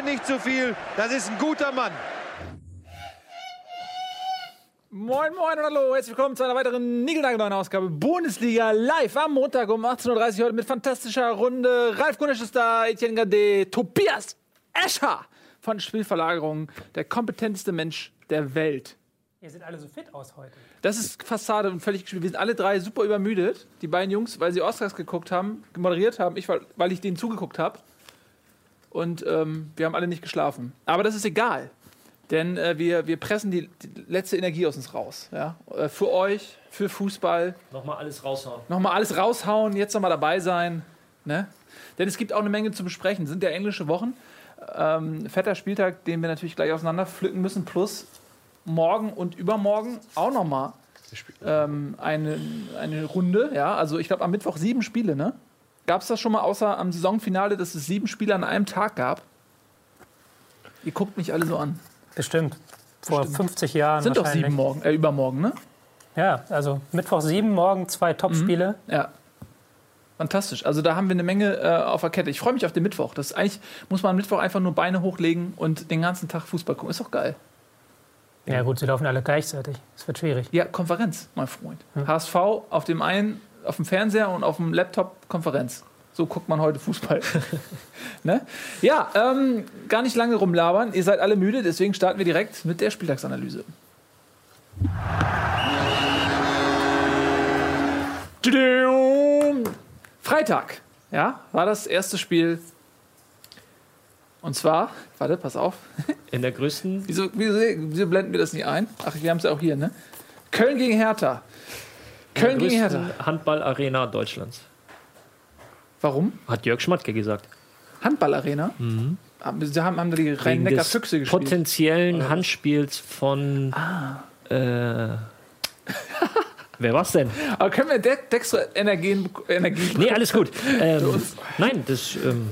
redet nicht zu viel. Das ist ein guter Mann. Moin, moin und hallo. Herzlich willkommen zu einer weiteren niegelnagelneuen Ausgabe Bundesliga live am Montag um 18.30 Uhr heute mit fantastischer Runde. Ralf Gunisch ist da, Etienne Gade, Tobias Escher von Spielverlagerung, der kompetenteste Mensch der Welt. Ihr seht alle so fit aus heute. Das ist Fassade und völlig gespielt. Wir sind alle drei super übermüdet. Die beiden Jungs, weil sie Oscars geguckt haben, moderiert haben. Ich, weil, weil ich denen zugeguckt habe. Und ähm, wir haben alle nicht geschlafen. Aber das ist egal. Denn äh, wir, wir pressen die, die letzte Energie aus uns raus. Ja? Äh, für euch, für Fußball. Nochmal alles raushauen. Nochmal alles raushauen, jetzt nochmal dabei sein. Ne? Denn es gibt auch eine Menge zu besprechen. Es sind ja englische Wochen. Ähm, fetter Spieltag, den wir natürlich gleich auseinander pflücken müssen. Plus morgen und übermorgen auch nochmal ähm, eine, eine Runde. Ja? Also ich glaube am Mittwoch sieben Spiele. Ne? Gab es das schon mal außer am Saisonfinale, dass es sieben Spiele an einem Tag gab? Ihr guckt mich alle so an. Bestimmt. Vor 50 Jahren. Sind doch sieben morgen, äh, übermorgen, ne? Ja, also Mittwoch sieben, morgen zwei Topspiele. Ja. Fantastisch. Also da haben wir eine Menge äh, auf der Kette. Ich freue mich auf den Mittwoch. Das eigentlich muss man am Mittwoch einfach nur Beine hochlegen und den ganzen Tag Fußball gucken. Ist doch geil. Ja. gut, sie laufen alle gleichzeitig. Es wird schwierig. Ja, Konferenz, mein Freund. HSV auf dem einen, auf dem Fernseher und auf dem Laptop Konferenz. So guckt man heute Fußball. ne? Ja, ähm, gar nicht lange rumlabern. Ihr seid alle müde, deswegen starten wir direkt mit der Spieltagsanalyse. Freitag, ja, war das erste Spiel. Und zwar, warte, pass auf. In der größten. Wieso, wieso, wieso blenden wir das nicht ein? Ach, wir haben es ja auch hier, ne? Köln gegen Hertha. Köln gegen Hertha. Handballarena Deutschlands. Warum? Hat Jörg Schmatke gesagt. Handballarena? Haben, sie haben, haben da die Rhein-Neckar-Füchse gespielt. potenziellen Handspiels von. Ah. Äh, wer war's denn? Aber können wir De Energien, Energie Nee, alles gut. Ähm, nein, das. Ähm,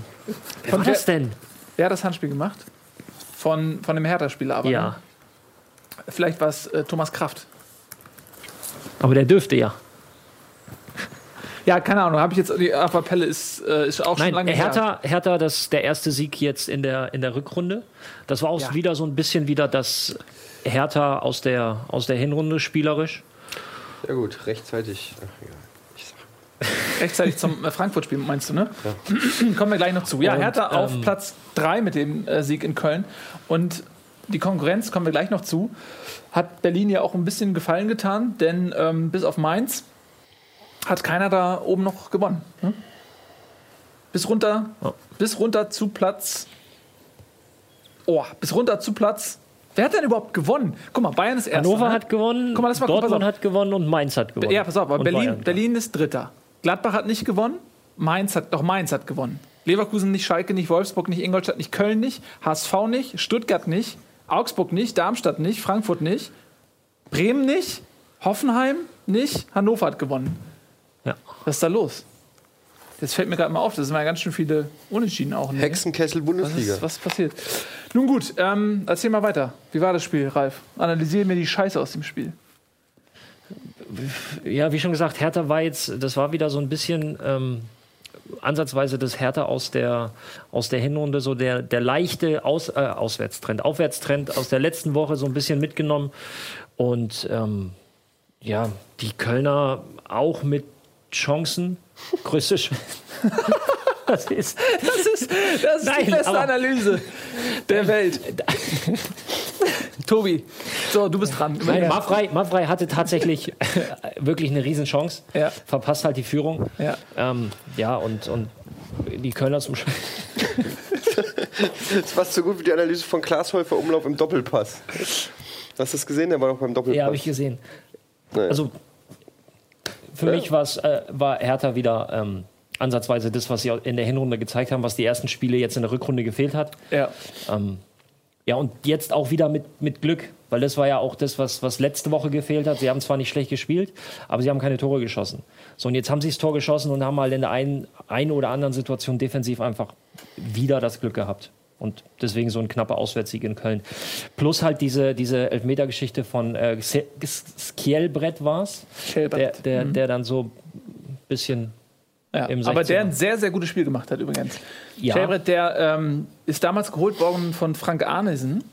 wer Von war das denn? Wer hat das Handspiel gemacht? Von, von dem Hertha-Spieler aber. Ja. Ne? Vielleicht war es äh, Thomas Kraft. Aber der dürfte ja. Ja, keine Ahnung. Habe ich jetzt die Appelle ist, äh, ist auch schon Nein, lange her. Hertha, Hertha, das ist der erste Sieg jetzt in der, in der Rückrunde. Das war auch Ja. wieder so ein bisschen wieder das Hertha aus der, aus der Hinrunde spielerisch. Ja gut, rechtzeitig. Ach, sag, Rechtzeitig zum äh, Frankfurt-Spiel, meinst du, ne? Kommen wir gleich noch zu. Ja, Und, Hertha auf ähm, Platz 3 mit dem äh, Sieg in Köln. Und die Konkurrenz, kommen wir gleich noch zu, hat Berlin ja auch ein bisschen Gefallen getan, denn ähm, bis auf Mainz hat keiner da oben noch gewonnen. Ne? Bis runter, Ja. bis runter zu Platz. Oh, bis runter zu Platz. Wer hat denn überhaupt gewonnen? Guck mal, Bayern ist erster. Hannover ne? hat gewonnen, Guck mal, lass mal gucken, pass Dortmund hat gewonnen und Mainz hat gewonnen. Ja, pass auf, aber Berlin, Bayern. Berlin ist Dritter. Gladbach hat nicht gewonnen. Mainz hat, doch Mainz hat gewonnen. Leverkusen nicht, Schalke nicht, Wolfsburg nicht, Ingolstadt nicht, Köln nicht, HSV nicht, Stuttgart nicht, Augsburg nicht, Darmstadt nicht, Frankfurt nicht, Bremen nicht, Hoffenheim nicht, Hannover hat gewonnen. Ja. Was ist da los? Jetzt fällt mir gerade mal auf, das sind ja ganz schön viele Unentschieden auch. Ne? Hexenkessel Was Bundesliga. ist, was ist passiert? Nun gut, ähm, erzähl mal weiter. Wie war das Spiel, Ralf? Analysiere mir die Scheiße aus dem Spiel. ja, wie schon gesagt, Hertha war jetzt, das war wieder so ein bisschen ähm, ansatzweise das Hertha aus der, aus der Hinrunde, so der, der leichte aus, äh, Auswärtstrend, Aufwärtstrend aus der letzten Woche so ein bisschen mitgenommen. Und ähm, ja, die Kölner auch mit Chancen. Größte Sch Das ist, Das ist, das ist die Nein, beste aber- Analyse der Welt. Tobi, so, du bist dran. Nein, Mafrei, Mafrei hatte tatsächlich wirklich eine Riesenchance. Ja. Verpasst halt die Führung. Ja. Ähm, ja, und, und die Kölner zum Sch Das fast so gut wie die Analyse von Klaas Häufer Umlauf im Doppelpass. Hast du das gesehen? Der war doch beim Doppelpass. Ja, habe ich gesehen. Naja. Also für mich war's, äh, war Hertha wieder ähm, ansatzweise das, was sie in der Hinrunde gezeigt haben, was die ersten Spiele jetzt in der Rückrunde gefehlt hat. Ja. Ähm, ja, und jetzt auch wieder mit, mit Glück, weil das war ja auch das, was, was letzte Woche gefehlt hat. Sie haben zwar nicht schlecht gespielt, aber sie haben keine Tore geschossen. So, und jetzt haben sie das Tor geschossen und haben halt in der einen, einen oder anderen Situation defensiv einfach wieder das Glück gehabt. Und deswegen so ein knapper Auswärtssieg in Köln. Plus halt diese, diese Elfmetergeschichte von äh, Skjelbrett war es, der, der, der dann so ein bisschen Ja, aber 16er. der ein sehr, sehr gutes Spiel gemacht hat übrigens. Ja. Schelbrett, der ähm, ist damals geholt worden von Frank Arnesen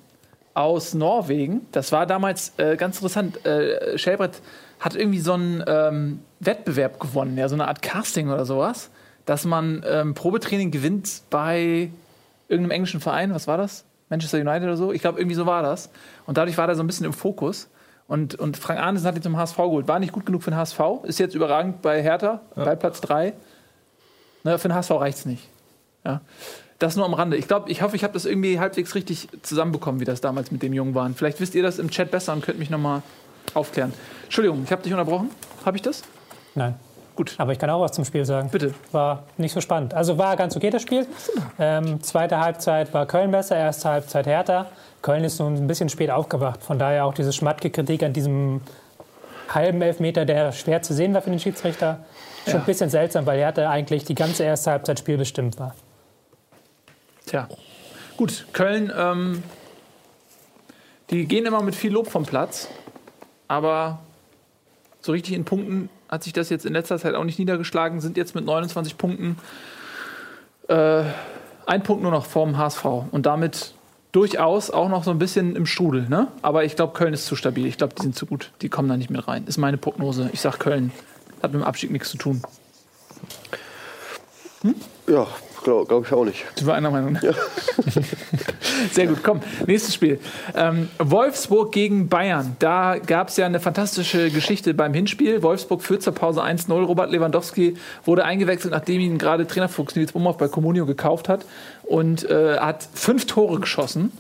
aus Norwegen. Das war damals äh, ganz interessant. Äh, Schelbrett hat irgendwie so einen ähm, Wettbewerb gewonnen, ja, so eine Art Casting oder sowas, dass man ähm, Probetraining gewinnt bei irgendeinem englischen Verein. Was war das? Manchester United oder so? Ich glaube, irgendwie so war das. Und dadurch war er so ein bisschen im Fokus. Und, und Frank Arnesen hat ihn zum HSV geholt. War nicht gut genug für den HSV, ist jetzt überragend bei Hertha, bei Platz 3. Ne, für den HSV reicht es nicht. Ja. Das nur am Rande. Ich glaube, ich hoffe, ich habe das irgendwie halbwegs richtig zusammenbekommen, wie das damals mit dem Jungen war. Vielleicht wisst ihr das im Chat besser und könnt mich nochmal aufklären. Entschuldigung, ich habe dich unterbrochen. Habe ich das? Nein. Gut. Aber ich kann auch was zum Spiel sagen. Bitte. War nicht so spannend. Also war ganz okay das Spiel. Ähm, zweite Halbzeit war Köln besser, erste Halbzeit härter. Köln ist so ein bisschen spät aufgewacht. Von daher auch diese Schmatke-Kritik an diesem halben Elfmeter, der schwer zu sehen war für den Schiedsrichter. Schon Ja. ein bisschen seltsam, weil Hertha eigentlich die ganze erste Halbzeit spielbestimmt war. Tja. Gut, Köln, ähm, die gehen immer mit viel Lob vom Platz. Aber so richtig in Punkten hat sich das jetzt in letzter Zeit auch nicht niedergeschlagen. Sind jetzt mit 29 Punkten äh, ein Punkt nur noch vorm HSV. Und damit durchaus auch noch so ein bisschen im Strudel. Ne? Aber ich glaube, Köln ist zu stabil. Ich glaube, die sind zu gut. Die kommen da nicht mit rein. Ist meine Prognose. Ich sage, Köln hat mit dem Abstieg nichts zu tun. Ja, glaube glaub ich auch nicht. Sind wir einer Meinung? Sehr gut, komm. Nächstes Spiel. Ähm, Wolfsburg gegen Bayern. Da gab es ja eine fantastische Geschichte beim Hinspiel. Wolfsburg führt zur Pause 1-0. Robert Lewandowski wurde eingewechselt, nachdem ihn gerade Trainerfuchs Nils Umhoff bei Comunio gekauft hat. Und äh, hat fünf Tore geschossen.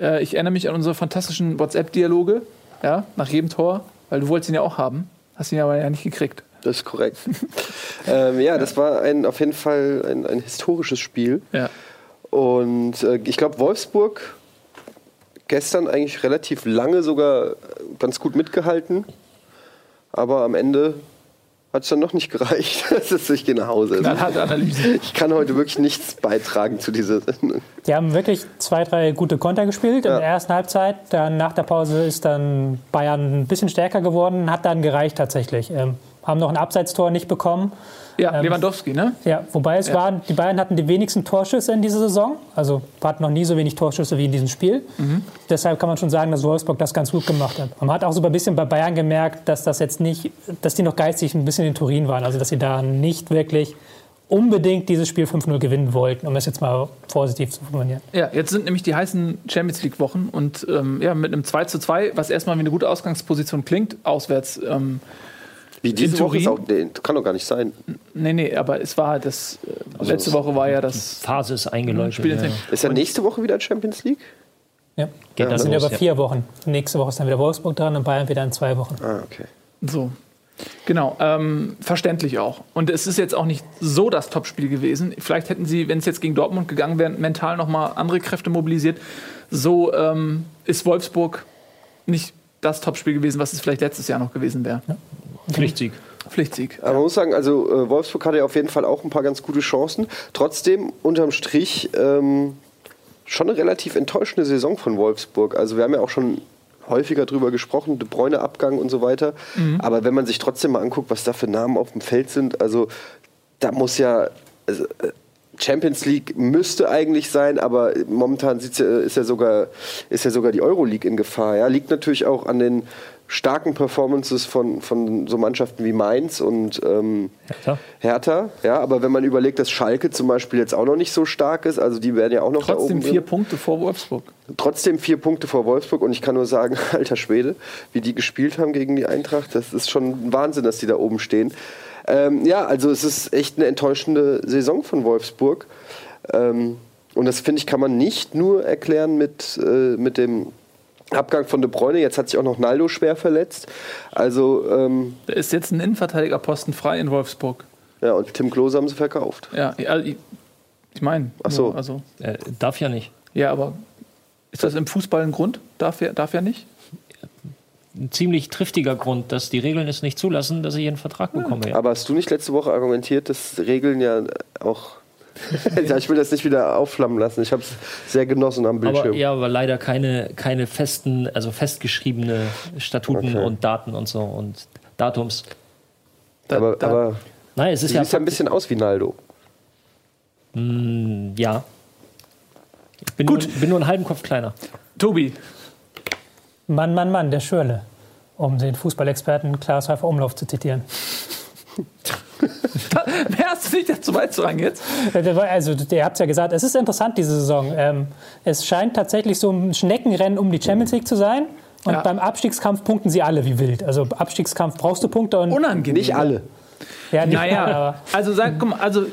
Äh, ich erinnere mich an unsere fantastischen WhatsApp-Dialoge. Ja, nach jedem Tor. Weil du wolltest ihn ja auch haben. Hast ihn aber ja nicht gekriegt. Das ist korrekt. ähm, ja, das war ein, auf jeden Fall ein, ein historisches Spiel. Ja. Und äh, ich glaube, Wolfsburg gestern eigentlich relativ lange sogar ganz gut mitgehalten. Aber am Ende hat es dann noch nicht gereicht. Ich gehe nach Hause. Knallharte Analyse. Ich kann heute wirklich nichts beitragen zu dieser. Die haben wirklich zwei, drei gute Konter gespielt in Ja. der ersten Halbzeit. Dann nach der Pause ist dann Bayern ein bisschen stärker geworden, hat dann gereicht tatsächlich. Ähm, haben noch ein Abseitstor nicht bekommen. Ja, Lewandowski, ne? Ja, wobei es waren, die Bayern hatten die wenigsten Torschüsse in dieser Saison. Also hatten noch nie so wenig Torschüsse wie in diesem Spiel. Deshalb kann man schon sagen, dass Wolfsburg das ganz gut gemacht hat. Man hat auch so ein bisschen bei Bayern gemerkt, dass das jetzt nicht, dass die noch geistig ein bisschen in Turin waren. Also dass sie da nicht wirklich unbedingt dieses Spiel 5-0 gewinnen wollten, um das jetzt mal positiv zu formulieren. Ja, jetzt sind nämlich die heißen Champions League Wochen und ähm, ja, mit einem 2 zu 2, was erstmal wie eine gute Ausgangsposition klingt, auswärts. Ähm, Wie diese In Woche ist auch. Nee, kann doch gar nicht sein. nee, nee, aber es war das. Äh, letzte Woche war ja das Phase ist eingeläutet. Ja. Ist ja nächste Woche wieder Champions League? Ja. Geht Das dann sind los, über ja. vier Wochen. Nächste Woche ist dann wieder Wolfsburg dran und Bayern wieder in zwei Wochen. Ah, okay. So. Genau, ähm, verständlich auch. Und es ist jetzt auch nicht so das Topspiel gewesen. Vielleicht hätten sie, wenn es jetzt gegen Dortmund gegangen wäre, mental nochmal andere Kräfte mobilisiert. So ähm, ist Wolfsburg nicht das Topspiel gewesen, was es vielleicht letztes Jahr noch gewesen wäre. Pflichtsieg. Pflichtsieg. Aber man muss sagen, also äh, Wolfsburg hatte ja auf jeden Fall auch ein paar ganz gute Chancen. Trotzdem, unterm Strich, ähm, schon eine relativ enttäuschende Saison von Wolfsburg. Also wir haben ja auch schon häufiger drüber gesprochen, De Bruyne Abgang und so weiter. Aber wenn man sich trotzdem mal anguckt, was da für Namen auf dem Feld sind, also da muss ja also, äh, Champions League müsste eigentlich sein, aber momentan ja, ist ja sogar ist ja sogar die Euroleague in Gefahr. Ja, liegt natürlich auch an den starken Performances von, von so Mannschaften wie Mainz und ähm, Hertha. Hertha. Ja, aber wenn man überlegt, dass Schalke zum Beispiel jetzt auch noch nicht so stark ist, also die werden ja auch noch da Trotzdem oben vier drin. Punkte vor Wolfsburg. Trotzdem vier Punkte vor Wolfsburg und ich kann nur sagen, alter Schwede, wie die gespielt haben gegen die Eintracht, das ist schon ein Wahnsinn, dass die da oben stehen. Ähm, ja, also es ist echt eine enttäuschende Saison von Wolfsburg. Ähm, und das finde ich, kann man nicht nur erklären mit, äh, mit dem Abgang von De Bruyne. Jetzt hat sich auch noch Naldo schwer verletzt. Also, ähm, Da ist jetzt ein Innenverteidigerposten frei in Wolfsburg. ja, und Tim Klose haben sie verkauft. Ja, ja ich, ich meine. Ach so. nur, Also, Äh, darf ja nicht. ja, aber ist das im Fußball ein Grund? Darf er, darf er nicht? Ein ziemlich triftiger Grund, dass die Regeln es nicht zulassen, dass ich einen Vertrag bekomme. Ja. Aber hast du nicht letzte Woche argumentiert, dass Regeln ja auch. ja, ich will das nicht wieder aufflammen lassen. Ich habe es sehr genossen am Bildschirm. Aber ja, aber leider keine, keine festen, also festgeschriebene Statuten Okay. und Daten und so und Datums. Da, aber, da, aber Nein, es ist Du ja, siehst ja ein bisschen aus wie Naldo. ja. Ich bin, Gut. Nur, bin nur einen halben Kopf kleiner. Tobi, Mann, Mann, Mann, der Schürle. Um den Fußballexperten Klaas Häufer Umlauf zu zitieren. mehr hast du nicht dazu beizutragen jetzt? Also, ihr habt es ja gesagt, es ist interessant diese Saison. Ähm, es scheint tatsächlich so ein Schneckenrennen um die Champions League zu sein. Und Ja. beim Abstiegskampf punkten sie alle wie wild. Also Abstiegskampf brauchst du Punkte und Unangenehm. Nicht alle. ja, nicht alle, Naja, aber also sag, komm, also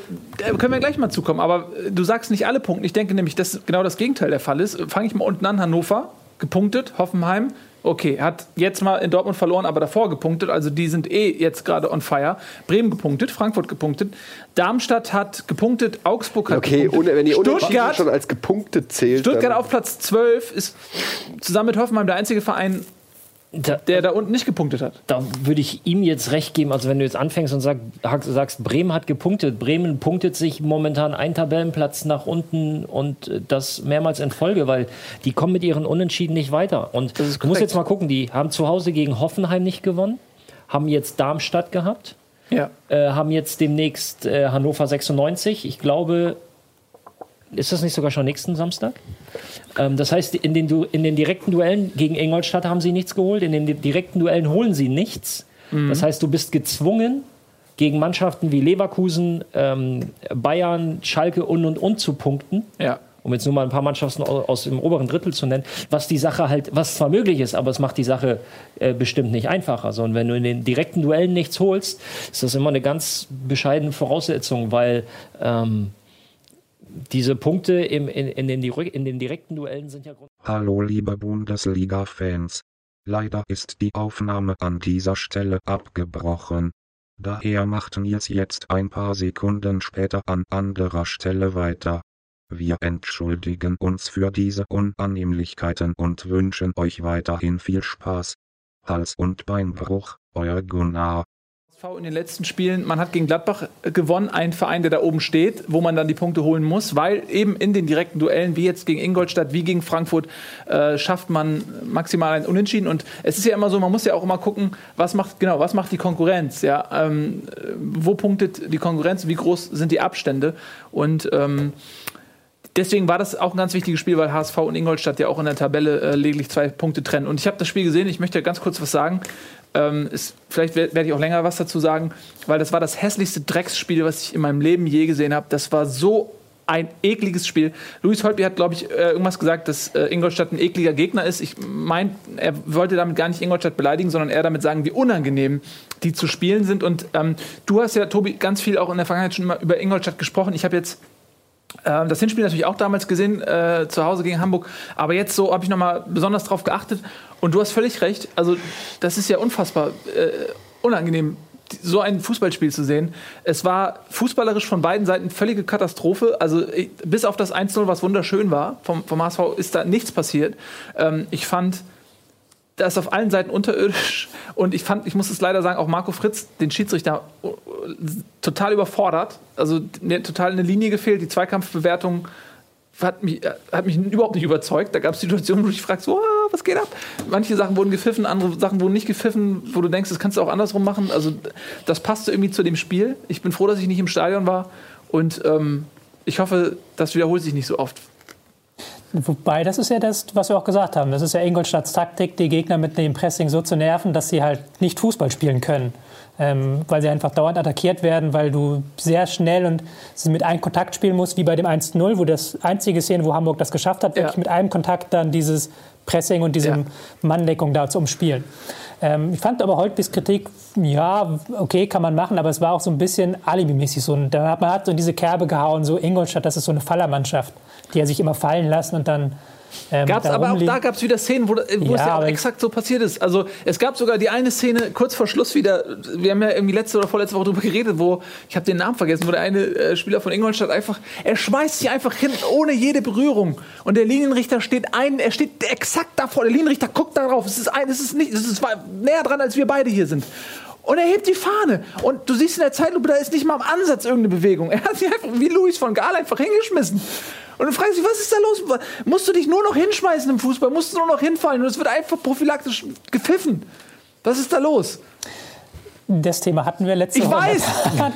können wir gleich mal zukommen, aber äh, du sagst nicht alle Punkte. Ich denke nämlich, dass genau das Gegenteil der Fall ist. Fange ich mal unten an, Hannover, gepunktet, Hoffenheim. Okay, hat jetzt mal in Dortmund verloren, aber davor gepunktet. Also die sind eh jetzt gerade on fire. Bremen gepunktet, Frankfurt gepunktet. Darmstadt hat gepunktet, Augsburg hat Okay, gepunktet. und wenn die Unentschieden Stuttgart, schon als gepunktet zählt. Stuttgart auf Platz 12 ist zusammen mit Hoffenheim der einzige Verein, Da, der da unten nicht gepunktet hat. da würde ich ihm jetzt recht geben. Also wenn du jetzt anfängst und sag, sagst, Bremen hat gepunktet. Bremen punktet sich momentan einen Tabellenplatz nach unten und äh, das mehrmals in Folge, weil die kommen mit ihren Unentschieden nicht weiter. Und du musst jetzt mal gucken, die haben zu Hause gegen Hoffenheim nicht gewonnen, haben jetzt Darmstadt gehabt, Ja. äh, haben jetzt demnächst äh, Hannover 96. Ich glaube, ist das nicht sogar schon nächsten Samstag? Ähm, das heißt, in den, Du- in den direkten Duellen gegen Ingolstadt haben sie nichts geholt, in den di- direkten Duellen holen sie nichts. Das heißt, du bist gezwungen, gegen Mannschaften wie Leverkusen, ähm, Bayern, Schalke und und und zu punkten. Ja. Um jetzt nur mal ein paar Mannschaften au- aus dem oberen Drittel zu nennen, was die Sache halt, was zwar möglich ist, aber es macht die Sache äh, bestimmt nicht einfacher. So, und wenn du in den direkten Duellen nichts holst, ist das immer eine ganz bescheidene Voraussetzung, weil ähm, diese Punkte im, in, in, den, in den direkten Duellen sind ja Hallo liebe Bundesliga-Fans. Leider ist die Aufnahme an dieser Stelle abgebrochen. Daher macht Nils jetzt ein paar Sekunden später an anderer Stelle weiter. Wir entschuldigen uns für diese Unannehmlichkeiten und wünschen euch weiterhin viel Spaß. Hals- und Beinbruch, euer Gunnar. In den letzten Spielen, man hat gegen Gladbach äh, gewonnen, ein Verein, der da oben steht, wo man dann die Punkte holen muss, weil eben in den direkten Duellen, wie jetzt gegen Ingolstadt, wie gegen Frankfurt, äh, schafft man maximal ein Unentschieden. Und es ist ja immer so, man muss ja auch immer gucken, was macht, genau, was macht die Konkurrenz, ja, ähm, äh, wo punktet die Konkurrenz, wie groß sind die Abstände und ähm, Deswegen war das auch ein ganz wichtiges Spiel, weil HSV und Ingolstadt ja auch in der Tabelle äh, lediglich zwei Punkte trennen. Und ich habe das Spiel gesehen, ich möchte ganz kurz was sagen. Ähm, ist, vielleicht wer- werde ich auch länger was dazu sagen, weil das war das hässlichste Drecksspiel, was ich in meinem Leben je gesehen habe. Das war so ein ekliges Spiel. Luis Holtby hat, glaube ich, äh, irgendwas gesagt, dass äh, Ingolstadt ein ekliger Gegner ist. Ich meine, er wollte damit gar nicht Ingolstadt beleidigen, sondern eher damit sagen, wie unangenehm die zu spielen sind. Und ähm, du hast ja, Tobi, ganz viel auch in der Vergangenheit schon mal über Ingolstadt gesprochen. Ich habe jetzt das Hinspiel natürlich auch damals gesehen, äh, zu Hause gegen Hamburg. Aber jetzt so habe ich nochmal besonders drauf geachtet. Und du hast völlig recht. Also, das ist ja unfassbar äh, unangenehm, so ein Fußballspiel zu sehen. Es war fußballerisch von beiden Seiten völlige Katastrophe. Also, ich, bis auf das 1-0, was wunderschön war, vom, vom HSV ist da nichts passiert. Ähm, ich fand das ist auf allen Seiten unterirdisch. Und ich fand, ich muss es leider sagen, auch Marco Fritz, den Schiedsrichter, äh, total überfordert. Also total eine Linie gefehlt. Die Zweikampfbewertung hat mich, äh, hat mich überhaupt nicht überzeugt. Da gab es Situationen, wo du dich fragst, so, ah, was geht ab? Manche Sachen wurden gepfiffen, andere Sachen wurden nicht gepfiffen, wo du denkst, das kannst du auch andersrum machen. Also das passte irgendwie zu dem Spiel. Ich bin froh, dass ich nicht im Stadion war. Und ähm, ich hoffe, das wiederholt sich nicht so oft. Wobei, das ist ja das, was wir auch gesagt haben. Das ist ja Ingolstadts Taktik, die Gegner mit dem Pressing so zu nerven, dass sie halt nicht Fußball spielen können. Ähm, weil sie einfach dauernd attackiert werden, weil du sehr schnell und mit einem Kontakt spielen musst, wie bei dem 1-0, wo das einzige Szene, wo Hamburg das geschafft hat, Ja. wirklich mit einem Kontakt dann dieses Pressing und diese Ja. Manndeckung da zu umspielen. Ähm, ich fand aber Holtbys Kritik, ja, okay, kann man machen, aber es war auch so ein bisschen alibimäßig. So, hat man hat so in diese Kerbe gehauen, so Ingolstadt, das ist so eine Fallermannschaft, die er sich immer fallen lassen und dann. Ähm, Gab's, da aber auch da gab es wieder Szenen, wo, wo es Ja, ja auch exakt so passiert ist. Also es gab sogar die eine Szene kurz vor Schluss wieder, wir haben ja irgendwie letzte oder vorletzte Woche darüber geredet, wo, ich habe den Namen vergessen, wo der eine äh, Spieler von Ingolstadt einfach, er schmeißt sich einfach hin, ohne jede Berührung. Und der Linienrichter steht ein, er steht exakt davor, der Linienrichter guckt da drauf, es ist, ein, es ist, nicht, es ist näher dran, als wir beide hier sind. Und er hebt die Fahne. Und du siehst in der Zeitlupe, da ist nicht mal im Ansatz irgendeine Bewegung. Er hat sich einfach wie Luis von Gaal einfach hingeschmissen. Und du fragst dich, was ist da los? Musst du dich nur noch hinschmeißen im Fußball? Musst du nur noch hinfallen? Und es wird einfach prophylaktisch gepfiffen. Was ist da los? Das Thema hatten wir letzte Ich Woche. weiß!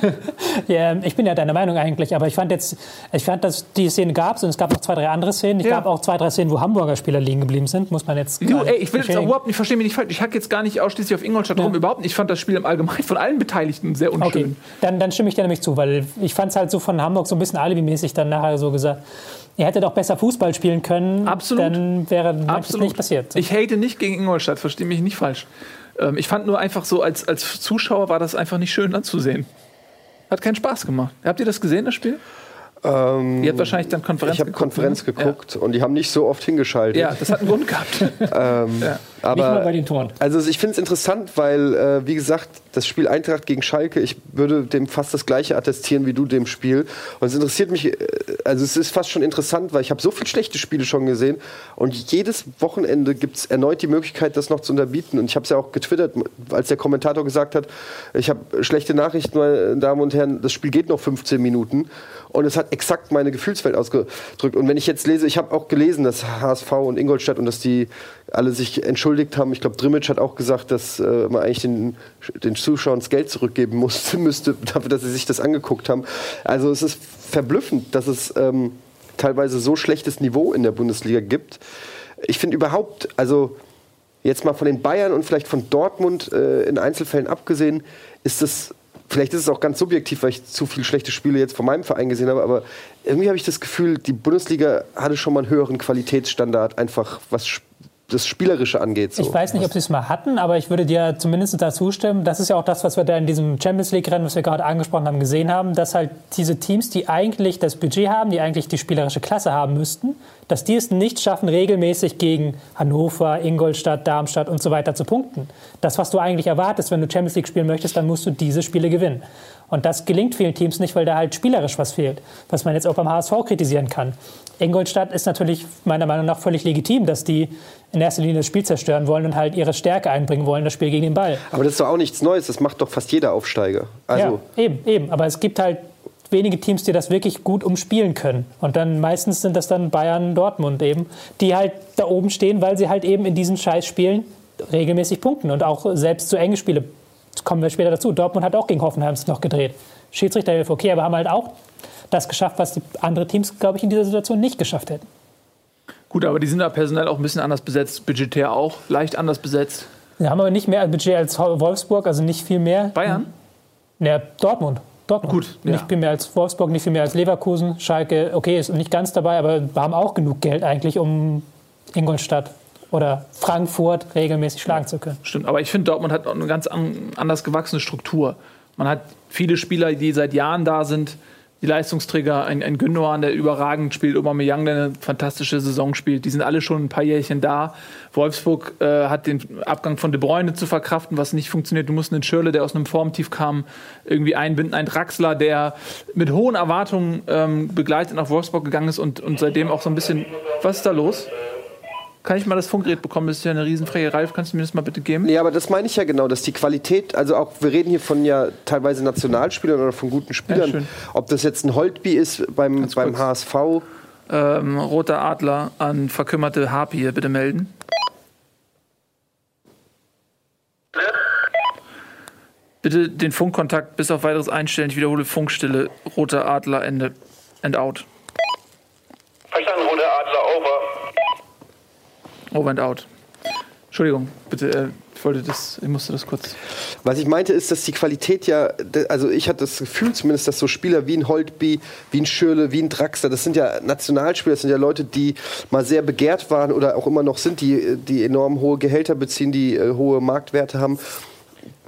ja, ich bin ja deiner Meinung eigentlich, aber ich fand jetzt, ich fand, dass die Szene gab es und es gab noch zwei, drei andere Szenen. Ich Ja. gab auch zwei, drei Szenen, wo Hamburger Spieler liegen geblieben sind, muss man jetzt. Du, ey, ich will jetzt überhaupt nicht, verstehe mich nicht falsch. Ich hack jetzt gar nicht ausschließlich auf Ingolstadt rum, überhaupt nicht. Ich fand das Spiel im Allgemeinen von allen Beteiligten sehr unschön. Okay, dann, dann stimme ich dir nämlich zu, weil ich fand es halt so von Hamburg so ein bisschen alibimäßig dann nachher so gesagt, ihr hättet auch besser Fußball spielen können. Absolut. Dann wäre Absolut. nicht passiert. Ich hate nicht gegen Ingolstadt, verstehe mich nicht falsch. Ähm, ich fand nur einfach so, als, als Zuschauer war das einfach nicht schön anzusehen. Hat keinen Spaß gemacht. Habt ihr das gesehen, das Spiel? Ähm, Ihr habt wahrscheinlich dann Konferenz ich habe Konferenz ne? geguckt und die haben nicht so oft hingeschaltet. Ja, das hat einen Grund gehabt. Ähm, aber Nicht mal bei den Toren. Also ich finde es interessant, weil, äh, wie gesagt, das Spiel Eintracht gegen Schalke, ich würde dem fast das gleiche attestieren wie du dem Spiel. Und es interessiert mich, äh, also es ist fast schon interessant, weil ich habe so viele schlechte Spiele schon gesehen und jedes Wochenende gibt es erneut die Möglichkeit, das noch zu unterbieten. Und ich habe es ja auch getwittert, als der Kommentator gesagt hat, ich habe schlechte Nachrichten, meine Damen und Herren, das Spiel geht noch 15 Minuten. Und es hat exakt meine Gefühlswelt ausgedrückt. Und wenn ich jetzt lese, ich habe auch gelesen, dass HSV und Ingolstadt und dass die alle sich entschuldigt haben. Ich glaube, Drimmitsch hat auch gesagt, dass äh, man eigentlich den, den Zuschauern das Geld zurückgeben musste, müsste, dafür, dass sie sich das angeguckt haben. Also es ist verblüffend, dass es ähm, teilweise so schlechtes Niveau in der Bundesliga gibt. Ich finde überhaupt, also jetzt mal von den Bayern und vielleicht von Dortmund äh, in Einzelfällen abgesehen, ist es, vielleicht ist es auch ganz subjektiv, weil ich zu viele schlechte Spiele jetzt von meinem Verein gesehen habe, aber irgendwie habe ich das Gefühl, die Bundesliga hatte schon mal einen höheren Qualitätsstandard, einfach was das Spielerische angeht. So. Ich weiß nicht, ob sie es mal hatten, aber ich würde dir zumindest dazu stimmen. Das ist ja auch das, was wir da in diesem Champions League-Rennen, was wir gerade angesprochen haben, gesehen haben, dass halt diese Teams, die eigentlich das Budget haben, die eigentlich die spielerische Klasse haben müssten, dass die es nicht schaffen, regelmäßig gegen Hannover, Ingolstadt, Darmstadt und so weiter zu punkten. Das, was du eigentlich erwartest, wenn du Champions League spielen möchtest, dann musst du diese Spiele gewinnen. Und das gelingt vielen Teams nicht, weil da halt spielerisch was fehlt, was man jetzt auch beim HSV kritisieren kann. Ingolstadt ist natürlich meiner Meinung nach völlig legitim, dass die in erster Linie das Spiel zerstören wollen und halt ihre Stärke einbringen wollen, das Spiel gegen den Ball. Aber das ist doch auch nichts Neues, das macht doch fast jeder Aufsteiger. Also, ja, eben, eben. Aber es gibt halt wenige Teams, die das wirklich gut umspielen können. Und dann meistens sind das dann Bayern, Dortmund eben, die halt da oben stehen, weil sie halt eben in diesen Scheißspielen regelmäßig punkten und auch selbst zu enge Spiele. Kommen wir später dazu. Dortmund hat auch gegen Hoffenheim es noch gedreht. Schiedsrichterhilfe, okay, aber haben halt auch das geschafft, was die andere Teams, glaube ich, in dieser Situation nicht geschafft hätten. Gut, aber die sind da personell auch ein bisschen anders besetzt, budgetär auch leicht anders besetzt. Wir haben aber nicht mehr Budget als Wolfsburg, also nicht viel mehr. Bayern? Ja, Dortmund. Dortmund. Gut, ja. Nicht viel mehr als Wolfsburg, nicht viel mehr als Leverkusen. Schalke, okay, ist nicht ganz dabei, aber wir haben auch genug Geld eigentlich, um Ingolstadt oder Frankfurt regelmäßig schlagen zu können. Stimmt, aber ich finde, Dortmund hat eine ganz an, anders gewachsene Struktur. Man hat viele Spieler, die seit Jahren da sind. Die Leistungsträger, ein, ein Gündogan, der überragend spielt, Aubameyang, der eine fantastische Saison spielt. Die sind alle schon ein paar Jährchen da. Wolfsburg äh, hat den Abgang von De Bruyne zu verkraften, was nicht funktioniert. Du musst einen Schirle, der aus einem Formtief kam, irgendwie einbinden. Ein Draxler, der mit hohen Erwartungen ähm, begleitet nach Wolfsburg gegangen ist und, und seitdem auch so ein bisschen... Was ist da los? Kann ich mal das Funkgerät bekommen? Das ist ja eine Riesenfreie. Ralf, kannst du mir das mal bitte geben? Nee, aber das meine ich ja genau, dass die Qualität, also auch, wir reden hier von ja teilweise Nationalspielern oder von guten Spielern, schön. ob das jetzt ein Holtby ist beim, beim kurz. HSV. ähm, roter Adler an verkümmerte Harpie bitte melden. Bitte den Funkkontakt bis auf weiteres einstellen. Ich wiederhole Funkstille. Roter Adler Ende. And out. Verstanden, roter. Over and out. Entschuldigung, bitte. Äh, ich wollte das. Ich musste das kurz. Was ich meinte, ist, dass die Qualität ja, also ich hatte das Gefühl zumindest, dass so Spieler wie ein Holtby, wie ein Schürle, wie ein Draxler, das sind ja Nationalspieler, das sind ja Leute, die mal sehr begehrt waren oder auch immer noch sind, die, die enorm hohe Gehälter beziehen, die äh, hohe Marktwerte haben.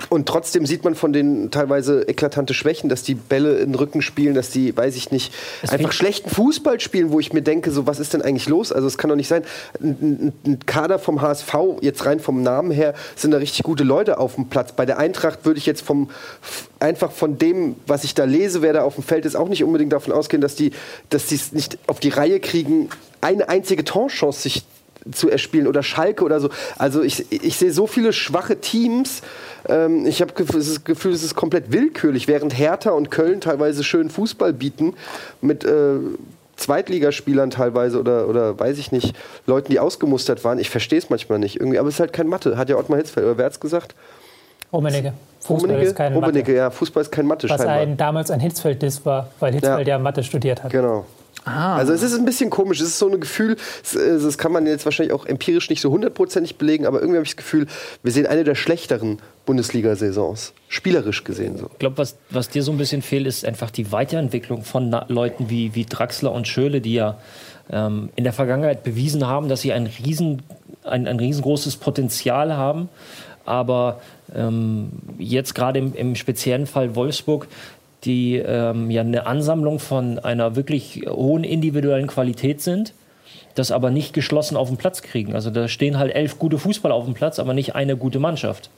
Und trotzdem sieht man von denen teilweise eklatante Schwächen, dass die Bälle in den Rücken spielen, dass die, weiß ich nicht, einfach schlechten Fußball spielen, wo ich mir denke, so was ist denn eigentlich los? Also es kann doch nicht sein. Ein, ein, ein Kader vom HSV, jetzt rein vom Namen her, sind da richtig gute Leute auf dem Platz. Bei der Eintracht würde ich jetzt vom einfach von dem, was ich da lese, wer da auf dem Feld ist, auch nicht unbedingt davon ausgehen, dass die, dass es nicht auf die Reihe kriegen, eine einzige Torchance sich zu erspielen oder Schalke oder so. Also ich, ich sehe so viele schwache Teams. Ähm, ich habe das Gefühl, es ist komplett willkürlich, während Hertha und Köln teilweise schön Fußball bieten mit äh, Zweitligaspielern teilweise oder, oder weiß ich nicht, Leuten, die ausgemustert waren. Ich verstehe es manchmal nicht irgendwie, aber es ist halt kein Mathe. Hat ja Ottmar Hitzfeld, oder wer hat's gesagt? Rummenigge. Fußball Rummenigge, ist keine Mathe. Rummenigge, ja, Fußball ist kein Mathe Was scheinbar. ein, damals ein Hitzfeld-Diss war, weil Hitzfeld ja. Mathe studiert hat. Genau. Also es ist ein bisschen komisch. Es ist so ein Gefühl, das kann man jetzt wahrscheinlich auch empirisch nicht so hundertprozentig belegen, aber irgendwie habe ich das Gefühl, wir sehen eine der schlechteren Bundesliga-Saisons. Spielerisch gesehen so. Ich glaube, was, was dir so ein bisschen fehlt, ist einfach die Weiterentwicklung von Leuten wie, wie Draxler und Schöle, die ja ähm, in der Vergangenheit bewiesen haben, dass sie ein, riesen, ein, ein riesengroßes Potenzial haben. Aber ähm, jetzt gerade im, im speziellen Fall Wolfsburg, die ähm, ja eine Ansammlung von einer wirklich hohen individuellen Qualität sind, das aber nicht geschlossen auf den Platz kriegen. Also da stehen halt elf gute Fußballer auf dem Platz, aber nicht eine gute Mannschaft.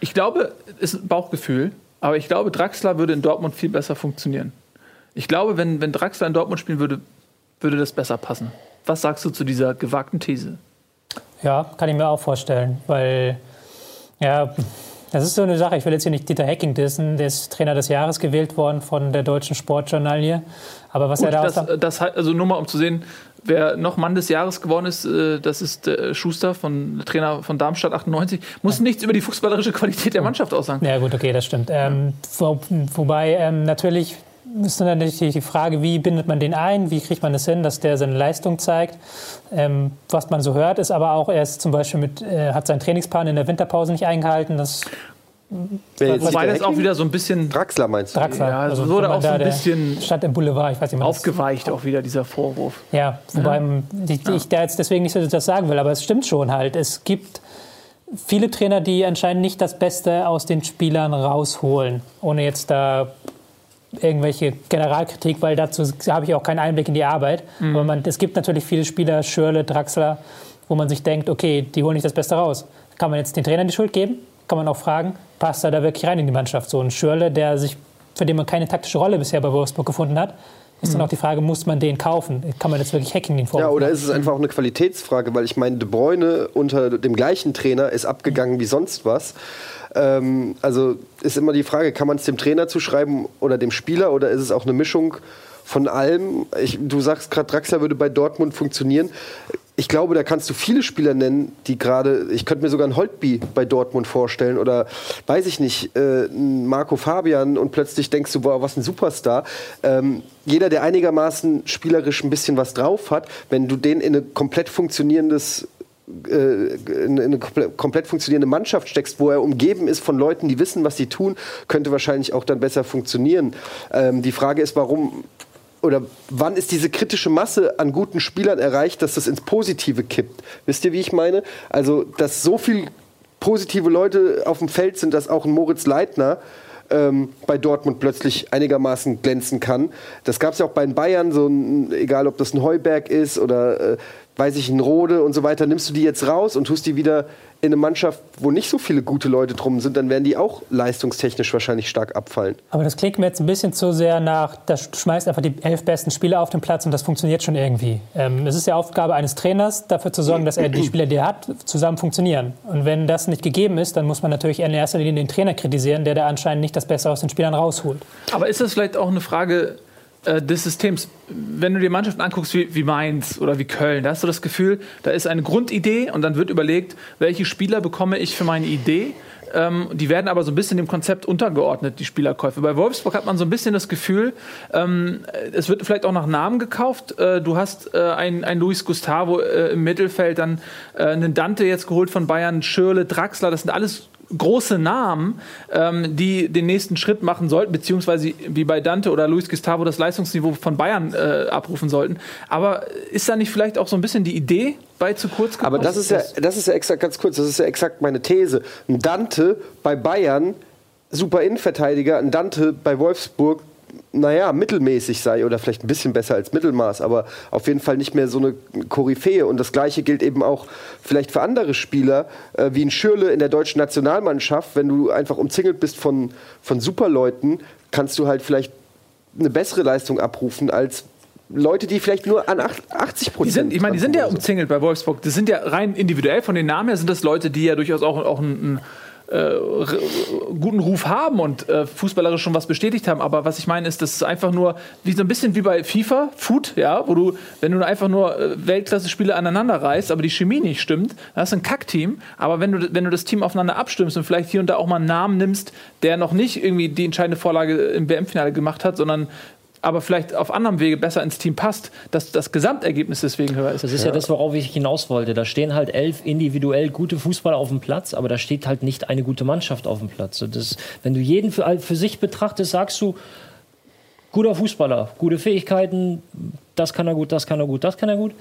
Ich glaube, es ist ein Bauchgefühl, aber ich glaube, Draxler würde in Dortmund viel besser funktionieren. Ich glaube, wenn, wenn Draxler in Dortmund spielen würde, würde das besser passen. Was sagst du zu dieser gewagten These? Ja, kann ich mir auch vorstellen, weil ja, das ist so eine Sache. Ich will jetzt hier nicht Dieter Hecking dissen, der ist Trainer des Jahres gewählt worden von der deutschen Sportjournalie. Aber was Gut, er da das, das, hat- also nur mal um zu sehen, wer noch Mann des Jahres geworden ist, äh, das ist äh, Schuster, von, Trainer von Darmstadt 98. Muss nichts über die fußballerische Qualität der Mannschaft aussagen. Ja, gut, okay, das stimmt. Ähm, wo, wobei ähm, natürlich ist dann natürlich die Frage, wie bindet man den ein, wie kriegt man es hin, dass der seine Leistung zeigt. Ähm, was man so hört, ist aber auch, er ist zum Beispiel mit, äh, hat seinen Trainingsplan in der Winterpause nicht eingehalten. Das Wer jetzt Wobei das auch wieder so ein bisschen Draxler meinst du? Draxler. Ja, also wurde man auch so ein der bisschen Stadt im Boulevard, ich weiß nicht, das aufgeweicht, auch wieder dieser Vorwurf. Ja, wobei ich, ich da jetzt deswegen nicht so das sagen will, aber es stimmt schon halt. Es gibt viele Trainer, die anscheinend nicht das Beste aus den Spielern rausholen, ohne jetzt da irgendwelche Generalkritik, weil dazu habe ich auch keinen Einblick in die Arbeit. Aber man, es gibt natürlich viele Spieler, Schürle, Draxler, wo man sich denkt, okay, die holen nicht das Beste raus. Kann man jetzt den Trainern die Schuld geben? Kann man auch fragen, passt er da wirklich rein in die Mannschaft? So ein Schürle, der sich, für den man keine taktische Rolle bisher bei Wolfsburg gefunden hat, ist dann auch die Frage, muss man den kaufen? Kann man jetzt wirklich Hacking den Ja, Vorwurf oder ist es einfach auch eine Qualitätsfrage, weil ich meine, De Bruyne unter dem gleichen Trainer ist abgegangen wie sonst was. Ähm, also ist immer die Frage, kann man es dem Trainer zuschreiben oder dem Spieler oder ist es auch eine Mischung von allem? Ich, du sagst gerade, Draxler würde bei Dortmund funktionieren. Ich glaube, da kannst du viele Spieler nennen, die gerade, ich könnte mir sogar einen Holtby bei Dortmund vorstellen oder weiß ich nicht, äh, Marco Fabian und plötzlich denkst du, boah, was ein Superstar. Ähm, jeder, der einigermaßen spielerisch ein bisschen was drauf hat, wenn du den in ein komplett funktionierendes in eine komple- komplett funktionierende Mannschaft steckst, wo er umgeben ist von Leuten, die wissen, was sie tun, könnte wahrscheinlich auch dann besser funktionieren. Ähm, die Frage ist, warum oder wann ist diese kritische Masse an guten Spielern erreicht, dass das ins Positive kippt? Wisst ihr, wie ich meine? Also, dass so viel positive Leute auf dem Feld sind, dass auch ein Moritz Leitner ähm, bei Dortmund plötzlich einigermaßen glänzen kann. Das gab es ja auch bei den Bayern, so ein, egal ob das ein Heuberg ist oder äh, weiß ich, ein Rode und so weiter, nimmst du die jetzt raus und tust die wieder in eine Mannschaft, wo nicht so viele gute Leute drum sind, dann werden die auch leistungstechnisch wahrscheinlich stark abfallen. Aber das klingt mir jetzt ein bisschen zu sehr nach, da schmeißt einfach die elf besten Spieler auf den Platz und das funktioniert schon irgendwie. Ähm, es ist ja Aufgabe eines Trainers, dafür zu sorgen, dass er die Spieler, die er hat, zusammen funktionieren. Und wenn das nicht gegeben ist, dann muss man natürlich in erster Linie den Trainer kritisieren, der da anscheinend nicht das Beste aus den Spielern rausholt. Aber ist das vielleicht auch eine Frage äh, des Systems? Wenn du dir Mannschaften anguckst wie, wie Mainz oder wie Köln, da hast du das Gefühl, da ist eine Grundidee und dann wird überlegt, welche Spieler bekomme ich für meine Idee. Ähm, die werden aber so ein bisschen dem Konzept untergeordnet, die Spielerkäufe. Bei Wolfsburg hat man so ein bisschen das Gefühl, ähm, es wird vielleicht auch nach Namen gekauft. Äh, du hast äh, einen, einen Luis Gustavo äh, im Mittelfeld, dann äh, einen Dante jetzt geholt von Bayern, Schürle, Draxler, das sind alles große Namen, ähm, die den nächsten Schritt machen sollten, beziehungsweise wie bei Dante oder Luis Gustavo das Leistungsniveau von Bayern äh, abrufen sollten. Aber ist da nicht vielleicht auch so ein bisschen die Idee bei zu kurz gekommen? Aber das ist ja, das ist ja exakt, ganz kurz, das ist ja exakt meine These. Ein Dante bei Bayern, super Innenverteidiger, ein Dante bei Wolfsburg, naja, mittelmäßig sei oder vielleicht ein bisschen besser als Mittelmaß, aber auf jeden Fall nicht mehr so eine Koryphäe. Und das Gleiche gilt eben auch vielleicht für andere Spieler, äh, wie ein Schürle in der deutschen Nationalmannschaft. Wenn du einfach umzingelt bist von, von Superleuten, kannst du halt vielleicht eine bessere Leistung abrufen als Leute, die vielleicht nur an acht- 80 Die Prozent. sind, ich meine, die sind ja umzingelt bei Wolfsburg. Das sind ja rein individuell von den Namen her sind das Leute, die ja durchaus auch, auch ein, ein äh, guten Ruf haben und äh, fußballerisch schon was bestätigt haben. Aber was ich meine, ist, das ist einfach nur wie so ein bisschen wie bei FIFA, Food, ja, wo du, wenn du einfach nur äh, Weltklasse-Spiele aneinander reißt, aber die Chemie nicht stimmt, dann hast du ein Kackteam. Aber wenn du, wenn du das Team aufeinander abstimmst und vielleicht hier und da auch mal einen Namen nimmst, der noch nicht irgendwie die entscheidende Vorlage im WM-Finale gemacht hat, sondern aber vielleicht auf anderem Wege besser ins Team passt, dass das Gesamtergebnis deswegen höher ist. Das ist ja. das, worauf ich hinaus wollte. Da stehen halt elf individuell gute Fußballer auf dem Platz, aber da steht halt nicht eine gute Mannschaft auf dem Platz. Das, wenn du jeden für, für sich betrachtest, sagst du, guter Fußballer, gute Fähigkeiten, das kann er gut, das kann er gut, das kann er gut.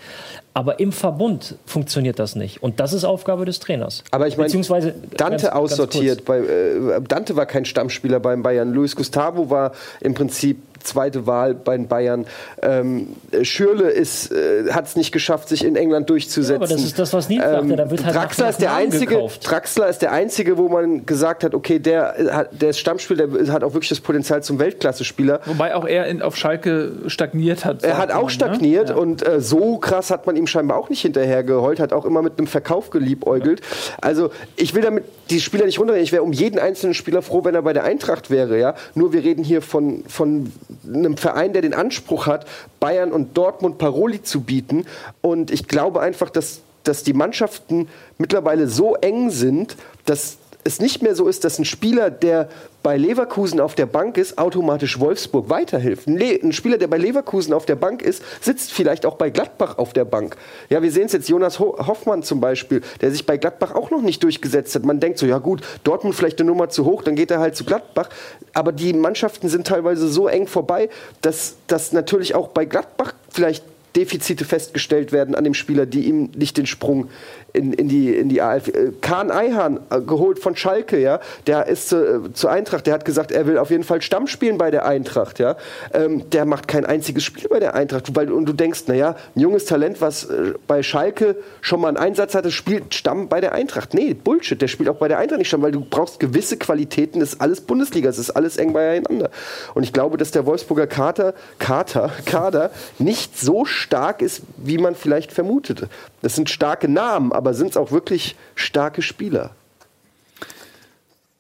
Aber im Verbund funktioniert das nicht. Und das ist Aufgabe des Trainers. Aber ich meine, Beziehungsweise, Dante ganz- ganz aussortiert. Bei, äh, Dante war kein Stammspieler beim Bayern. Luis Gustavo war im Prinzip zweite Wahl bei den Bayern. Ähm, Schürle ist, äh, hat es nicht geschafft, sich in England durchzusetzen. Ja, aber das ist das, was Nils sagte. Da wird halt nach- Draxler, nach ist der Namen einzige, gekauft. Draxler ist der einzige, wo man gesagt hat, okay, der, äh, hat, der ist Stammspieler, der hat auch wirklich das Potenzial zum Weltklasse-Spieler. Wobei auch er in, auf Schalke stagniert hat. Er hat man, auch ne? stagniert Ja. und äh, so krass hat man ihm scheinbar auch nicht hinterhergeheult, hat auch immer mit einem Verkauf geliebäugelt. Also ich will damit die Spieler nicht runterreden. Ich wäre um jeden einzelnen Spieler froh, wenn er bei der Eintracht wäre. Ja? Nur wir reden hier von, von einem Verein, der den Anspruch hat, Bayern und Dortmund Paroli zu bieten. Und ich glaube einfach, dass, dass die Mannschaften mittlerweile so eng sind, dass es nicht mehr so ist, dass ein Spieler, der bei Leverkusen auf der Bank ist, automatisch Wolfsburg weiterhilft. Le ein Spieler, der bei Leverkusen auf der Bank ist, sitzt vielleicht auch bei Gladbach auf der Bank. Ja, wir sehen es jetzt, Jonas Ho Hoffmann zum Beispiel, der sich bei Gladbach auch noch nicht durchgesetzt hat. Man denkt so, ja gut, Dortmund vielleicht eine Nummer zu hoch, dann geht er halt zu Gladbach. Aber die Mannschaften sind teilweise so eng vorbei, dass, dass natürlich auch bei Gladbach vielleicht Defizite festgestellt werden an dem Spieler, die ihm nicht den Sprung in, in die, in die AF. Äh, Kahn Eihan, äh, geholt von Schalke, ja, der ist äh, zur Eintracht, der hat gesagt, er will auf jeden Fall Stamm spielen bei der Eintracht, ja. Ähm, der macht kein einziges Spiel bei der Eintracht, weil, und du denkst, naja, ein junges Talent, was bei Schalke schon mal einen Einsatz hatte, spielt Stamm bei der Eintracht. Nee, Bullshit, der spielt auch bei der Eintracht nicht Stamm, weil du brauchst gewisse Qualitäten, das ist alles Bundesliga, es ist alles eng beieinander. Und ich glaube, dass der Wolfsburger Kater, Kater, Kader nicht so stark ist, wie man vielleicht vermutete. Das sind starke Namen, aber sind es auch wirklich starke Spieler?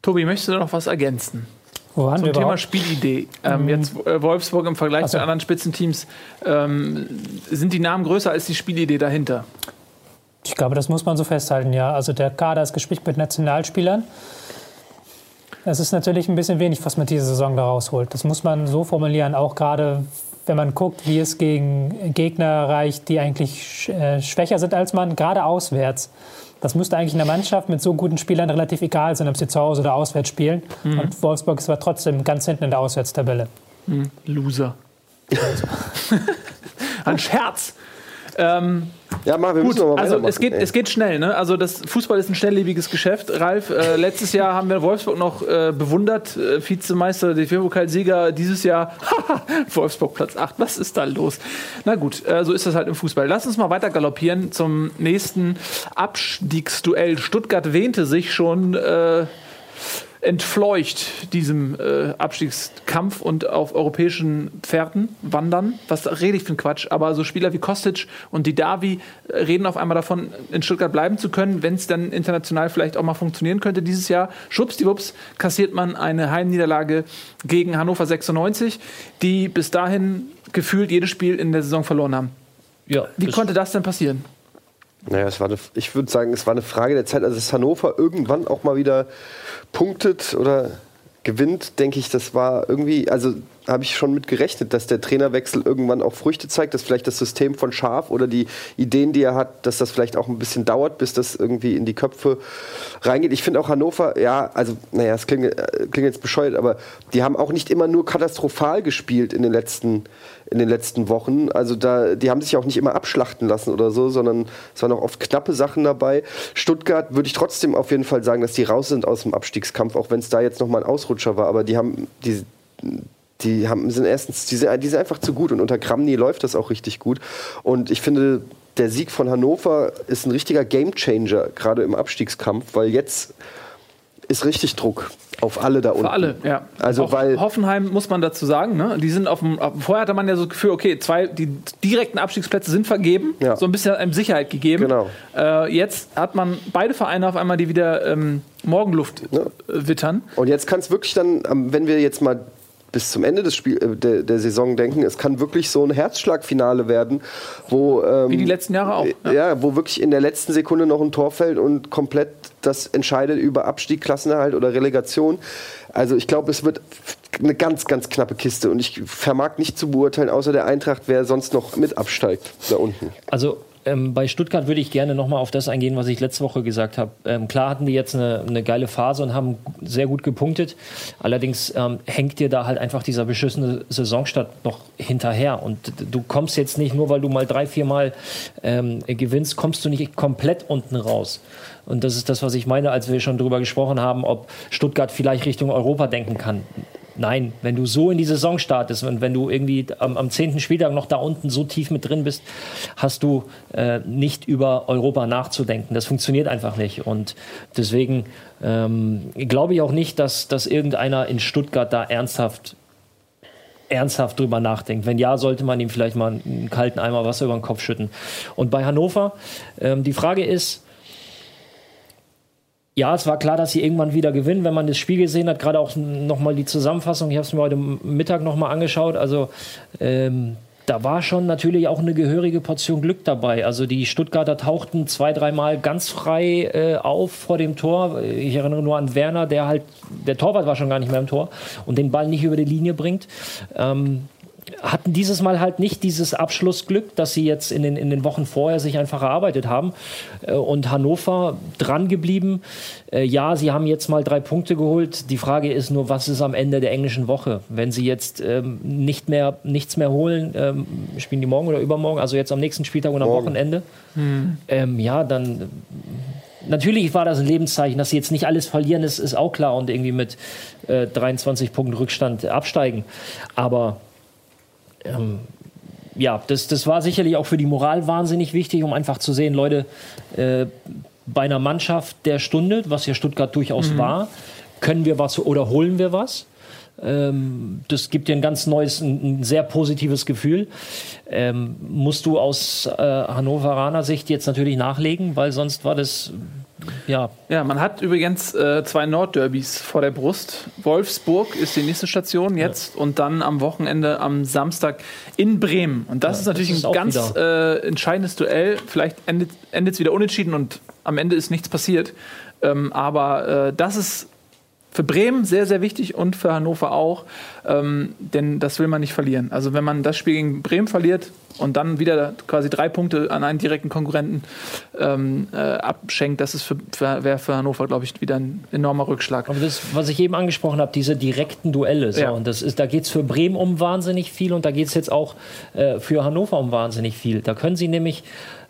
Tobi, möchtest du noch was ergänzen? Wo waren Zum Thema überhaupt? Spielidee. Ähm, jetzt äh, Wolfsburg im Vergleich Ach so. zu anderen Spitzenteams. Ähm, sind die Namen größer als die Spielidee dahinter? Ich glaube, das muss man so festhalten, ja. Also der Kader ist gespielt mit Nationalspielern. Es ist natürlich ein bisschen wenig, was man diese Saison da rausholt. Das muss man so formulieren, auch gerade wenn man guckt, wie es gegen Gegner erreicht, die eigentlich äh, schwächer sind als man, gerade auswärts. Das müsste eigentlich in der Mannschaft mit so guten Spielern relativ egal sein, ob sie zu Hause oder auswärts spielen. Und Wolfsburg ist aber trotzdem ganz hinten in der Auswärtstabelle. Loser. Ein Scherz. Ähm, Ja, Marc, wir Gut, mal also es geht, ey. es geht schnell. Ne? Also das Fußball ist ein schnelllebiges Geschäft. Ralf, äh, letztes Jahr haben wir Wolfsburg noch äh, bewundert, äh, Vizemeister, DFB-Pokalsieger. Dieses Jahr haha, Wolfsburg Platz 8. Was ist da los? Na gut, äh, so ist das halt im Fußball. Lass uns mal weiter galoppieren zum nächsten Abstiegsduell. Stuttgart wähnte sich schon äh, entfleucht diesem äh, Abstiegskampf und auf europäischen Pferden wandern. Was rede ich für ein Quatsch? Aber so Spieler wie Kostic und Didavi äh, reden auf einmal davon, in Stuttgart bleiben zu können, wenn es dann international vielleicht auch mal funktionieren könnte dieses Jahr. Schwuppsdiwupps kassiert man eine Heimniederlage gegen Hannover 96, die bis dahin gefühlt jedes Spiel in der Saison verloren haben. Ja, Wie konnte das denn passieren? Naja, es war eine, ich würde sagen, es war eine Frage der Zeit. Also, dass Hannover irgendwann auch mal wieder punktet oder gewinnt, denke ich, das war irgendwie, also habe ich schon mit gerechnet, dass der Trainerwechsel irgendwann auch Früchte zeigt, dass vielleicht das System von Schaf oder die Ideen, die er hat, dass das vielleicht auch ein bisschen dauert, bis das irgendwie in die Köpfe reingeht. Ich finde auch Hannover, ja, also, naja, es klingt, äh, klingt jetzt bescheuert, aber die haben auch nicht immer nur katastrophal gespielt in den letzten, in den letzten Wochen. Also da, die haben sich auch nicht immer abschlachten lassen oder so, sondern es waren auch oft knappe Sachen dabei. Stuttgart würde ich trotzdem auf jeden Fall sagen, dass die raus sind aus dem Abstiegskampf, auch wenn es da jetzt nochmal ein Ausrutscher war. Aber die haben, die, die haben, sind erstens, die sind, die sind einfach zu gut und unter Kramny läuft das auch richtig gut. Und ich finde, der Sieg von Hannover ist ein richtiger Gamechanger, gerade im Abstiegskampf, weil jetzt ist richtig Druck auf alle da unten. Für alle, ja. Also, auch weil- Hoffenheim muss man dazu sagen, ne? Die sind auf dem. Vorher hatte man ja so das Gefühl, okay, zwei, die direkten Abstiegsplätze sind vergeben, Ja. so ein bisschen einem Sicherheit gegeben. Genau. Äh, jetzt hat man beide Vereine auf einmal, die wieder ähm, Morgenluft Ja. wittern. Und jetzt kann es wirklich dann, ähm, wenn wir jetzt mal bis zum Ende des Spiel, äh, der, der Saison denken, es kann wirklich so ein Herzschlagfinale werden, wo ähm, Wie die letzten Jahre auch. Ja. Ja. wo wirklich in der letzten Sekunde noch ein Tor fällt und komplett das entscheidet über Abstieg, Klassenerhalt oder Relegation. Also ich glaube, es wird eine ganz, ganz knappe Kiste und ich vermag nicht zu beurteilen, außer der Eintracht, wer sonst noch mit absteigt da unten. Also ähm, bei Stuttgart würde ich gerne nochmal auf das eingehen, was ich letzte Woche gesagt habe. Ähm, klar hatten die jetzt eine, eine geile Phase und haben sehr gut gepunktet. Allerdings ähm, hängt dir da halt einfach dieser beschissene Saisonstart noch hinterher. Und du kommst jetzt nicht, nur weil du mal drei, vier Mal ähm, gewinnst, kommst du nicht komplett unten raus. Und das ist das, was ich meine, als wir schon darüber gesprochen haben, ob Stuttgart vielleicht Richtung Europa denken kann. Nein, wenn du so in die Saison startest und wenn du irgendwie am, 10. Spieltag noch da unten so tief mit drin bist, hast du äh, nicht über Europa nachzudenken. Das funktioniert einfach nicht. Und deswegen ähm, glaube ich auch nicht, dass, dass irgendeiner in Stuttgart da ernsthaft ernsthaft drüber nachdenkt. Wenn ja, sollte man ihm vielleicht mal einen kalten Eimer Wasser über den Kopf schütten. Und bei Hannover, ähm, die Frage ist, ja, es war klar, dass sie irgendwann wieder gewinnen, wenn man das Spiel gesehen hat. Gerade auch nochmal die Zusammenfassung. Ich habe es mir heute Mittag nochmal angeschaut. Also ähm, da war schon natürlich auch eine gehörige Portion Glück dabei. Also die Stuttgarter tauchten zwei, dreimal ganz frei äh, auf vor dem Tor. Ich erinnere nur an Werner, der halt, der Torwart war schon gar nicht mehr im Tor und den Ball nicht über die Linie bringt. Ähm, hatten dieses Mal halt nicht dieses Abschlussglück, das sie jetzt in den, in den Wochen vorher sich einfach erarbeitet haben. Äh, Und Hannover dran geblieben. Äh, Ja, sie haben jetzt mal drei Punkte geholt. Die Frage ist nur, was ist am Ende der englischen Woche? Wenn sie jetzt ähm, nicht mehr, nichts mehr holen, ähm, spielen die morgen oder übermorgen, also jetzt am nächsten Spieltag und am Morgen. Wochenende, ähm, ja, dann Natürlich war das ein Lebenszeichen, dass sie jetzt nicht alles verlieren, ist, ist auch klar und irgendwie mit äh, 23 Punkten Rückstand absteigen. Aber ähm, ja, das, das war sicherlich auch für die Moral wahnsinnig wichtig, um einfach zu sehen, Leute, äh, bei einer Mannschaft der Stunde, was ja Stuttgart durchaus war, können wir was oder holen wir was. Ähm, das gibt dir ein ganz neues, ein, ein sehr positives Gefühl. Ähm, musst du aus äh, Hannoveraner Sicht jetzt natürlich nachlegen, weil sonst war das ja Ja, man hat übrigens äh, zwei Nordderbys vor der Brust. Wolfsburg ist die nächste Station jetzt und dann am Wochenende am Samstag in Bremen. Und das Ja, ist natürlich das ist ein ganz äh, entscheidendes Duell. Vielleicht endet es wieder unentschieden und am Ende ist nichts passiert. Ähm, aber äh, das ist für Bremen sehr, sehr wichtig und für Hannover auch, ähm, denn das will man nicht verlieren. Also wenn man das Spiel gegen Bremen verliert und dann wieder quasi drei Punkte an einen direkten Konkurrenten ähm, äh, abschenkt, das ist für, für, wäre für Hannover, glaube ich, wieder ein enormer Rückschlag. Aber das, was ich eben angesprochen habe, diese direkten Duelle. So, Ja. und das ist, da geht es für Bremen um wahnsinnig viel und da geht es jetzt auch äh, für Hannover um wahnsinnig viel. Da können sie nämlich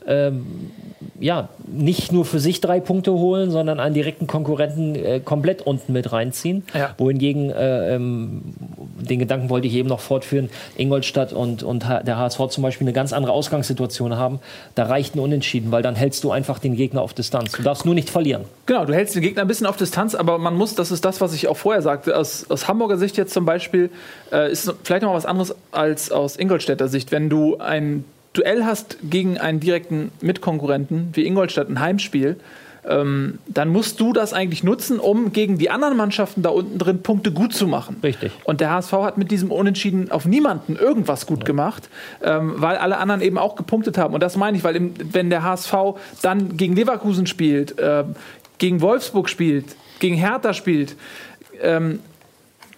ähm, ja, nicht nur für sich drei Punkte holen, sondern einen direkten Konkurrenten äh, komplett unten mit reinziehen. Ja. Wohingegen, äh, ähm, den Gedanken wollte ich eben noch fortführen, Ingolstadt und, und der HSV zum Beispiel eine ganz andere Ausgangssituation haben. Da reicht ein Unentschieden, weil dann hältst du einfach den Gegner auf Distanz. Du darfst nur nicht verlieren. Genau, du hältst den Gegner ein bisschen auf Distanz, aber man muss, das ist das, was ich auch vorher sagte, aus, aus Hamburger Sicht jetzt zum Beispiel, äh, ist vielleicht noch mal was anderes als aus Ingolstädter Sicht. Wenn du ein Duell hast gegen einen direkten Mitkonkurrenten wie Ingolstadt, ein Heimspiel, ähm, dann musst du das eigentlich nutzen, um gegen die anderen Mannschaften da unten drin Punkte gut zu machen. Richtig. Und der HSV hat mit diesem Unentschieden auf niemanden irgendwas gut gemacht, ähm, weil alle anderen eben auch gepunktet haben. Und das meine ich, weil im, wenn der HSV dann gegen Leverkusen spielt, ähm, gegen Wolfsburg spielt, gegen Hertha spielt, ähm,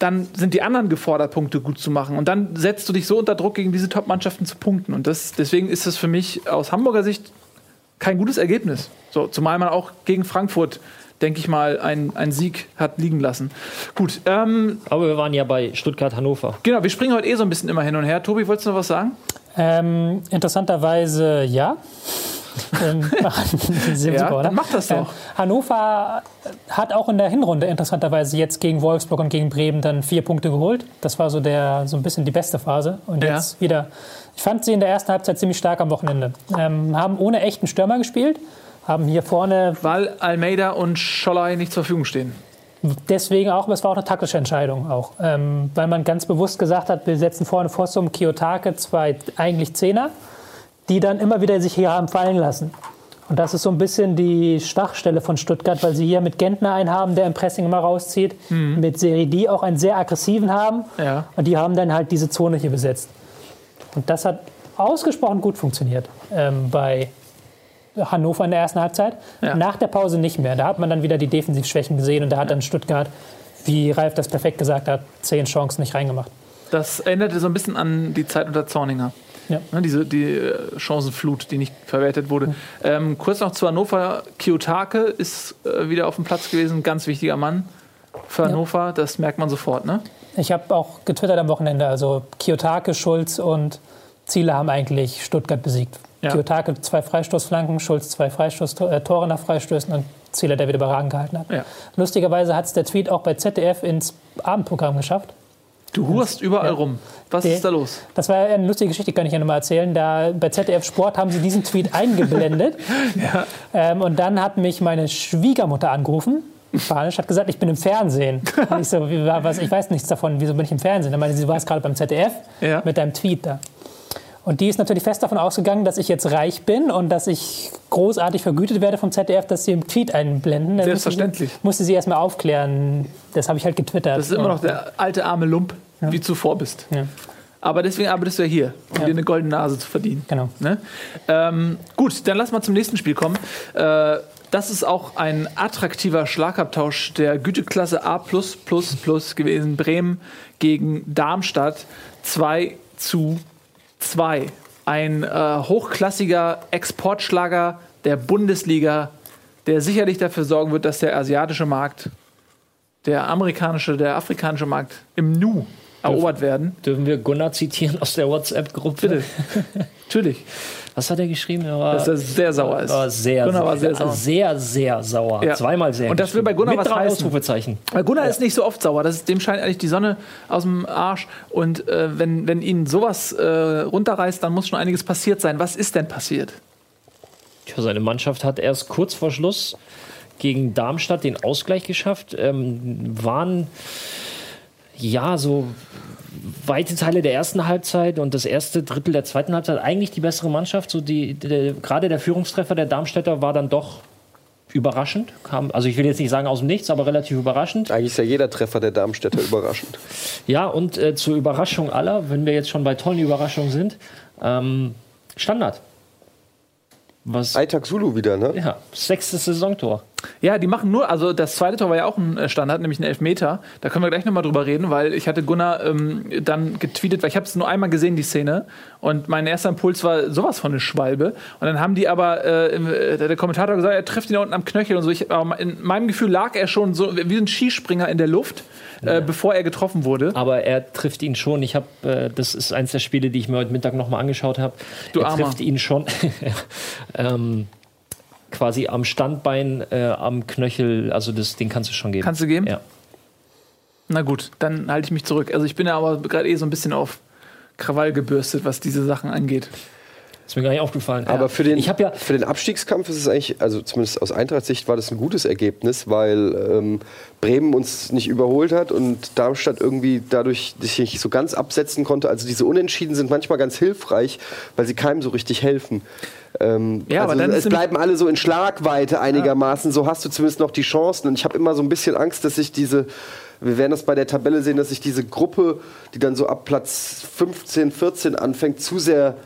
dann sind die anderen gefordert, Punkte gut zu machen. Und dann setzt du dich so unter Druck, gegen diese Top-Mannschaften zu punkten. Und das, deswegen ist es für mich aus Hamburger Sicht kein gutes Ergebnis. So, zumal man auch gegen Frankfurt, denke ich mal, einen, einen Sieg hat liegen lassen. Gut, ähm, Aber wir waren ja bei Stuttgart-Hannover. genau, wir springen heute eh so ein bisschen immer hin und her. Tobi, wolltest du noch was sagen? Ähm, interessanterweise ja. Ähm, Ja, super, oder? dann mach das doch. Ähm, Hannover hat auch in der Hinrunde interessanterweise jetzt gegen Wolfsburg und gegen Bremen dann vier Punkte geholt. Das war so der so ein bisschen die beste Phase. Und Ja. jetzt wieder. Ich fand sie in der ersten Halbzeit ziemlich stark am Wochenende. Ähm, haben ohne echten Stürmer gespielt, haben hier vorne Weil Almeida und Schollei nicht zur Verfügung stehen. Deswegen auch, aber es war auch eine taktische Entscheidung auch. Ähm, weil man ganz bewusst gesagt hat, wir setzen vorne Fossum, Kiyotake, zwei eigentlich Zehner, die dann immer wieder sich hier haben fallen lassen. Und das ist so ein bisschen die Schwachstelle von Stuttgart, weil sie hier mit Gentner einen haben, der im Pressing immer rauszieht, mit Seridi auch einen sehr aggressiven haben. Ja. Und die haben dann halt diese Zone hier besetzt. Und das hat ausgesprochen gut funktioniert ähm, bei Hannover in der ersten Halbzeit. Ja. Nach der Pause nicht mehr. Da hat man dann wieder die Defensivschwächen gesehen und da hat dann Stuttgart, wie Ralf das perfekt gesagt hat, zehn Chancen nicht reingemacht. Das erinnerte so ein bisschen an die Zeit unter Zorninger. Ja. Ne, diese die äh, Chancenflut, die nicht verwertet wurde. Ähm, kurz noch zu Hannover. Kiyotake ist äh, wieder auf dem Platz gewesen. Ganz wichtiger Mann für Hannover. Das merkt man sofort. Ne? Ich habe auch getwittert am Wochenende, also Kiyotake, Schulz und Ziele haben eigentlich Stuttgart besiegt. Ja. Kiyotake zwei Freistoßflanken, Schulz zwei Freistoß-Tore nach Freistößen und Ziele, der wieder überragend gehalten hat. Ja. Lustigerweise hat es der Tweet auch bei ZDF ins Abendprogramm geschafft. Du hurst überall Ja. rum. Was Der- ist da los? Das war eine lustige Geschichte, kann ich ja nochmal erzählen. Da bei ZDF Sport haben sie diesen Tweet eingeblendet. ähm, und dann hat mich meine Schwiegermutter angerufen. Spanisch hat gesagt, ich bin im Fernsehen. Und ich so, was, ich weiß nichts davon, wieso bin ich im Fernsehen? Dann meinte sie, du warst gerade beim ZDF Ja. mit deinem Tweet da. Und die ist natürlich fest davon ausgegangen, dass ich jetzt reich bin und dass ich großartig vergütet werde vom ZDF, dass sie im Tweet einblenden. Dann Selbstverständlich. Musste, musste sie erstmal aufklären. Das habe ich halt getwittert. Das ist immer noch der alte arme Lump, wie du zuvor bist. Ja. Aber deswegen arbeitest du ja hier, um Ja. dir eine goldene Nase zu verdienen. Genau. Ne? Ähm, gut, dann lass mal zum nächsten Spiel kommen. Äh, das ist auch ein attraktiver Schlagabtausch der Güteklasse A gewesen. Bremen gegen Darmstadt 2 zu 2. Ein äh, hochklassiger Exportschlager der Bundesliga, der sicherlich dafür sorgen wird, dass der asiatische Markt, der amerikanische, der afrikanische Markt im Nu erobert werden. Dürfen wir Gunnar zitieren aus der WhatsApp-Gruppe? Bitte. Natürlich. Was hat er geschrieben? Er war, Dass er sehr sauer ist. war sehr, Gunnar war sehr sehr, sauer. sehr, sehr sauer. Ja. Zweimal sehr. Und das will bei Gunnar Mit was heißen. Ausrufezeichen. Weil Gunnar ist nicht so oft sauer. Das ist, dem scheint eigentlich die Sonne aus dem Arsch. Und äh, wenn, wenn ihn sowas äh, runterreißt, dann muss schon einiges passiert sein. Was ist denn passiert? Tja, seine Mannschaft hat erst kurz vor Schluss gegen Darmstadt den Ausgleich geschafft. Ähm, waren ja so weite Teile der ersten Halbzeit und das erste Drittel der zweiten Halbzeit eigentlich die bessere Mannschaft. So die, der, gerade der Führungstreffer der Darmstädter war dann doch überraschend. Kam, also ich will jetzt nicht sagen aus dem Nichts, aber relativ überraschend. Eigentlich ist ja jeder Treffer der Darmstädter überraschend. Ja, und äh, zur Überraschung aller, wenn wir jetzt schon bei tollen Überraschungen sind, ähm, Standard. Was, Aitak Zulu wieder, ne? ja, sechstes Saisontor. Ja, die machen nur, also das zweite Tor war ja auch ein äh, Standard, nämlich ein Elfmeter. Da können wir gleich nochmal drüber reden, weil ich hatte Gunnar ähm, dann getweetet, weil ich habe es nur einmal gesehen, die Szene. Und mein erster Impuls war sowas von eine Schwalbe. Und dann haben die aber, äh, äh, der Kommentator gesagt, er trifft ihn da unten am Knöchel und so. Ich, aber in meinem Gefühl lag er schon so wie ein Skispringer in der Luft, äh, bevor er getroffen wurde. Aber er trifft ihn schon. Ich habe, äh, das ist eins der Spiele, die ich mir heute Mittag nochmal angeschaut habe. Du Er Armer. trifft ihn schon ähm, quasi am Standbein, äh, am Knöchel. Also das, den kannst du schon geben. Kannst du geben? Ja. Na gut, dann halte ich mich zurück. Also ich bin ja aber gerade eh so ein bisschen auf Krawall gebürstet, was diese Sachen angeht. Ist mir gar nicht aufgefallen. Aber ja. für den, ja für den Abstiegskampf ist es eigentlich, also zumindest aus Eintracht-Sicht war das ein gutes Ergebnis, weil ähm, Bremen uns nicht überholt hat und Darmstadt irgendwie dadurch sich nicht so ganz absetzen konnte. Also diese Unentschieden sind manchmal ganz hilfreich, weil sie keinem so richtig helfen. Ähm, Ja, aber also dann ist es bleiben alle so in Schlagweite einigermaßen. So hast du zumindest noch die Chancen. Und ich habe immer so ein bisschen Angst, dass sich diese wir werden das bei der Tabelle sehen, dass sich diese Gruppe, die dann so ab Platz 15, 14 anfängt, zu sehr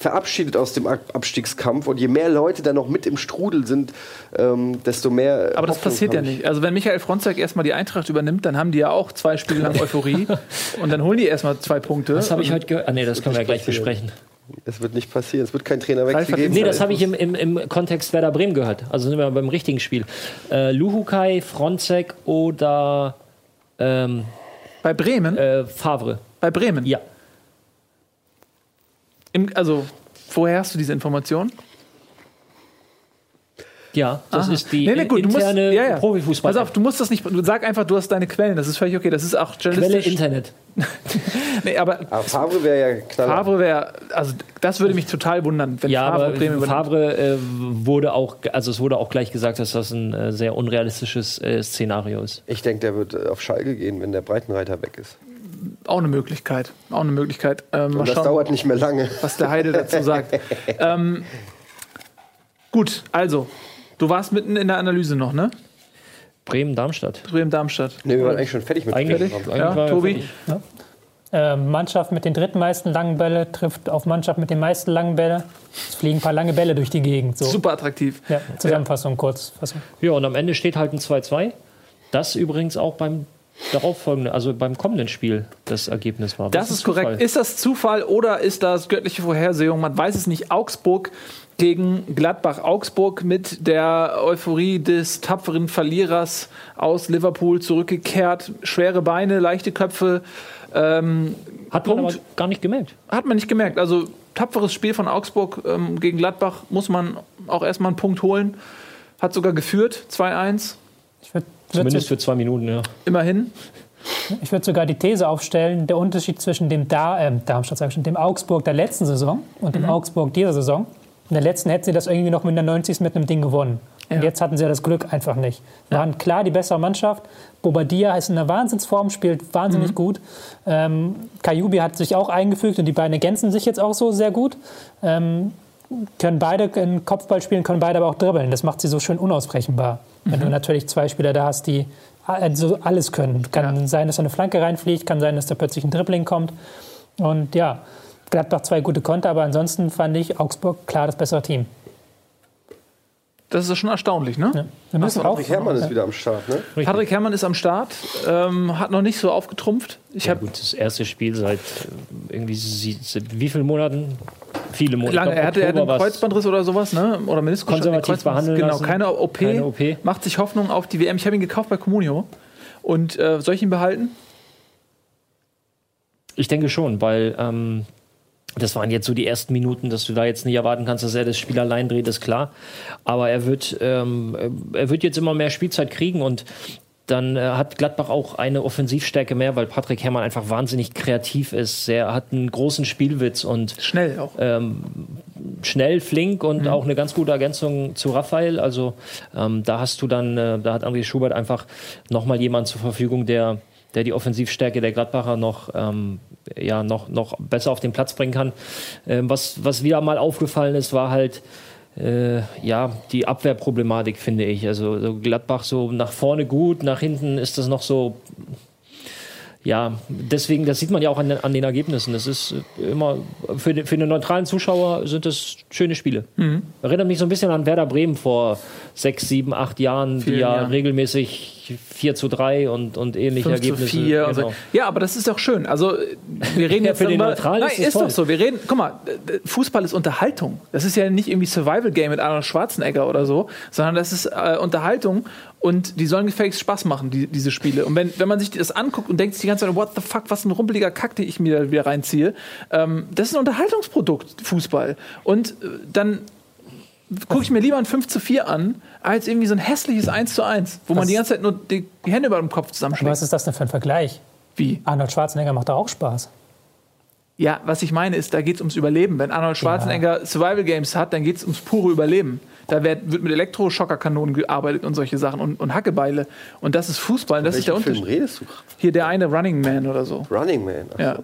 verabschiedet aus dem Ab- Abstiegskampf. Und je mehr Leute da noch mit im Strudel sind, ähm, desto mehr. Aber das Hoffnung passiert ja nicht. Also wenn Michael Fronzek erstmal die Eintracht übernimmt, dann haben die ja auch zwei Spiele lang Euphorie und dann holen die erstmal zwei Punkte. das habe ich heute gehört. Ah, nee, das können wir ja gleich passieren. besprechen. Es wird nicht passieren. Es wird Trainerwechsel Ralf hat geben. Nee, das habe ich im, im, im Kontext Werder Bremen gehört. Also sind wir beim richtigen Spiel. Äh, Luhukai, Fronzek oder ähm, Bei Bremen? äh, Favre. Bei Bremen? Ja. Im, also, woher hast du diese Information? Ja, das Aha. ist die Nee, nee, gut, du musst- interne ja, ja. Profifußball. Pass auf, du musst das nicht. Du sag einfach, du hast deine Quellen. Das ist völlig okay. Das ist auch Quelle journalistisch. Internet. Nee, aber Aber Favre wäre ja knaller. Favre wäre, also das würde mich total wundern, wenn Ja, Favre aber Bremen. Favre äh, wurde auch, also es wurde auch gleich gesagt, dass das ein äh, sehr unrealistisches äh, Szenario ist. Ich denke, der wird auf Schalke gehen, wenn der Breitenreiter weg ist. Auch eine Möglichkeit. Auch eine Möglichkeit. Ähm, Und das schauen, dauert nicht mehr lange. was der Heide dazu sagt. ähm, gut, also, du warst mitten in der Analyse noch, ne? Bremen-Darmstadt. Bremen-Darmstadt. Ne, wir waren eigentlich schon fertig mit Eigentlich, eigentlich Ja, Tobi? fertig. Äh, Mannschaft mit den drittmeisten langen Bälle trifft auf Mannschaft mit den meisten langen Bälle. Es fliegen ein paar lange Bälle durch die Gegend. So. Super attraktiv. Ja, Zusammenfassung, Kurzfassung. Ja, und am Ende steht halt ein 2-2. Das übrigens auch beim darauffolgenden, also beim kommenden Spiel das Ergebnis war. Das Was ist Zufall? korrekt. Ist das Zufall oder ist das göttliche Vorhersehung? Man weiß es nicht. Augsburg gegen Gladbach. Augsburg mit der Euphorie des tapferen Verlierers aus Liverpool zurückgekehrt. Schwere Beine, leichte Köpfe. Ähm, Hat man Punkt. aber gar nicht gemerkt. Hat man nicht gemerkt. Also tapferes Spiel von Augsburg ähm, gegen Gladbach muss man auch erstmal einen Punkt holen. Hat sogar geführt, 2-1. Ich würde Zumindest für zwei Minuten, ja. Immerhin. Ich würde sogar die These aufstellen, der Unterschied zwischen dem da äh, Darmstadt, sag ich schon, dem Augsburg der letzten Saison und Mhm. dem Augsburg dieser Saison. In der letzten hätten sie das irgendwie noch mit der 90. mit einem Ding gewonnen. Ja. Und jetzt hatten sie ja das Glück einfach nicht. Waren klar die bessere Mannschaft. Bobadilla ist in einer Wahnsinnsform, spielt Mhm. wahnsinnig gut. Ähm, Kajubi hat sich auch eingefügt und die beiden ergänzen sich jetzt auch so sehr gut. Ähm, können beide in Kopfball spielen, können beide aber auch dribbeln. Das macht sie so schön unausbrechenbar. Wenn Mhm. du natürlich zwei Spieler da hast, die also alles können. Kann sein, dass da eine Flanke reinfliegt, kann sein, dass da plötzlich ein Dribbling kommt. Und ja, Gladbach zwei gute Konter, aber ansonsten fand ich Augsburg klar das bessere Team. Das ist schon erstaunlich, ne? Ja. Müssen auch, Patrick Herrmann ist wieder am Start, ne? Patrick Herrmann ist am Start, ähm, hat noch nicht so aufgetrumpft. Ich Ja, habe gut, das erste Spiel seit äh, irgendwie sie- seit wie vielen Monaten? Viele Monate. lange, glaub, er hatte, er hatte einen Oktober. Kreuzbandriss oder sowas, ne? Oder Meniskus Konservativ behandeln Genau, lassen. keine OP, Keine OP. Macht sich Hoffnung auf die WM. Ich habe ihn gekauft bei Comunio. Und äh, soll ich ihn behalten? Ich denke schon, weil ähm, das waren jetzt so die ersten Minuten, dass du da jetzt nicht erwarten kannst, dass er das Spiel allein dreht, ist klar. Aber er wird, ähm, er wird jetzt immer mehr Spielzeit kriegen und dann äh, hat Gladbach auch eine Offensivstärke mehr, weil Patrick Herrmann einfach wahnsinnig kreativ ist. Er hat einen großen Spielwitz und Schnell auch. ähm, schnell, flink und Mhm. auch eine ganz gute Ergänzung zu Raphael. Also ähm, da hast du dann, äh, da hat André Schubert einfach nochmal jemand zur Verfügung, der, der die Offensivstärke der Gladbacher noch, ähm, ja, noch, noch besser auf den Platz bringen kann. Ähm, was, was wieder mal aufgefallen ist, war halt äh, ja, die Abwehrproblematik, finde ich. Also so Gladbach so nach vorne gut, nach hinten ist das noch so ja, deswegen, das sieht man ja auch an, den- an den Ergebnissen. Das ist äh, immer, für den, für den neutralen Zuschauer sind das schöne Spiele. Mhm. Erinnert mich so ein bisschen an Werder Bremen vor sechs, sieben, acht Jahren, die Vielen ja Jahren. regelmäßig 4 zu 3 und, und ähnliche 5 zu Ergebnisse. 4 und so. genau. Ja, aber das ist doch schön. Also, wir reden Ja, jetzt für den darüber. Neutralen Nein, ist ist doch so. Wir reden, guck mal, äh, Fußball ist Unterhaltung. Das ist ja nicht irgendwie Survival-Game mit Arnold Schwarzenegger oder so, sondern das ist äh, Unterhaltung und die sollen gefälligst Spaß machen, die, diese Spiele. Und wenn, wenn man sich das anguckt und denkt sich die ganze Zeit, what the fuck, was ein rumpeliger Kack, den ich mir da wieder reinziehe, ähm, das ist ein Unterhaltungsprodukt, Fußball. Und äh, dann gucke ich mir lieber ein 5 zu 4 an, als irgendwie so ein hässliches 1 zu 1, wo man Was- die ganze Zeit nur die, die Hände über dem Kopf zusammenschlägt. was ist das denn für ein Vergleich? Wie? Arnold Schwarzenegger macht doch auch Spaß. Ja, was ich meine ist, da geht es ums Überleben. Wenn Arnold Schwarzenegger Survival Games hat, dann geht es ums pure Überleben. Da wird, wird mit Elektroschockerkanonen gearbeitet und solche Sachen und, und Hackebeile. Und das ist Fußball. Und das ist der Unterschied. redest du? Hier der eine Running Man oder so. Running Man. Ach Ja.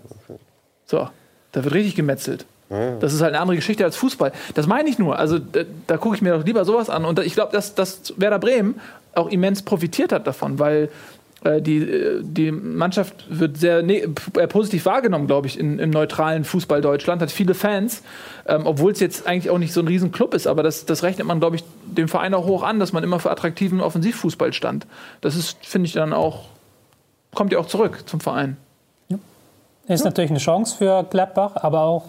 So, da wird richtig gemetzelt. Das ist halt eine andere Geschichte als Fußball. Das meine ich nur. Also da, da gucke ich mir doch lieber sowas an. Und ich glaube, dass, dass Werder Bremen auch immens profitiert hat davon, weil äh, die, äh, die Mannschaft wird sehr ne äh, positiv wahrgenommen, glaube ich, in, im neutralen Fußball Deutschland. Hat viele Fans, ähm, obwohl es jetzt eigentlich auch nicht so ein Riesenclub ist. Aber das, das rechnet man, glaube ich, dem Verein auch hoch an, dass man immer für attraktiven Offensivfußball stand. Das ist, finde ich, dann auch, kommt ja auch zurück zum Verein. Ist natürlich eine Chance für Gladbach, aber auch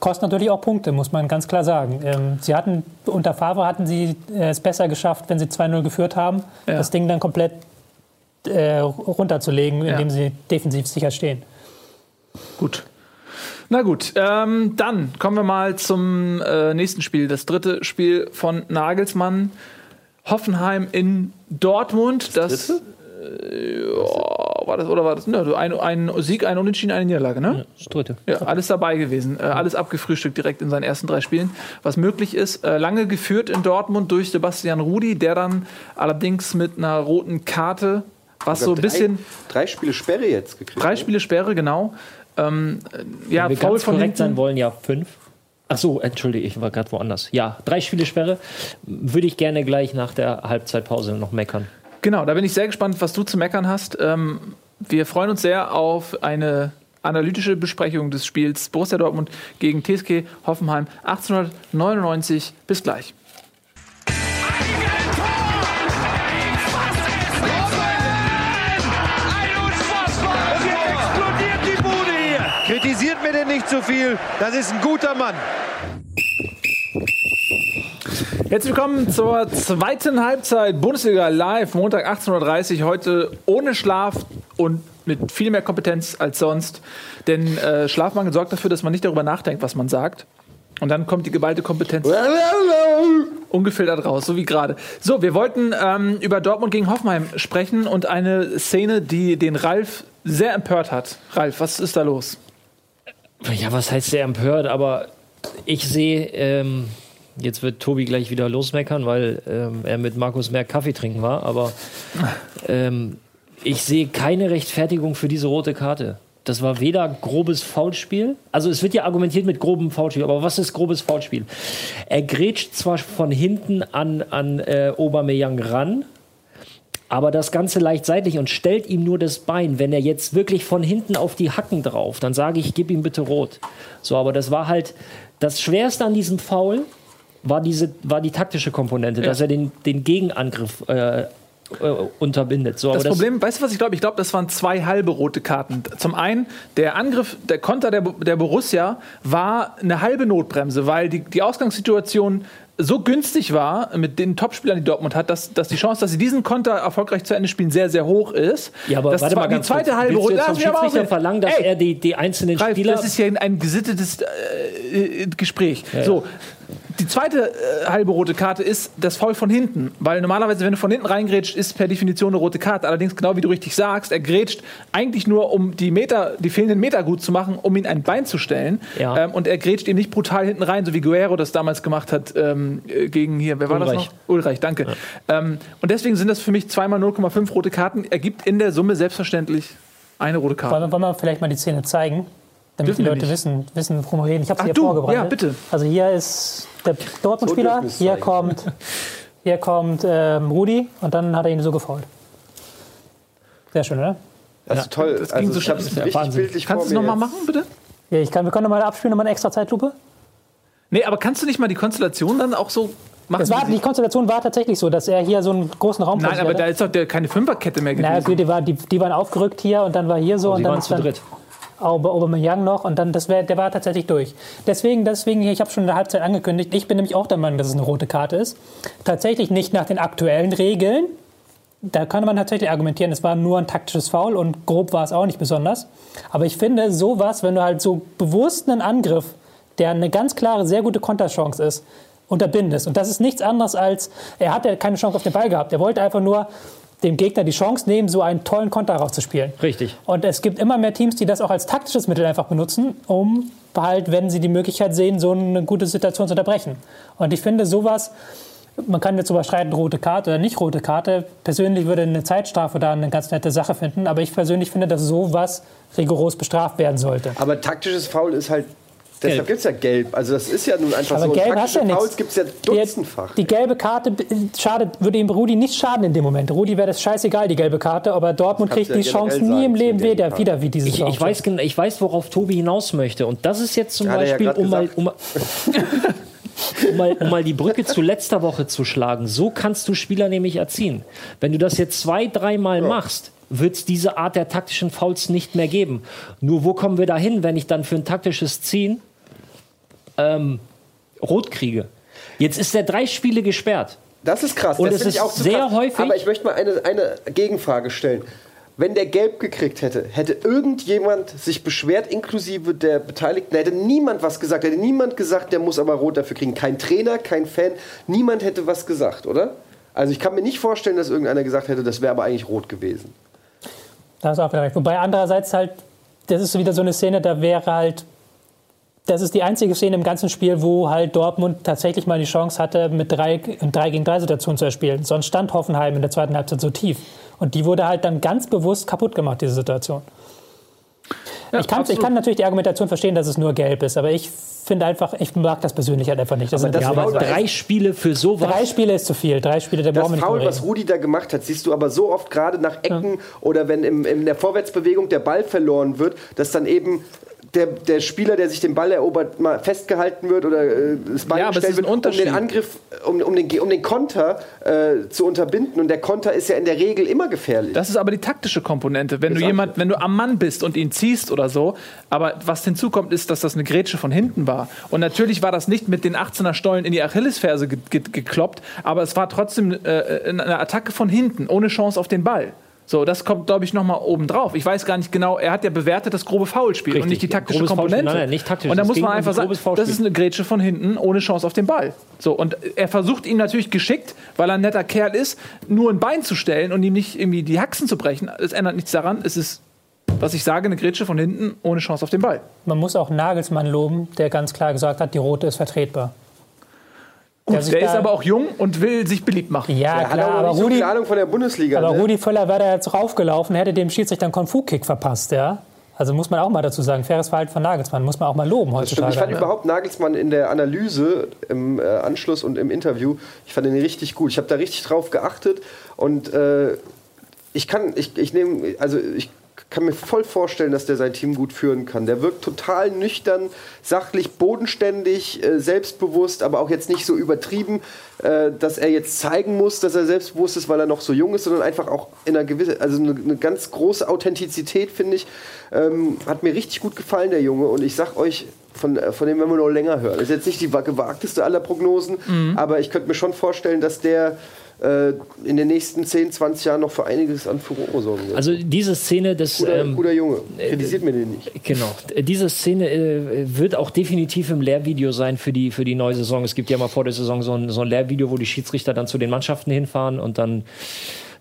kostet natürlich auch Punkte, muss man ganz klar sagen. Ähm, sie hatten unter Favre hatten sie äh, es besser geschafft, wenn sie 2-0 geführt haben, Ja. das Ding dann komplett äh, runterzulegen, Ja. indem sie defensiv sicher stehen. Gut. Na gut, ähm, dann kommen wir mal zum äh, nächsten Spiel. Das dritte Spiel von Nagelsmann. Hoffenheim in Dortmund. Das, äh, ja, war das oder war das? Ne, ein, ein Sieg, ein Unentschieden, eine Niederlage, ne? Das dritte. Ja, alles dabei gewesen. Äh, alles abgefrühstückt direkt in seinen ersten drei Spielen. Was möglich ist, äh, lange geführt in Dortmund durch Sebastian Rudi, der dann allerdings mit einer roten Karte, was so ein drei, bisschen. Drei Spiele Sperre jetzt gekriegt. Drei ne? Spiele Sperre, genau. Ähm, äh, ja, Wenn wir faul ganz von korrekt sein hinten. wollen, ja fünf. Ach so, entschuldige, ich war gerade woanders. Ja, drei Spiele Sperre. Würde ich gerne gleich nach der Halbzeitpause noch meckern. Genau, da bin ich sehr gespannt, was du zu meckern hast. Ähm, wir freuen uns sehr auf eine analytische Besprechung des Spiels Borussia Dortmund gegen TSG Hoffenheim 1899. Bis gleich. Kritisiert mir denn nicht zu viel. Das ist ein guter Mann. Herzlich willkommen zur zweiten Halbzeit Bundesliga Live, Montag 18.30 Uhr. Heute ohne Schlaf und mit viel mehr Kompetenz als sonst. Denn äh, Schlafmangel sorgt dafür, dass man nicht darüber nachdenkt, was man sagt. Und dann kommt die geballte Kompetenz ungefiltert raus, so wie gerade. So, wir wollten ähm, über Dortmund gegen Hoffenheim sprechen und eine Szene, die den Ralf sehr empört hat. Ralf, was ist da los? Ja, was heißt sehr empört, aber ich sehe, ähm, jetzt wird Tobi gleich wieder losmeckern, weil ähm, er mit Markus Merck Kaffee trinken war, aber ähm, ich sehe keine Rechtfertigung für diese rote Karte. Das war weder grobes Foulspiel, also es wird ja argumentiert mit grobem Foulspiel, aber was ist grobes Foulspiel? Er grätscht zwar von hinten an, an äh, Aubameyang ran, aber das Ganze leicht seitlich und stellt ihm nur das Bein. Wenn er jetzt wirklich von hinten auf die Hacken drauf, dann sage ich, gib ihm bitte rot. So, aber das war halt das Schwerste an diesem Foul war diese war die taktische Komponente, dass er den, den Gegenangriff äh, äh, unterbindet. So, Das, aber Problem, weißt du, was ich glaube? Ich glaube, das waren zwei halbe rote Karten. Zum einen, der Angriff, der Konter der, der Borussia war eine halbe Notbremse, weil die, die Ausgangssituation so günstig war mit den Topspielern, die Dortmund hat, dass, dass die Chance, dass sie diesen Konter erfolgreich zu Ende spielen, sehr, sehr hoch ist. Ja, aber das warte war mal die ganz zweite kurz. halbe Willst du rote jetzt vom Schiedsrichter verlangen, dass Ey, er die, die einzelnen Ralf, Spieler... das ist ja ein gesittetes äh, äh, Gespräch. So, die zweite äh, halbe rote Karte ist das Foul von hinten. Weil normalerweise, wenn du von hinten reingrätscht, ist per Definition eine rote Karte. Allerdings, genau wie du richtig sagst, er grätscht eigentlich nur, um die Meter, die fehlenden Meter gut zu machen, um ihn ein Bein zu stellen. Ja. Ähm, und er grätscht ihm nicht brutal hinten rein, so wie Guerrero das damals gemacht hat ähm, äh, gegen hier, wer war das Ulreich. noch? Ulreich, danke. Ähm, und deswegen sind das für mich zweimal 0,5 rote Karten. Ergibt in der Summe selbstverständlich eine rote Karte. Wollen, wollen wir vielleicht mal die Szene zeigen? Damit Dürfen die Leute wissen, wissen, worum wir reden. Ich habe sie hier du, vorbereitet. ja, bitte. Also hier ist der Dortmund-Spieler, So es hier kommt, hier kommt ähm, Rudi und dann hat er ihn so gefault. Sehr schön, oder? Das ist toll. das ging also, so es schnell. richtig Wahnsinn. bildlich Kannst du es nochmal machen, bitte? Ja, ich kann, wir können nochmal abspielen, nochmal eine extra Zeitlupe. Nee, aber kannst du nicht mal die Konstellation dann auch so machen? Es war, die Konstellation war tatsächlich so, dass er hier so einen großen Raum Nein, aber hatte. da ist doch der, keine Fünferkette mehr gewesen. Naja, gut, die, war, die, die waren aufgerückt hier und dann war hier so. Oh, und dann waren ist zu dann dritt. Aubameyang noch und dann das wär, der war tatsächlich durch. Deswegen, deswegen ich habe schon in der Halbzeit angekündigt, ich bin nämlich auch der Meinung, dass es eine rote Karte ist. Tatsächlich nicht nach den aktuellen Regeln. Da kann man tatsächlich argumentieren, es war nur ein taktisches Foul und grob war es auch nicht besonders. Aber ich finde, sowas, wenn du halt so bewusst einen Angriff, der eine ganz klare, sehr gute Konterchance ist, unterbindest. Und das ist nichts anderes als, er hatte keine Chance auf den Ball gehabt. Er wollte einfach nur dem Gegner die Chance nehmen, so einen tollen Konter rauszuspielen. Richtig. Und es gibt immer mehr Teams, die das auch als taktisches Mittel einfach benutzen, um halt, wenn sie die Möglichkeit sehen, so eine gute Situation zu unterbrechen. Und ich finde sowas, man kann jetzt darüber streiten, rote Karte oder nicht rote Karte. Persönlich würde eine Zeitstrafe da eine ganz nette Sache finden, aber ich persönlich finde, dass sowas rigoros bestraft werden sollte. Aber taktisches Foul ist halt. Deshalb gibt es ja gelb. Also das ist ja nun einfach Aber so. gelb hast ja nichts. Fouls gibt es ja dutzendfach. Die, die gelbe Karte b- schadet, würde ihm Rudi nicht schaden in dem Moment. Rudi wäre das scheißegal, die gelbe Karte, aber Dortmund kriegt du die ja Chance nie im sagen Leben wieder, wieder wie diese Ich, Chance. ich, weiß, ich weiß, worauf Tobi hinaus möchte. Und das ist jetzt zum Hat ja Beispiel, grad um mal, um, mal- um, mal, um mal die Brücke zu letzter Woche zu schlagen. So kannst du Spieler nämlich erziehen. Wenn du das jetzt zwei, dreimal machst, wird es diese Art der taktischen Fouls nicht mehr geben. Nur wo kommen wir da hin, wenn ich dann für ein taktisches Ziehen ähm, rot kriege? Jetzt ist der drei Spiele gesperrt. Das ist krass. Und das es finde ich ist auch zu sehr krass. häufig- Aber ich möchte mal eine, eine Gegenfrage stellen. wenn der gelb gekriegt hätte, hätte irgendjemand sich beschwert, inklusive der Beteiligten, da hätte niemand was gesagt, hätte niemand gesagt, der muss aber rot dafür kriegen. Kein Trainer, kein Fan, niemand hätte was gesagt, oder? Also ich kann mir nicht vorstellen, dass irgendeiner gesagt hätte, das wäre aber eigentlich rot gewesen. Da hast du auch wieder recht. Wobei andererseits halt, das ist wieder so eine Szene, da wäre halt, das ist die einzige Szene im ganzen Spiel, wo halt Dortmund tatsächlich mal die Chance hatte, mit drei, drei gegen drei Situationen zu erspielen. Sonst stand Hoffenheim in der zweiten Halbzeit so tief. Und die wurde halt dann ganz bewusst kaputt gemacht, diese Situation. Ja, ich, kann, ich kann natürlich die Argumentation verstehen, dass es nur gelb ist, aber ich finde einfach, ich mag das persönlich halt einfach nicht. Das sind das Ja, Foul, aber drei Spiele für sowas. drei Spiele ist zu viel. Drei Spiele, da Das brauchen wir nicht Foul, was. Rudi da gemacht hat, siehst du aber so oft gerade nach Ecken oder wenn im, in der Vorwärtsbewegung der Ball verloren wird, dass dann eben der, der Spieler, der sich den Ball erobert, mal festgehalten wird oder äh, das Bein Ja, gestellt wird, um den Angriff, um, um, den, um den Konter äh, zu unterbinden. Und der Konter ist ja in der Regel immer gefährlich. Das ist aber die taktische Komponente. Wenn du Exakt. jemand, wenn du am Mann bist und ihn ziehst oder so, aber was hinzukommt, ist, dass das eine Grätsche von hinten war. Und natürlich war das nicht mit den 18er Stollen in die Achillesferse ge ge gekloppt, aber es war trotzdem äh, eine Attacke von hinten, ohne Chance auf den Ball. So, das kommt, glaube ich, nochmal oben drauf. Ich weiß gar nicht genau, er hat ja bewertet das grobe Foulspiel und Richtig, nicht die taktische Foulspiel. Komponente. Nein, nein, nicht taktisch. Und da muss man um einfach sagen, das ist eine Grätsche von hinten ohne Chance auf den Ball. So, und er versucht ihm natürlich geschickt, weil er ein netter Kerl ist, nur ein Bein zu stellen und ihm nicht irgendwie die Haxen zu brechen. Es ändert nichts daran. Es ist, was ich sage, eine Grätsche von hinten ohne Chance auf den Ball. Man muss auch Nagelsmann loben, der ganz klar gesagt hat, die rote ist vertretbar. Gut, der da- ist aber auch jung und will sich beliebt machen. Ja, er hat klar, aber aber so Rudi, Ahnung von der Bundesliga. aber ne? Rudi Völler wäre da jetzt raufgelaufen, hätte dem Schiedsrichter einen Konfu-Kick verpasst, ja. Also muss man auch mal dazu sagen, faires Verhalten von Nagelsmann, muss man auch mal loben Das stimmt. heutzutage. Ich fand überhaupt Nagelsmann in der Analyse, im äh, Anschluss und im Interview, ich fand ihn richtig gut. Ich habe da richtig drauf geachtet und äh, ich kann, ich, ich nehme, also ich kann mir voll vorstellen, dass der sein Team gut führen kann. Der wirkt total nüchtern, sachlich, bodenständig, äh, selbstbewusst, aber auch jetzt nicht so übertrieben, äh, dass er jetzt zeigen muss, dass er selbstbewusst ist, weil er noch so jung ist, sondern einfach auch in einer gewissen, also eine, eine ganz große Authentizität, finde ich. Ähm, hat mir richtig gut gefallen, der Junge. Und ich sag euch, von, äh, von dem werden wir noch länger hören. Das ist jetzt nicht die wa- gewagteste aller Prognosen, aber ich könnte mir schon vorstellen, dass der in den nächsten 10, 20 Jahren noch für einiges an Furore sorgen wird. Also diese Szene des. guter, ähm, guter Junge. Kritisiert mir den nicht. Genau. Diese Szene äh, wird auch definitiv im Lehrvideo sein für die, für die neue Saison. Es gibt ja mal vor der Saison so ein, so ein Lehrvideo, wo die Schiedsrichter dann zu den Mannschaften hinfahren und dann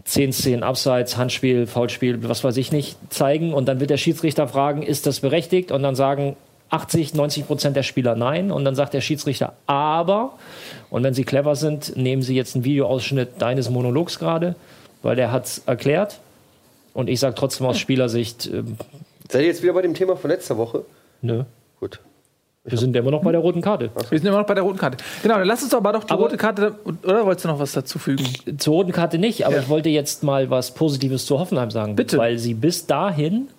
zehn Szenen Abseits, Handspiel, Foulspiel, was weiß ich nicht, zeigen. Und dann wird der Schiedsrichter fragen, ist das berechtigt? Und dann sagen 80, 90 Prozent der Spieler nein. Und dann sagt der Schiedsrichter aber. Und wenn sie clever sind, nehmen sie jetzt einen Videoausschnitt deines Monologs gerade, weil der hat es erklärt. Und ich sage trotzdem aus Spielersicht, ähm, Seid ihr jetzt wieder bei dem Thema von letzter Woche? nö. Gut. Wir sind immer noch bei der roten Karte. Wir sind immer noch bei der roten Karte. Genau, dann lass uns doch aber doch die Aber- rote Karte. Oder wolltest du noch was dazu fügen? Zur roten Karte nicht, aber Ja. ich wollte jetzt mal was Positives zu Hoffenheim sagen. Bitte. Weil sie bis dahin,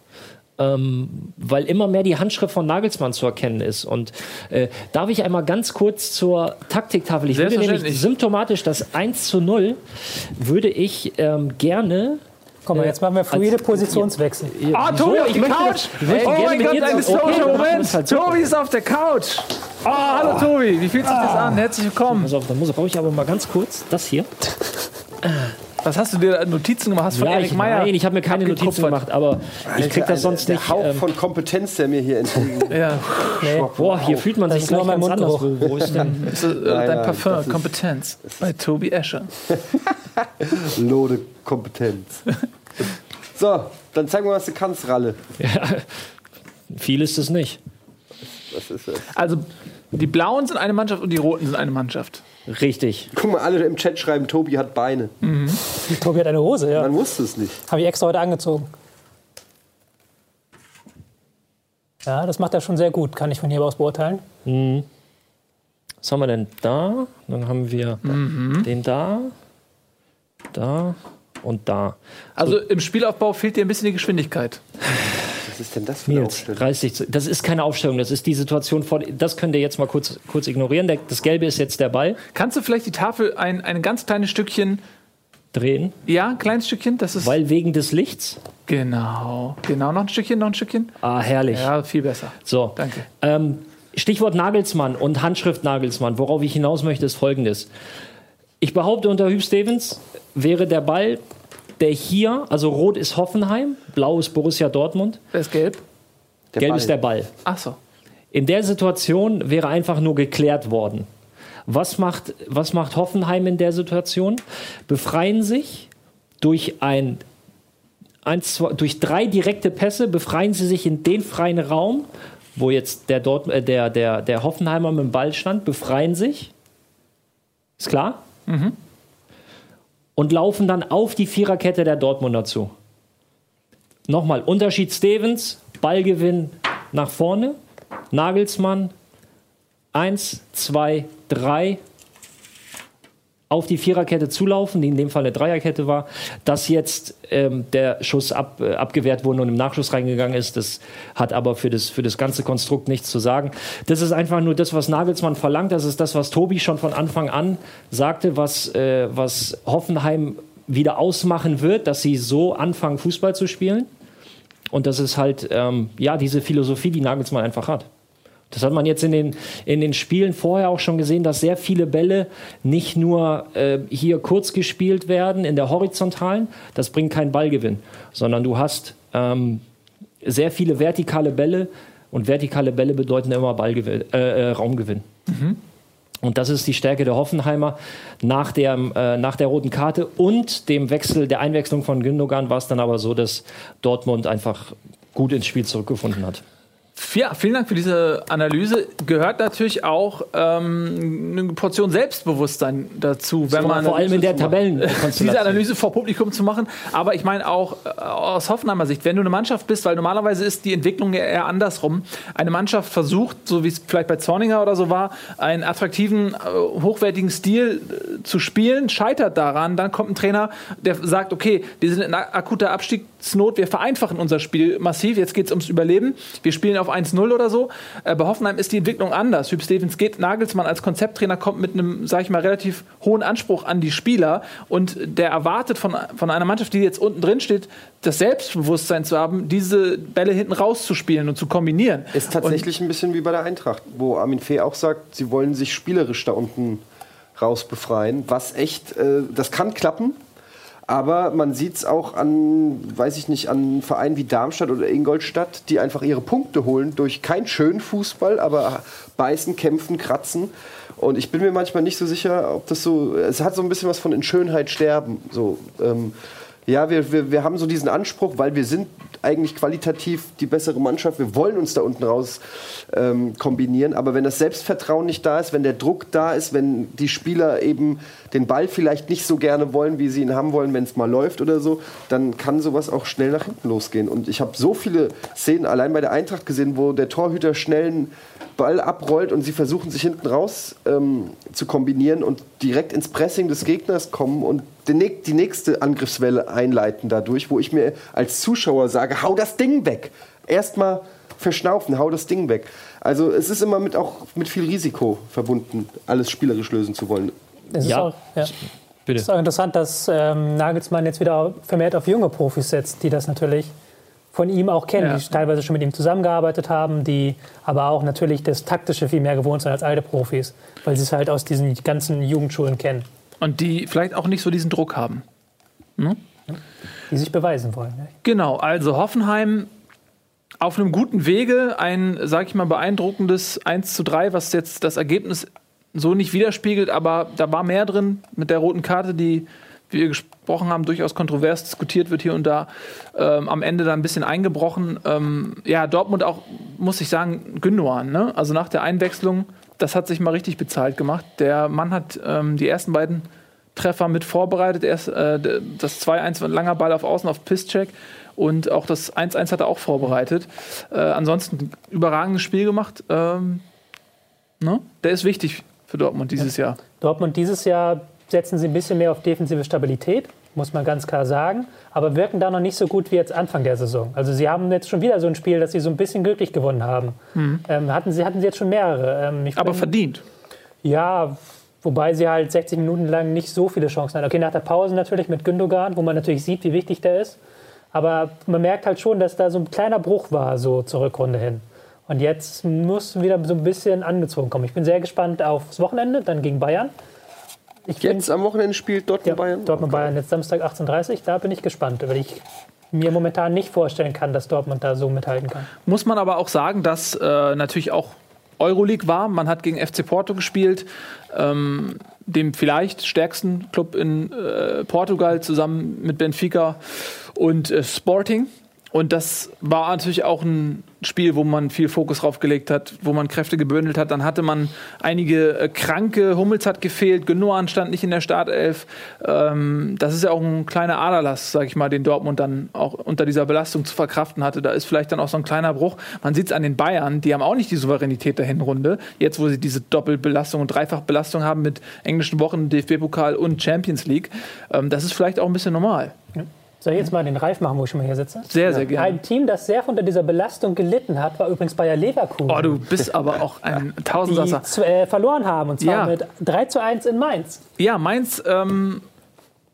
ähm, weil immer mehr die Handschrift von Nagelsmann zu erkennen ist. Und äh, darf ich einmal ganz kurz zur Taktiktafel. Ich würde nämlich symptomatisch das 1 zu 0 würde ich ähm, gerne. Guck mal, jetzt machen wir fluide Positionswechsel. Ah, Wieso? Tobi auf die möchte Couch! oh mein Gott, ein historischer dann Moment! halt. Tobi ist auf der Couch! Oh, hallo Tobi, wie fühlt sich das an? Herzlich willkommen. Pass auf, da muss brauche ich aber mal ganz kurz das hier. Was hast du dir Notizen gemacht? Hast du von Ja, ich, Meyer? nein, ich habe mir keine Notizen gemacht, aber ich krieg das sonst der nicht. Hauch ähm, von Kompetenz, der mir hier entgegen. Ja, Boah, hier fühlt man Das sich gleich mein ganz anders. Wo, ist denn? ist, äh, Nein, dein nein, Parfum, ist- Kompetenz. Bei Tobi Escher. Lode Kompetenz. so, dann zeig mal, was du kannst, Ralle. Viel ist es nicht. Was ist das? Also, die Blauen sind eine Mannschaft und die Roten sind eine Mannschaft. Richtig. Guck mal, alle im Chat schreiben, Tobi hat Beine. Tobi hat eine Hose, ja. Man wusste es nicht. Habe ich extra heute angezogen. Ja, das macht er schon sehr gut, kann ich von hier aus beurteilen. Was haben wir denn da? Dann haben wir den da, da und da. Also im Spielaufbau fehlt dir ein bisschen die Geschwindigkeit. Was ist denn das für eine Nils, Aufstellung? reiß dich zu. Das ist keine Aufstellung, das ist die Situation vor. Das könnt ihr jetzt mal kurz, kurz ignorieren. Der, das Gelbe ist jetzt der Ball. Kannst du vielleicht die Tafel ein, ein ganz kleines Stückchen, Drehen, ja, ein kleines Stückchen, das ist. weil wegen des Lichts. genau, genau, noch ein Stückchen, noch ein Stückchen. Ah, herrlich. Ja, viel besser. So. Danke. Ähm, Stichwort Nagelsmann und Handschrift Nagelsmann. Worauf ich hinaus möchte, ist folgendes. Ich behaupte, unter Hugh Stevens wäre der Ball der hier, also rot ist Hoffenheim, blau ist Borussia Dortmund, Wer ist gelb? Der gelb Ball. ist der Ball. Ach so. In der Situation wäre einfach nur geklärt worden. Was macht, was macht Hoffenheim in der Situation? Befreien sich durch ein, eins, zwei, durch drei direkte Pässe, befreien sie sich in den freien Raum, wo jetzt der, Dort, äh, der, der, der Hoffenheimer mit dem Ball stand, befreien sich. Ist klar? Und laufen dann auf die Viererkette der Dortmunder zu. Nochmal, Unterschied Stevens, Ballgewinn nach vorne, Nagelsmann, eins, zwei, drei, auf die Viererkette zulaufen, die in dem Fall eine Dreierkette war, dass jetzt ähm, der Schuss ab, äh, abgewehrt wurde und im Nachschuss reingegangen ist, das hat aber für das, für das ganze Konstrukt nichts zu sagen. Das ist einfach nur das, was Nagelsmann verlangt, das ist das, was Tobi schon von Anfang an sagte, was, äh, was Hoffenheim wieder ausmachen wird, dass sie so anfangen, Fußball zu spielen. Und das ist halt, ähm, ja, diese Philosophie, die Nagelsmann einfach hat. Das hat man jetzt in den, in den Spielen vorher auch schon gesehen, dass sehr viele Bälle nicht nur äh, hier kurz gespielt werden in der horizontalen, das bringt keinen Ballgewinn, sondern du hast ähm, sehr viele vertikale Bälle und vertikale Bälle bedeuten immer Ballgewinn, äh, äh, Raumgewinn. Und das ist die Stärke der Hoffenheimer. Nach der, äh, nach der roten Karte und dem Wechsel, der Einwechslung von Gündogan war es dann aber so, dass Dortmund einfach gut ins Spiel zurückgefunden hat. Ja, vielen Dank für diese Analyse. Gehört natürlich auch ähm, eine Portion Selbstbewusstsein dazu, wenn man vor allem in der diese Tabellenkonstellation. Analyse vor Publikum zu machen. Aber ich meine auch äh, aus Hoffenheimer Sicht, wenn du eine Mannschaft bist, weil normalerweise ist die Entwicklung ja eher andersrum. Eine Mannschaft versucht, so wie es vielleicht bei Zorninger oder so war, einen attraktiven, äh, hochwertigen Stil äh, zu spielen, scheitert daran. Dann kommt ein Trainer, der sagt, okay, wir sind in akuter Abstiegsnot, wir vereinfachen unser Spiel massiv, jetzt geht es ums Überleben. Wir spielen auf 1-0 oder so. Äh, bei Hoffenheim ist die Entwicklung anders. Hüb Stevens geht, Nagelsmann als Konzepttrainer kommt mit einem, sag ich mal, relativ hohen Anspruch an die Spieler und der erwartet von, von einer Mannschaft, die jetzt unten drin steht, das Selbstbewusstsein zu haben, diese Bälle hinten rauszuspielen und zu kombinieren. Ist tatsächlich ein bisschen wie bei der Eintracht, wo Armin Fee auch sagt, sie wollen sich spielerisch da unten raus befreien. Was echt, äh, das kann klappen. Aber man sieht es auch an, weiß ich nicht, an Vereinen wie Darmstadt oder Ingolstadt, die einfach ihre Punkte holen durch keinen schönen Fußball, aber beißen, kämpfen, kratzen. Und ich bin mir manchmal nicht so sicher, ob das so. Es hat so ein bisschen was von in Schönheit sterben. So, ähm, ja, wir, wir, wir haben so diesen Anspruch, weil wir sind eigentlich qualitativ die bessere Mannschaft. Wir wollen uns da unten raus ähm, kombinieren. Aber wenn das Selbstvertrauen nicht da ist, wenn der Druck da ist, wenn die Spieler eben den Ball vielleicht nicht so gerne wollen, wie sie ihn haben wollen, wenn es mal läuft oder so, dann kann sowas auch schnell nach hinten losgehen. Und ich habe so viele Szenen allein bei der Eintracht gesehen, wo der Torhüter schnell einen Ball abrollt und sie versuchen sich hinten raus ähm, zu kombinieren und direkt ins Pressing des Gegners kommen und die, nä- die nächste Angriffswelle einleiten dadurch, wo ich mir als Zuschauer sage, hau das Ding weg. Erstmal verschnaufen, hau das Ding weg. Also es ist immer mit auch mit viel Risiko verbunden, alles spielerisch lösen zu wollen. Es ist Ja. auch, ja. Bitte. Es ist auch interessant, dass ähm, Nagelsmann jetzt wieder vermehrt auf junge Profis setzt, die das natürlich von ihm auch kennen, Ja. die teilweise schon mit ihm zusammengearbeitet haben, die aber auch natürlich das Taktische viel mehr gewohnt sind als alte Profis, weil sie es halt aus diesen ganzen Jugendschulen kennen, Und die vielleicht auch nicht so diesen Druck haben. die sich beweisen wollen. Ne? Genau, also Hoffenheim auf einem guten Wege, ein, sag ich mal, beeindruckendes 1 zu 3, was jetzt das Ergebnis so nicht widerspiegelt, aber da war mehr drin mit der roten Karte, die, wie wir gesprochen haben, durchaus kontrovers diskutiert wird hier und da. Ähm, am Ende da ein bisschen eingebrochen. Ähm, ja, Dortmund auch, muss ich sagen, Gündogan. Ne? Also nach der Einwechslung, das hat sich mal richtig bezahlt gemacht. Der Mann hat ähm, die ersten beiden Treffer mit vorbereitet. Erst äh, das 2-1 war ein langer Ball auf Außen auf Pisscheck und auch das 1-1 hat er auch vorbereitet. Äh, ansonsten überragendes Spiel gemacht. Ähm, ne? Der ist wichtig für Dortmund dieses Jahr. Dortmund dieses Jahr setzen sie ein bisschen mehr auf defensive Stabilität, muss man ganz klar sagen, aber wirken da noch nicht so gut wie jetzt Anfang der Saison. Also sie haben jetzt schon wieder so ein Spiel, das sie so ein bisschen glücklich gewonnen haben. Ähm, hatten, sie, hatten sie jetzt schon mehrere. Ähm, Aber bin- verdient. Ja, wobei sie halt 60 Minuten lang nicht so viele Chancen hatten. Okay, nach der Pause natürlich mit Gündogan, wo man natürlich sieht, wie wichtig der ist. Aber man merkt halt schon, dass da so ein kleiner Bruch war, so zur Rückrunde hin. Und jetzt muss wieder so ein bisschen angezogen kommen. Ich bin sehr gespannt aufs Wochenende, dann gegen Bayern. Ich bin- Jetzt am Wochenende spielt Dortmund Ja, Bayern. Dortmund Bayern jetzt Samstag 18.30 Da bin ich gespannt, weil ich mir momentan nicht vorstellen kann, dass Dortmund da so mithalten kann. Muss man aber auch sagen, dass äh, natürlich auch Euroleague war. Man hat gegen FC Porto gespielt, ähm, dem vielleicht stärksten Club in äh, Portugal, zusammen mit Benfica und äh, Sporting. Und das war natürlich auch ein Spiel, wo man viel Fokus drauf gelegt hat, wo man Kräfte gebündelt hat. Dann hatte man einige äh, Kranke, Hummels hat gefehlt, Genoan stand nicht in der Startelf. Ähm, das ist ja auch ein kleiner Aderlass, sag ich mal, den Dortmund dann auch unter dieser Belastung zu verkraften hatte. Da ist vielleicht dann auch so ein kleiner Bruch. Man sieht es an den Bayern, die haben auch nicht die Souveränität der Hinrunde. Jetzt, wo sie diese Doppelbelastung und Dreifachbelastung haben mit englischen Wochen, DFB-Pokal und Champions League. Ähm, das ist vielleicht auch ein bisschen normal. Soll ich jetzt mal den Reif machen, wo ich schon mal hier sitze? Sehr, sehr gerne. Ein Team, das sehr unter dieser Belastung gelitten hat, war übrigens Bayer Leverkusen. Oh, du bist aber auch ein die Tausendsasser. z- äh, verloren haben, und zwar Ja. mit 3 zu 1 in Mainz. Ja, Mainz, ähm,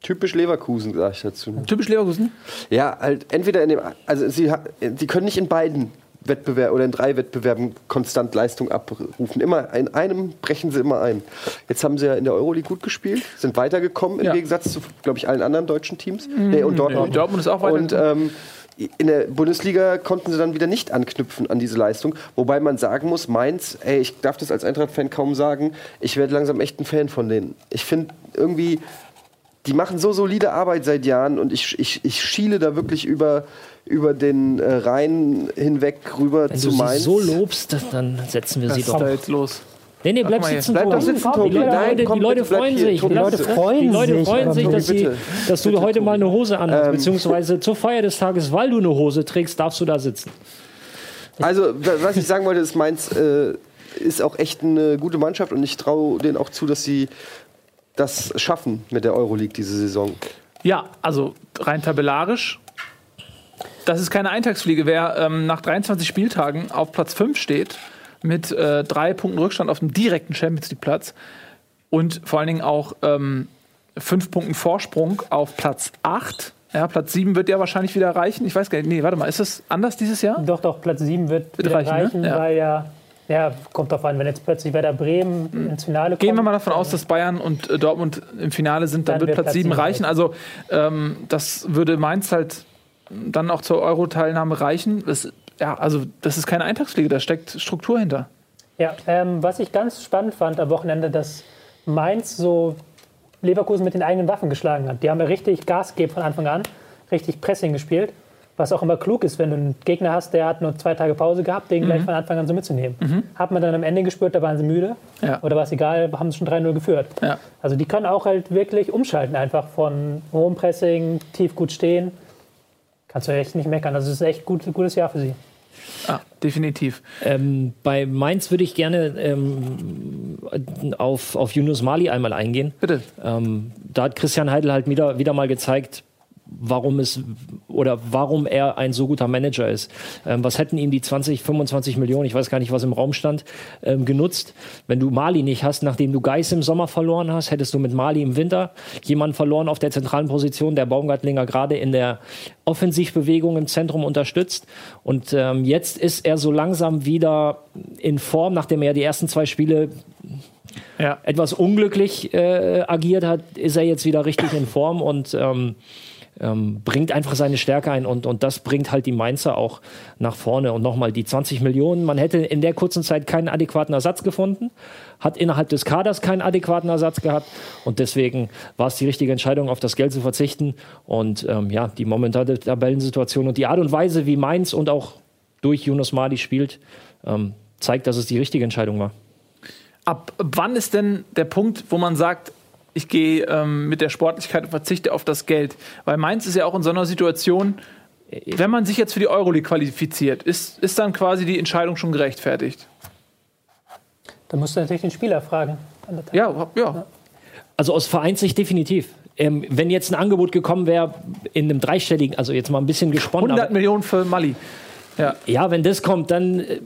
Typisch Leverkusen, sag ich dazu. typisch Leverkusen. Ja, halt entweder in dem, also sie, sie können nicht in beiden Wettbewerben oder in drei Wettbewerben konstant Leistung abrufen. Immer in einem brechen sie immer ein. Jetzt haben sie ja in der Euroleague gut gespielt, sind weitergekommen im Ja. Gegensatz zu, glaube ich, allen anderen deutschen Teams. Nee, und Dortmund. Nee, Dortmund ist auch Und weitergekommen. ähm, in der Bundesliga konnten sie dann wieder nicht anknüpfen an diese Leistung. Wobei man sagen muss, Mainz, ey, ich darf das als Eintracht-Fan kaum sagen, ich werde langsam echt ein Fan von denen. Ich finde irgendwie, die machen so solide Arbeit seit Jahren und ich, ich, ich schiele da wirklich über, über den äh, Rhein hinweg rüber Wenn zu du sie Mainz. so lobst, dann setzen wir Was sie ist doch. da jetzt los? Nee, nee, bleib sitzen, Bleib doch Tobi. sitzen, Die Tobi. Leute, Nein, die komm, Leute bitte, freuen hier. sich. Tobi, Die Leute bitte. freuen Die Leute sich. freuen sich, Tobi, dass, sie, bitte. dass du heute mal eine Hose anhast, Ähm, beziehungsweise zur Feier des Tages, weil du eine Hose trägst, darfst du da sitzen. Also, wa- was ich sagen wollte, ist, Mainz äh, ist auch echt eine gute Mannschaft und ich traue denen auch zu, dass sie das schaffen mit der Euroleague diese Saison. Ja, also rein tabellarisch. Das ist keine Eintagsfliege. Wer ähm, nach 23 Spieltagen auf Platz 5 steht, mit äh, drei Punkten Rückstand auf dem direkten Champions League-Platz und vor allen Dingen auch ähm, fünf Punkten Vorsprung auf Platz 8. Ja, Platz 7 wird ja wahrscheinlich wieder reichen. Ich weiß gar nicht. Nee, warte mal, ist das anders dieses Jahr? Doch, doch, Platz 7 wird Wird reichen, reichen, ne? Ja. weil ja, ja, kommt drauf an, wenn jetzt plötzlich Werder Bremen ins Finale kommt. Gehen wir mal davon aus, dass Bayern und äh, Dortmund im Finale sind, dann, Dann wird Platz Platz 7 sieben reichen. Also ähm, das würde Mainz halt dann auch zur Euro-Teilnahme reichen. Das, ja, also das ist keine Eintagsfliege, da steckt Struktur hinter. Ja, ähm, was ich ganz spannend fand am Wochenende, dass Mainz so Leverkusen mit den eigenen Waffen geschlagen hat. Die haben ja richtig Gas gegeben von Anfang an, richtig Pressing gespielt. Was auch immer klug ist, wenn du einen Gegner hast, der hat nur zwei Tage Pause gehabt, den gleich von Anfang an so mitzunehmen. Hat man dann am Ende gespürt, da waren sie müde. Ja. Oder war es egal, haben sie schon 3-0 geführt. Ja. Also die können auch halt wirklich umschalten, einfach von hohem Pressing, tief gut stehen. Kannst du echt nicht meckern. Also es ist echt gut, gutes Jahr für sie. Ah, definitiv. Ähm, bei Mainz würde ich gerne ähm, auf, auf Yunus Mali einmal eingehen. Bitte. Ähm, da hat Christian Heidel halt wieder, wieder mal gezeigt, warum es oder warum er ein so guter Manager ist. Ähm, was hätten ihm die 20, 25 Millionen, ich weiß gar nicht, was im Raum stand, ähm, genutzt? Wenn du Mali nicht hast, nachdem du Geis im Sommer verloren hast, hättest du mit Mali im Winter jemanden verloren auf der zentralen Position, der Baumgartlinger gerade in der Offensivbewegung im Zentrum unterstützt. Und ähm, jetzt ist er so langsam wieder in Form, nachdem er die ersten zwei Spiele Ja. etwas unglücklich äh, agiert hat, ist er jetzt wieder richtig in Form und ähm, ähm, bringt einfach seine Stärke ein und, und das bringt halt die Mainzer auch nach vorne. Und nochmal die 20 Millionen, man hätte in der kurzen Zeit keinen adäquaten Ersatz gefunden, hat innerhalb des Kaders keinen adäquaten Ersatz gehabt und deswegen war es die richtige Entscheidung, auf das Geld zu verzichten. Und ähm, ja, die momentane Tabellensituation und die Art und Weise, wie Mainz und auch durch Yunus Mali spielt, ähm, zeigt, dass es die richtige Entscheidung war. Ab wann ist denn der Punkt, wo man sagt, ich gehe ähm, mit der Sportlichkeit und verzichte auf das Geld? Weil Mainz ist ja auch in so einer Situation, wenn man sich jetzt für die Euroleague qualifiziert, ist, ist dann quasi die Entscheidung schon gerechtfertigt? Da musst du natürlich den Spieler fragen. Ja, ja. Also aus Vereinssicht definitiv. Ähm, wenn jetzt ein Angebot gekommen wäre in einem dreistelligen, also jetzt mal ein bisschen gesponnen, 100 aber, Millionen für Mali. Ja. ja, wenn das kommt, dann äh,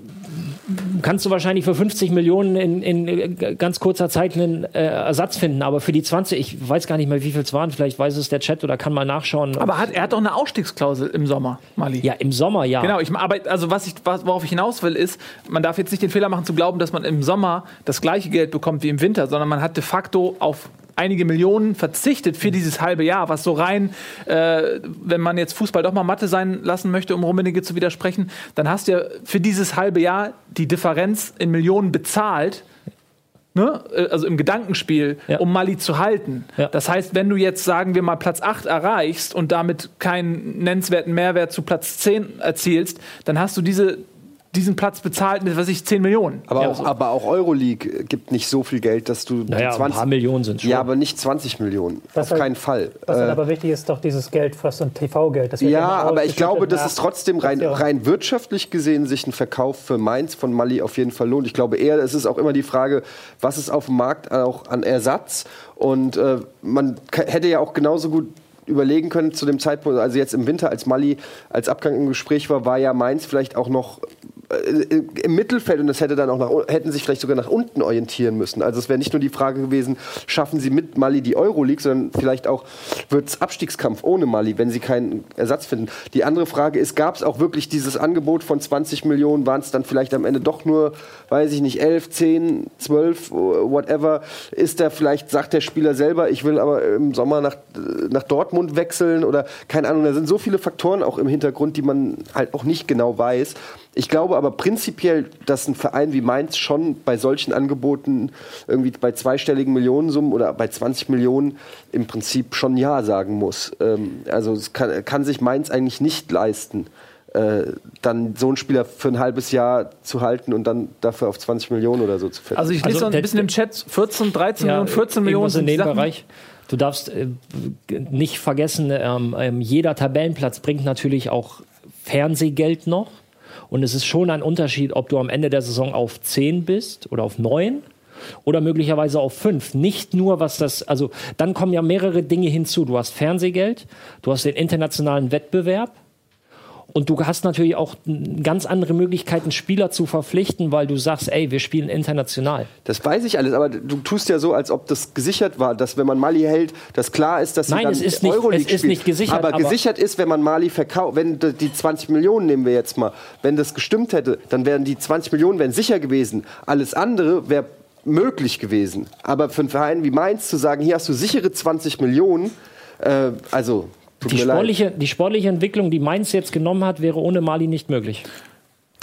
kannst du wahrscheinlich für 50 Millionen in, in äh, ganz kurzer Zeit einen äh, Ersatz finden. Aber für die 20, ich weiß gar nicht mehr, wie viel es waren, vielleicht weiß es der Chat oder kann mal nachschauen. Aber hat, er hat doch eine Ausstiegsklausel im Sommer, Mali. ja, im Sommer, ja. Genau, ich, aber also was ich, worauf ich hinaus will, ist, man darf jetzt nicht den Fehler machen zu glauben, dass man im Sommer das gleiche Geld bekommt wie im Winter, sondern man hat de facto auf einige Millionen verzichtet für dieses halbe Jahr, was so rein, äh, wenn man jetzt Fußball doch mal Mathe sein lassen möchte, um Rummenigge zu widersprechen, dann hast du ja für dieses halbe Jahr die Differenz in Millionen bezahlt. Ne? Äh, Also im Gedankenspiel, Ja. um Mali zu halten. Ja. Das heißt, wenn du jetzt, sagen wir mal, Platz 8 erreichst und damit keinen nennenswerten Mehrwert zu Platz 10 erzielst, dann hast du diese, diesen Platz bezahlt mit, was ich, 10 Millionen. Aber, Ja, auch, so. aber auch Euroleague gibt nicht so viel Geld, dass du Naja, die ein paar Millionen sind schon. Ja, aber nicht 20 Millionen. Was Auf halt- keinen Fall. Was halt Äh, aber wichtig ist, doch dieses Geld, was so ein TV-Geld. ja, aber ich glaube, dass es trotzdem rein, rein wirtschaftlich gesehen sich ein Verkauf für Mainz von Mali auf jeden Fall lohnt. Ich glaube eher, es ist auch immer die Frage, was ist auf dem Markt auch an Ersatz. Und äh, man hätte ja auch genauso gut überlegen können zu dem Zeitpunkt, also jetzt im Winter, als Mali als Abgang im Gespräch war, war ja Mainz vielleicht auch noch äh, im Mittelfeld und das hätte dann auch nach, hätten sich vielleicht sogar nach unten orientieren müssen. Also es wäre nicht nur die Frage gewesen, schaffen sie mit Mali die Euroleague, sondern vielleicht auch wird es Abstiegskampf ohne Mali, wenn sie keinen Ersatz finden. Die andere Frage ist, gab es auch wirklich dieses Angebot von 20 Millionen, waren es dann vielleicht am Ende doch nur, weiß ich nicht, 11, 10, 12, whatever, ist da vielleicht, sagt der Spieler selber, ich will aber im Sommer nach, nach Dortmund wechseln oder keine Ahnung, da sind so viele Faktoren auch im Hintergrund, die man halt auch nicht genau weiß. Ich glaube aber prinzipiell, dass ein Verein wie Mainz schon bei solchen Angeboten irgendwie bei zweistelligen Millionensummen oder bei 20 Millionen im Prinzip schon Ja sagen muss. Ähm, also es kann, kann sich Mainz eigentlich nicht leisten, äh, dann so einen Spieler für ein halbes Jahr zu halten und dann dafür auf 20 Millionen oder so zu verdienen. Also ich lese Also so ein bisschen im Chat 14, 13 Millionen, 14 Millionen in sind die dem. Bereich. Du darfst äh, nicht vergessen, ähm, ähm, jeder Tabellenplatz bringt natürlich auch Fernsehgeld noch. Und es ist schon ein Unterschied, ob du am Ende der Saison auf 10 bist oder auf 9 oder möglicherweise auf 5. Nicht nur was das, also dann kommen ja mehrere Dinge hinzu. Du hast Fernsehgeld, du hast den internationalen Wettbewerb, und du hast natürlich auch ganz andere Möglichkeiten, Spieler zu verpflichten, weil du sagst, ey, wir spielen international. Das weiß ich alles, aber du tust ja so, als ob das gesichert war, dass wenn man Mali hält, dass klar ist, dass sie Nein, dann es ist nicht- Euroleague es ist spielt. nicht gesichert, Aber, aber- gesichert ist, wenn man Mali verkauft, wenn die 20 Millionen nehmen wir jetzt mal, wenn das gestimmt hätte, dann wären die 20 Millionen wären sicher gewesen. Alles andere wäre möglich gewesen. Aber für einen Verein wie Mainz zu sagen, hier hast du sichere 20 Millionen, äh, also Die leid. sportliche, die sportliche Entwicklung, die Mainz jetzt genommen hat, wäre ohne Mali nicht möglich.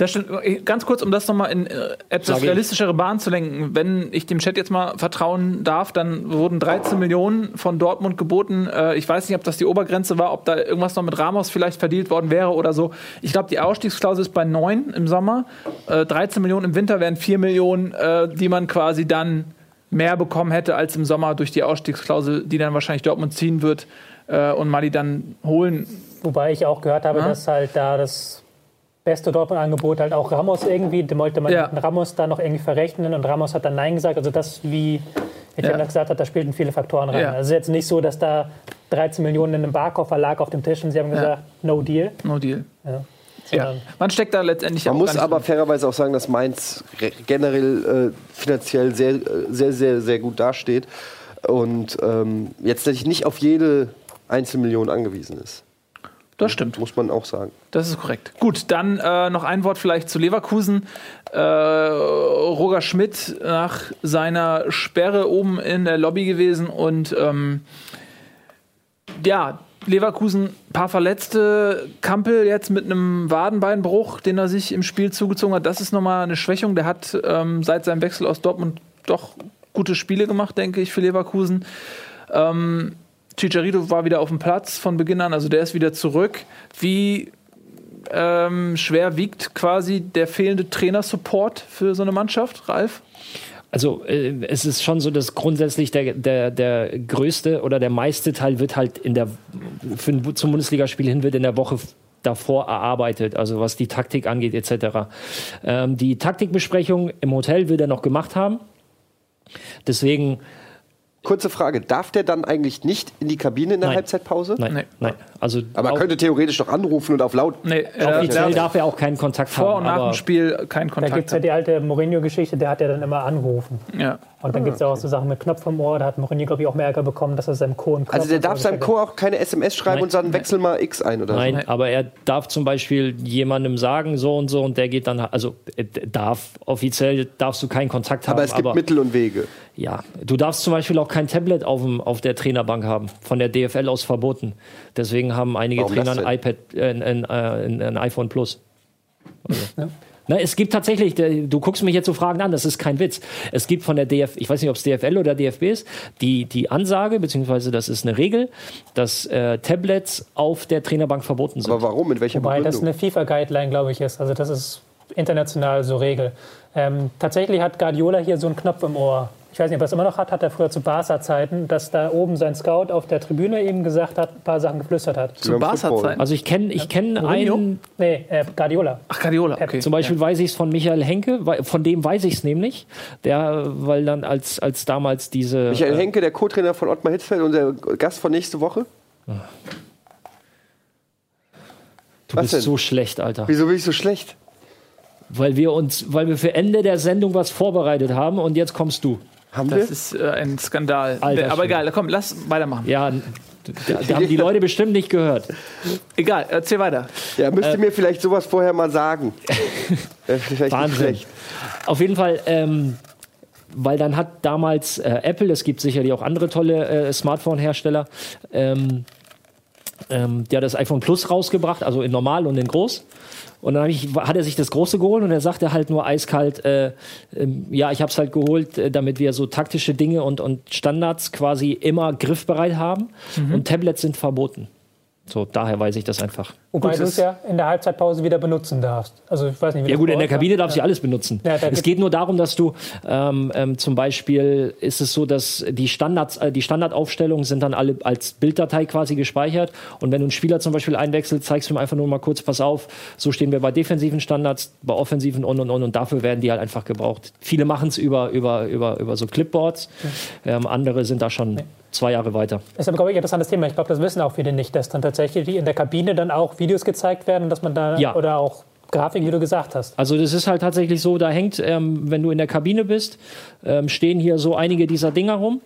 Das stimmt. Ganz kurz, um das nochmal in äh, etwas realistischere Bahn zu lenken. Wenn ich dem Chat jetzt mal vertrauen darf, dann wurden 13 Millionen von Dortmund geboten. Äh, ich weiß nicht, ob das die Obergrenze war, ob da irgendwas noch mit Ramos vielleicht verdient worden wäre oder so. Ich glaube, die Ausstiegsklausel ist bei 9 im Sommer. Äh, 13 Millionen im Winter wären 4 Millionen, äh, die man quasi dann mehr bekommen hätte als im Sommer durch die Ausstiegsklausel, die dann wahrscheinlich Dortmund ziehen wird äh, und Mali dann holen. Wobei ich auch gehört habe, Ja. dass halt da das beste Dortmund-Angebot halt auch Ramos irgendwie, da wollte man Ja. Ramos da noch irgendwie verrechnen und Ramos hat dann Nein gesagt. Also das, wie Etienne Ja. gesagt hat, da spielten viele Faktoren rein. Ja. Also es ist jetzt nicht so, dass da 13 Millionen in einem Barkoffer lag auf dem Tisch und sie haben gesagt, no deal. No deal. Ja. Ja. Man steckt da letztendlich Man auch muss aber drin. fairerweise auch sagen, dass Mainz re- generell äh, finanziell sehr, äh, sehr, sehr, sehr gut dasteht und ähm, jetzt natürlich nicht auf jede Einzelmillion angewiesen ist. Das stimmt. Muss man auch sagen. Das ist korrekt. Gut, dann äh, noch ein Wort vielleicht zu Leverkusen. Äh, Roger Schmidt nach seiner Sperre oben in der Lobby gewesen und ähm, ja, Leverkusen, paar Verletzte. Kampel jetzt mit einem Wadenbeinbruch, den er sich im Spiel zugezogen hat. Das ist nochmal eine Schwächung. Der hat ähm, seit seinem Wechsel aus Dortmund doch gute Spiele gemacht, denke ich, für Leverkusen. Ähm, Chicharito war wieder auf dem Platz von Beginn an, also der ist wieder zurück. Wie ähm, schwer wiegt quasi der fehlende Trainersupport für so eine Mannschaft, Ralf? Also äh, es ist schon so, dass grundsätzlich der, der, der größte oder der meiste Teil wird halt in der für ein, zum Bundesligaspiel hin wird in der Woche davor erarbeitet, also was die Taktik angeht etc. Ähm, die Taktikbesprechung im Hotel will er noch gemacht haben. Deswegen Kurze Frage, darf der dann eigentlich nicht in die Kabine in der Nein. Halbzeitpause? Nein, Nee. nein. Also Aber er könnte theoretisch doch anrufen und auf laut. Nee, er offiziell darf darf er auch keinen Kontakt vor haben. und nach aber dem Spiel keinen Da Kontakt gibt es ja die alte Mourinho-Geschichte, der hat ja dann immer angerufen. Ja. Und dann gibt es ja auch so Sachen mit Knopf am Ohr, da hat Mourinho, glaube ich, auch mehr Ärger bekommen, dass er seinem Co. einen Knopf Also der so darf seinem Co. auch keine SMS schreiben Nein. und sagen, wechsel mal X ein oder Nein, Nein. aber er darf zum Beispiel jemandem sagen, so und so, und der geht dann, also er darf, offiziell darfst du keinen Kontakt so. haben. Aber es gibt Mittel und Wege. Ja, du darfst zum Beispiel auch kein Tablet auf, dem, auf der Trainerbank haben, von der DFL aus verboten. Deswegen haben einige Warum Trainer das ein iPad, äh, ein, ein, ein, ein iPhone Plus. Also. Na, es gibt tatsächlich, du guckst mich jetzt so Fragen an, das ist kein Witz. Es gibt von der DF, ich weiß nicht, ob es DFL oder DFB ist, die, die Ansage, beziehungsweise das ist eine Regel, dass äh, Tablets auf der Trainerbank verboten sind. Aber warum? Mit welcher Wobei das Begründung? eine FIFA-Guideline, glaube ich, ist. Also das ist international so Regel. Ähm, tatsächlich hat Guardiola hier so einen Knopf im Ohr. Ich weiß nicht, ob er es immer noch hat, hat er früher zu Barca-Zeiten, dass da oben sein Scout auf der Tribüne eben gesagt hat, ein paar Sachen geflüstert hat. Zu. Barca-Zeiten. Also ich kenne ich kenn Mourinho? einen, Nee, äh, Guardiola. Ach, Guardiola, okay. Zum Beispiel weiß ich es von Michael Henke, von dem weiß ich es nämlich, der, weil dann als, als damals diese. Michael äh, Henke, der Co-Trainer von Ottmar Hitzfeld und der Gast von nächste Woche? du was bist denn? so schlecht, Alter. Wieso bin ich so schlecht? Weil wir uns, weil wir für Ende der Sendung was vorbereitet haben und jetzt kommst du. Haben wir? Das ist äh, ein Skandal. Alter Aber egal, komm, lass weitermachen. Ja, da, da haben die Leute bestimmt nicht gehört. Egal, erzähl weiter. Ja, müsst ihr mir vielleicht sowas vorher mal sagen. Wahnsinn. Auf jeden Fall, ähm, weil dann hat damals äh, Apple, es gibt sicherlich auch andere tolle äh, Smartphone-Hersteller, ähm, ähm, der hat das iPhone Plus rausgebracht, also in normal und in groß. Und dann ich, hat er sich das große geholt und er sagte halt nur eiskalt, äh, ähm, ja, ich habe es halt geholt, äh, damit wir so taktische Dinge und, und Standards quasi immer griffbereit haben. Und Tablets sind verboten. So, daher weiß ich das einfach. Wobei du es ja in der Halbzeitpause wieder benutzen darfst. Also ich weiß nicht, wie Ja gut, in der. Kabine darfst du Ja. alles benutzen. Ja, es geht nur darum, dass du ähm, ähm, zum Beispiel ist es so, dass die Standards, äh, die Standardaufstellungen sind dann alle als Bilddatei quasi gespeichert. Und wenn du einen Spieler zum Beispiel einwechselst, zeigst du ihm einfach nur mal kurz, pass auf, so stehen wir bei defensiven Standards, bei offensiven und und und und dafür werden die halt einfach gebraucht. Viele machen es über, über, über, über so Clipboards, ähm, andere sind da schon zwei Jahre weiter. Ist aber, glaube ich, ein interessantes Thema. Ich glaube, das wissen auch viele nicht, dass dann tatsächlich in der Kabine dann auch Videos gezeigt werden, dass man da Ja. oder auch Grafiken, wie du gesagt hast. Also das ist halt tatsächlich so, da hängt, ähm, wenn du in der Kabine bist, ähm, stehen hier so einige dieser Dinger rum.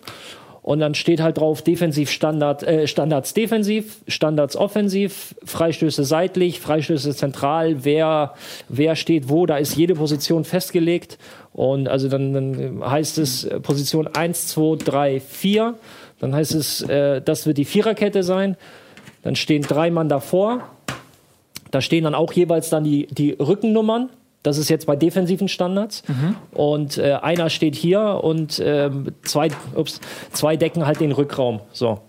Und dann steht halt drauf Defensiv Standard, äh, Standards defensiv, Standards offensiv, Freistöße seitlich, Freistöße zentral, wer, wer steht wo, da ist jede Position festgelegt. Und also dann, dann heißt es äh, Position 1, 2, 3, 4. Dann heißt es, äh, das wird die Viererkette sein. Dann stehen drei Mann davor. Da stehen dann auch jeweils dann die, die Rückennummern. Das ist jetzt bei defensiven Standards. Und äh, einer steht hier und ähm, zwei, ups, zwei decken halt den Rückraum. So.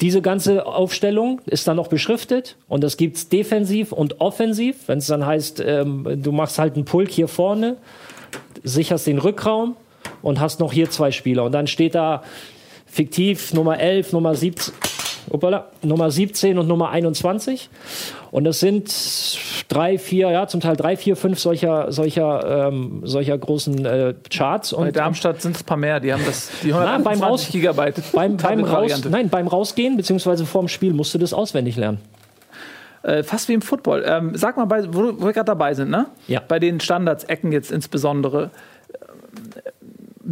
Diese ganze Aufstellung ist dann noch beschriftet und das gibt's defensiv und offensiv. Wenn es dann heißt, ähm, du machst halt einen Pulk hier vorne, sicherst den Rückraum und hast noch hier zwei Spieler. Und dann steht da fiktiv Nummer 11, Nummer 17, Uppala, Nummer 17 und Nummer 21. Und das sind drei, vier, ja, zum Teil drei, vier, fünf solcher, solcher, ähm, solcher großen äh, Charts. Bei Und Darmstadt sind es ein paar mehr. Die haben das, die Na, beim 120 Raus- Gigabyte. beim, beim, Raus, nein, beim Rausgehen, beziehungsweise vorm Spiel, musst du das auswendig lernen. Äh, fast wie im Football. Ähm, sag mal, bei, wo, wo wir gerade dabei sind, ne? Ja. Bei den Standards, Ecken jetzt insbesondere.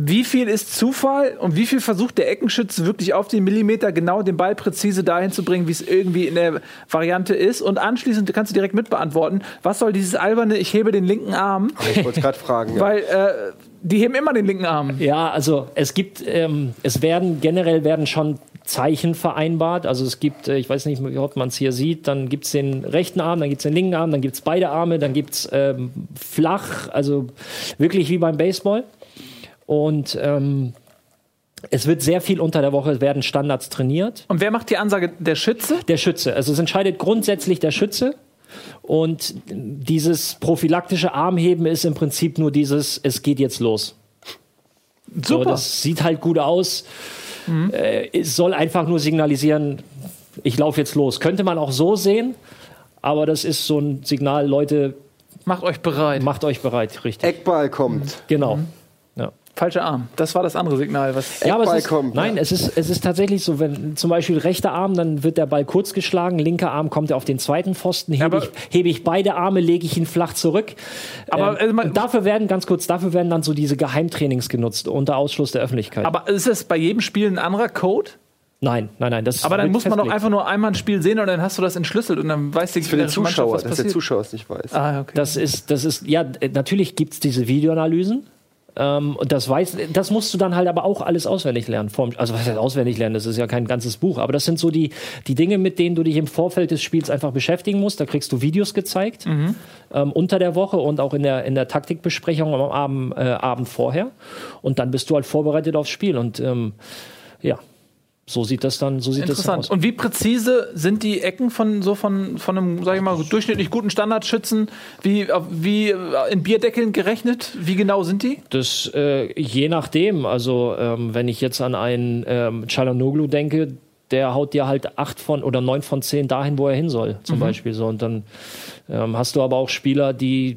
Wie viel ist Zufall und wie viel versucht der Eckenschütze wirklich auf den Millimeter genau den Ball präzise dahin zu bringen, wie es irgendwie in der Variante ist? Und anschließend kannst du direkt mitbeantworten, was soll dieses alberne, ich hebe den linken Arm, Ich wollte es gerade fragen. Ja. weil äh, die heben immer den linken Arm. Ja, also es gibt, ähm, es werden generell werden schon Zeichen vereinbart. Also es gibt, äh, ich weiß nicht, wie oft man es hier sieht, dann gibt es den rechten Arm, dann gibt es den linken Arm, dann gibt es beide Arme, dann gibt es ähm, flach, also wirklich wie beim Baseball. Und ähm, es wird sehr viel unter der Woche, es werden Standards trainiert. Und wer macht die Ansage? Der Schütze? Der Schütze. Also es entscheidet grundsätzlich der Schütze. Und dieses prophylaktische Armheben ist im Prinzip nur dieses, es geht jetzt los. So, Super. das sieht halt gut aus. Äh, es soll einfach nur signalisieren, ich laufe jetzt los. Könnte man auch so sehen, aber das ist so ein Signal, Leute, Macht euch bereit. macht euch bereit, richtig. Eckball kommt. Genau. Ja. Falscher Arm. Das war das andere Signal. Was Ja, aber es ist, kommt, nein, ja. es, ist, es ist tatsächlich so, wenn zum Beispiel rechter Arm, dann wird der Ball kurz geschlagen, linker Arm kommt er auf den zweiten Pfosten, hebe aber- ich, hebe ich beide Arme, lege ich ihn flach zurück. Aber, ähm, also man- dafür werden, ganz kurz, dafür werden dann so diese Geheimtrainings genutzt, unter Ausschluss der Öffentlichkeit. aber ist es bei jedem Spiel ein anderer Code? nein, nein, nein. Das Aber dann muss man doch einfach nur einmal ein Spiel sehen und dann hast du das entschlüsselt und dann weiß die Für den Zuschauer, was dass der. Zuschauer es nicht weiß. Ah, okay. Das ist, das ist, ja, natürlich gibt es diese Videoanalysen. Ähm, und das weiß, das musst du dann halt aber auch alles auswendig lernen. Also was heißt auswendig lernen? Das ist ja kein ganzes Buch. Aber das sind so die, die Dinge, mit denen du dich im Vorfeld des Spiels einfach beschäftigen musst. Da kriegst du Videos gezeigt ähm, unter der Woche und auch in der, in der Taktikbesprechung am Abend, äh, Abend vorher. Und dann bist du halt vorbereitet aufs Spiel. Und ähm, ja, so sieht das dann, so sieht das dann Interessant. aus. Und wie präzise sind die Ecken von so von, von einem, sag ich mal, durchschnittlich guten Standardschützen? Wie, wie äh, in Bierdeckeln gerechnet? Wie genau sind die? Das äh, je nachdem. Also ähm, wenn ich jetzt an einen ähm, Çalhanoğlu denke, der haut dir halt acht von oder neun von zehn dahin, wo er hin soll, zum Beispiel so. Und dann ähm, hast du aber auch Spieler, die